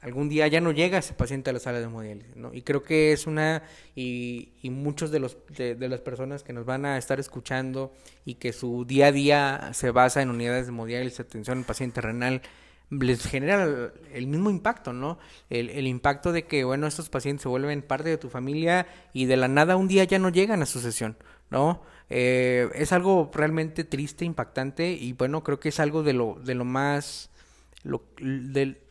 algún día ya no llega ese paciente a la sala de hemodiálisis, ¿no? Y creo que es una, y, y muchos de, los, de, las personas que nos van a estar escuchando y que su día a día se basa en unidades de hemodiálisis, atención al paciente renal, les genera el, mismo impacto, ¿no? El, el, impacto de que, bueno, estos pacientes se vuelven parte de tu familia y de la nada un día ya no llegan a su sesión, ¿no? Eh, es algo realmente triste, impactante y bueno, creo que es algo de lo, de lo más lo,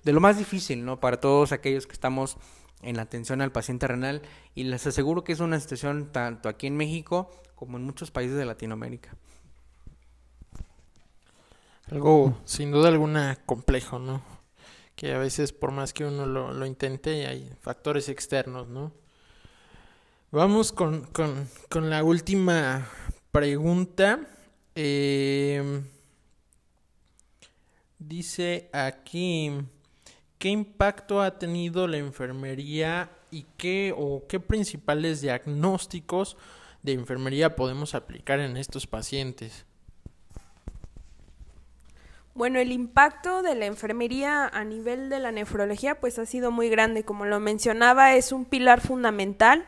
de, lo más difícil, ¿no? Para todos aquellos que estamos en la atención al paciente renal y les aseguro que es una situación tanto aquí en México como en muchos países de Latinoamérica. Algo sin duda alguna complejo, ¿no? Que a veces por más que uno lo, lo intente hay factores externos, ¿no? Vamos con, con, con la última pregunta. Eh, Dice aquí, ¿qué impacto ha tenido la enfermería y qué o qué principales diagnósticos de enfermería podemos aplicar en estos pacientes? Bueno, el impacto de la enfermería a nivel de la nefrología pues ha sido muy grande, como lo mencionaba, es un pilar fundamental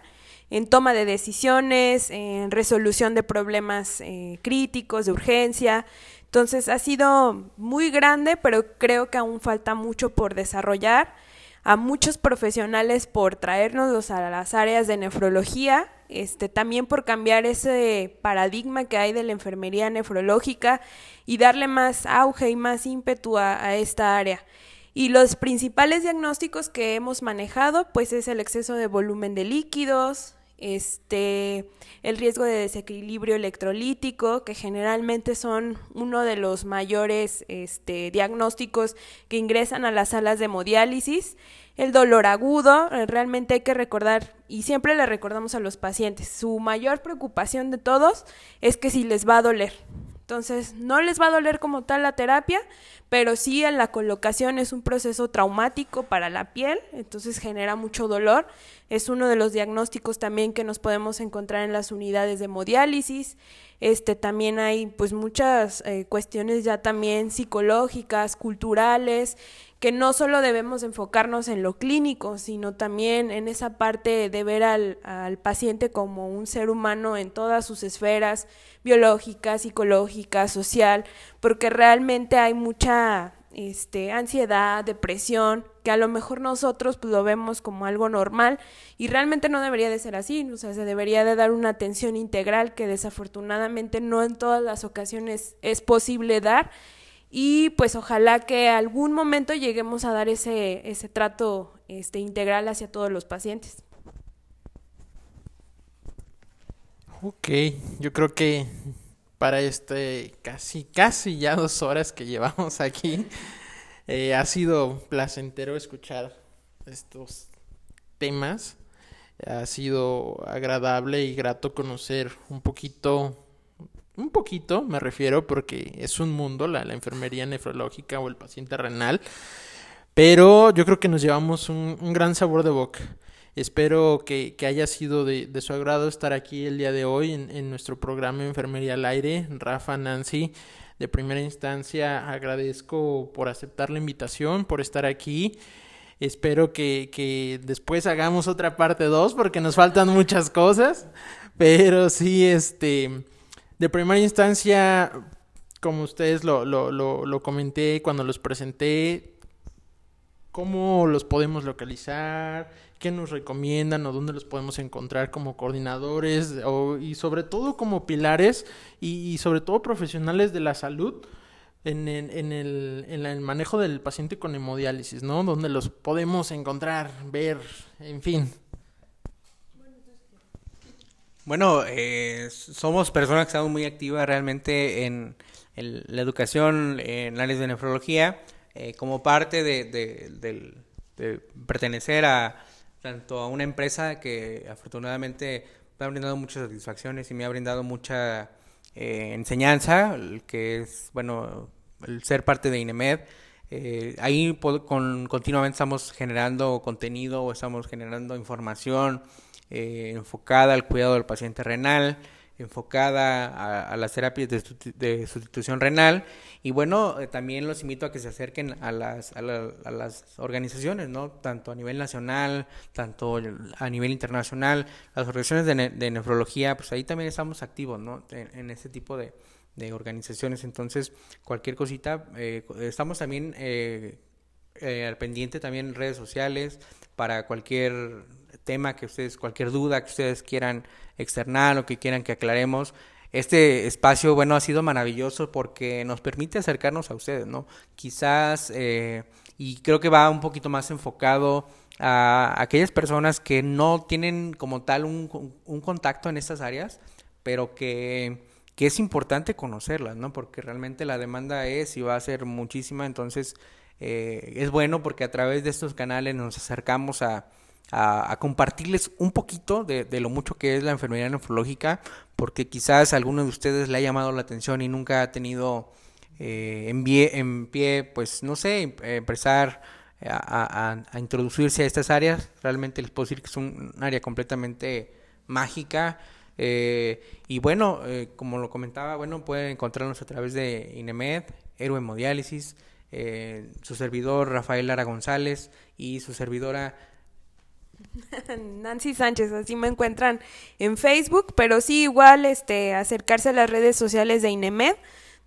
en toma de decisiones, en resolución de problemas eh, críticos, de urgencia, entonces ha sido muy grande, pero creo que aún falta mucho por desarrollar. a muchos profesionales por traernos a las áreas de nefrología, este, también por cambiar ese paradigma que hay de la enfermería nefrológica y darle más auge y más ímpetu a, esta área. Y los principales diagnósticos que hemos manejado, pues es el exceso de volumen de líquidos, este, el riesgo de desequilibrio electrolítico, que generalmente son uno de los mayores este, diagnósticos que ingresan a las salas de hemodiálisis, el dolor agudo, eh, realmente hay que recordar, y siempre le recordamos a los pacientes, su mayor preocupación de todos es que si les va a doler. Entonces, no les va a doler como tal la terapia, pero sí en la colocación es un proceso traumático para la piel, entonces genera mucho dolor. Es uno de los diagnósticos también que nos podemos encontrar en las unidades de hemodiálisis. Este, también hay pues muchas eh, cuestiones ya también psicológicas, culturales, que no solo debemos enfocarnos en lo clínico, sino también en esa parte de ver al, al paciente como un ser humano en todas sus esferas, biológica, psicológica, social, porque realmente hay mucha este, ansiedad, depresión, que a lo mejor nosotros pues, lo vemos como algo normal y realmente no debería de ser así, o sea, se debería de dar una atención integral que desafortunadamente no en todas las ocasiones es posible dar y pues ojalá que algún momento lleguemos a dar ese, ese trato este, integral hacia todos los pacientes. Ok, yo creo que para este casi, casi ya dos horas que llevamos aquí, eh, ha sido placentero escuchar estos temas. Ha sido agradable y grato conocer un poquito un poquito me refiero porque es un mundo la, la enfermería nefrológica o el paciente renal, pero yo creo que nos llevamos un, gran sabor de boca. Espero que, haya sido de, su agrado estar aquí el día de hoy en, nuestro programa Enfermería al Aire. Rafa, Nancy, de primera instancia agradezco por aceptar la invitación, por estar aquí. Espero que, que después hagamos otra parte 2 porque nos faltan muchas cosas. Pero sí, este de primera instancia, como ustedes lo, lo, lo, comenté cuando los presenté, cómo los podemos localizar, qué nos recomiendan o dónde los podemos encontrar como coordinadores y sobre todo como pilares y, sobre todo profesionales de la salud en, el, en, el, en el manejo del paciente con hemodiálisis, ¿no? Donde los podemos encontrar, ver, en fin. Bueno, eh, somos personas que estamos muy activas realmente en, la educación en áreas de nefrología, eh, como parte de, pertenecer a tanto a una empresa que afortunadamente me ha brindado muchas satisfacciones y me ha brindado mucha eh, enseñanza, que es, bueno, el ser parte de INEMED. ahí con, continuamente estamos generando contenido o estamos generando información eh, enfocada al cuidado del paciente renal, enfocada a, las terapias de, sustitución renal y bueno, eh, también los invito a que se acerquen a las, a, las organizaciones, ¿no? Tanto a nivel nacional, tanto a nivel internacional, las organizaciones de, nefrología, pues ahí también estamos activos, ¿no? En, este tipo de, organizaciones, entonces cualquier cosita, eh, estamos también al pendiente también en redes sociales para cualquier tema que ustedes, cualquier duda que ustedes quieran externar o que quieran que aclaremos. Este espacio, bueno, ha sido maravilloso porque nos permite acercarnos a ustedes, ¿no? Quizás, eh, y creo que va un poquito más enfocado a aquellas personas que no tienen como tal un, un contacto en estas áreas, pero que, que, es importante conocerlas, ¿no? Porque realmente la demanda es y va a ser muchísima, entonces eh, es bueno porque a través de estos canales nos acercamos a, a, compartirles un poquito de, lo mucho que es la enfermedad nefrológica, porque quizás a alguno de ustedes le ha llamado la atención y nunca ha tenido eh, en, pie, pues no sé, empezar a, introducirse a estas áreas. Realmente les puedo decir que es un, área completamente mágica. Eh, y bueno, eh, como lo comentaba, bueno, pueden encontrarnos a través de INEMED, Héroe Hemodiálisis, su servidor Rafael Lara González y su servidora Nancy Sánchez, así me encuentran en Facebook, pero sí igual este acercarse a las redes sociales de INEMED,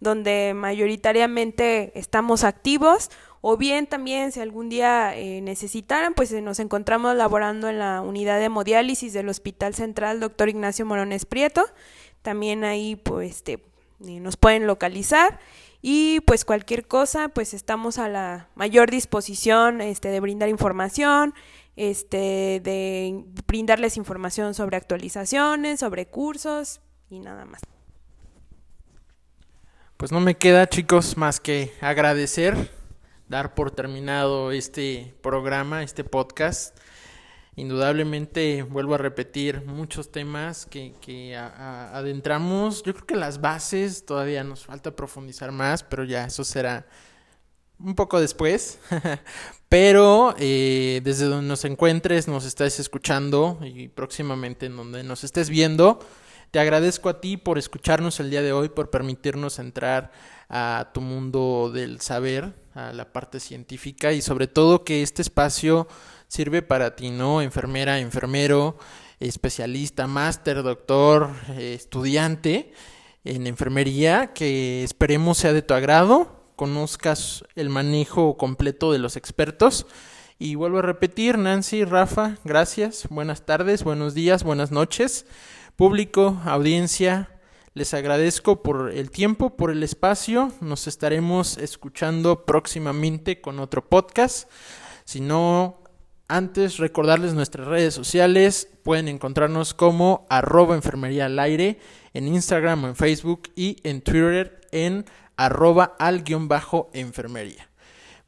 donde mayoritariamente estamos activos, o bien también si algún día eh, necesitaran, pues nos encontramos laborando en la unidad de hemodiálisis del Hospital Central Dr. Ignacio Morones Prieto. También ahí pues este, nos pueden localizar y pues cualquier cosa, pues estamos a la mayor disposición este, de brindar información, este, de brindarles información sobre actualizaciones, sobre cursos y nada más. Pues no me queda, chicos, más que agradecer, dar por terminado este programa, este podcast indudablemente, vuelvo a repetir, muchos temas que, que adentramos. Yo creo que las bases todavía nos falta profundizar más, pero ya eso será un poco después. pero eh, desde donde nos encuentres, nos estés escuchando y próximamente en donde nos estés viendo, te agradezco a ti por escucharnos el día de hoy, por permitirnos entrar a tu mundo del saber, a la parte científica y sobre todo que este espacio sirve para ti, ¿no? Enfermera, enfermero, especialista, máster, doctor, eh, estudiante en enfermería, que esperemos sea de tu agrado, conozcas el manejo completo de los expertos. Y vuelvo a repetir, Nancy, Rafa, gracias, buenas tardes, buenos días, buenas noches, público, audiencia, les agradezco por el tiempo, por el espacio, nos estaremos escuchando próximamente con otro podcast. Si no antes, recordarles nuestras redes sociales. Pueden encontrarnos como arroba enfermería al aire en Instagram en Facebook y en Twitter en arroba al guion bajo enfermería.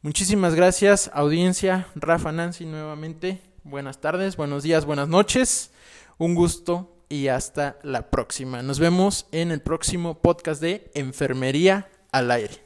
Muchísimas gracias, audiencia. Rafa Nancy nuevamente. Buenas tardes, buenos días, buenas noches. Un gusto y hasta la próxima. Nos vemos en el próximo podcast de Enfermería al aire.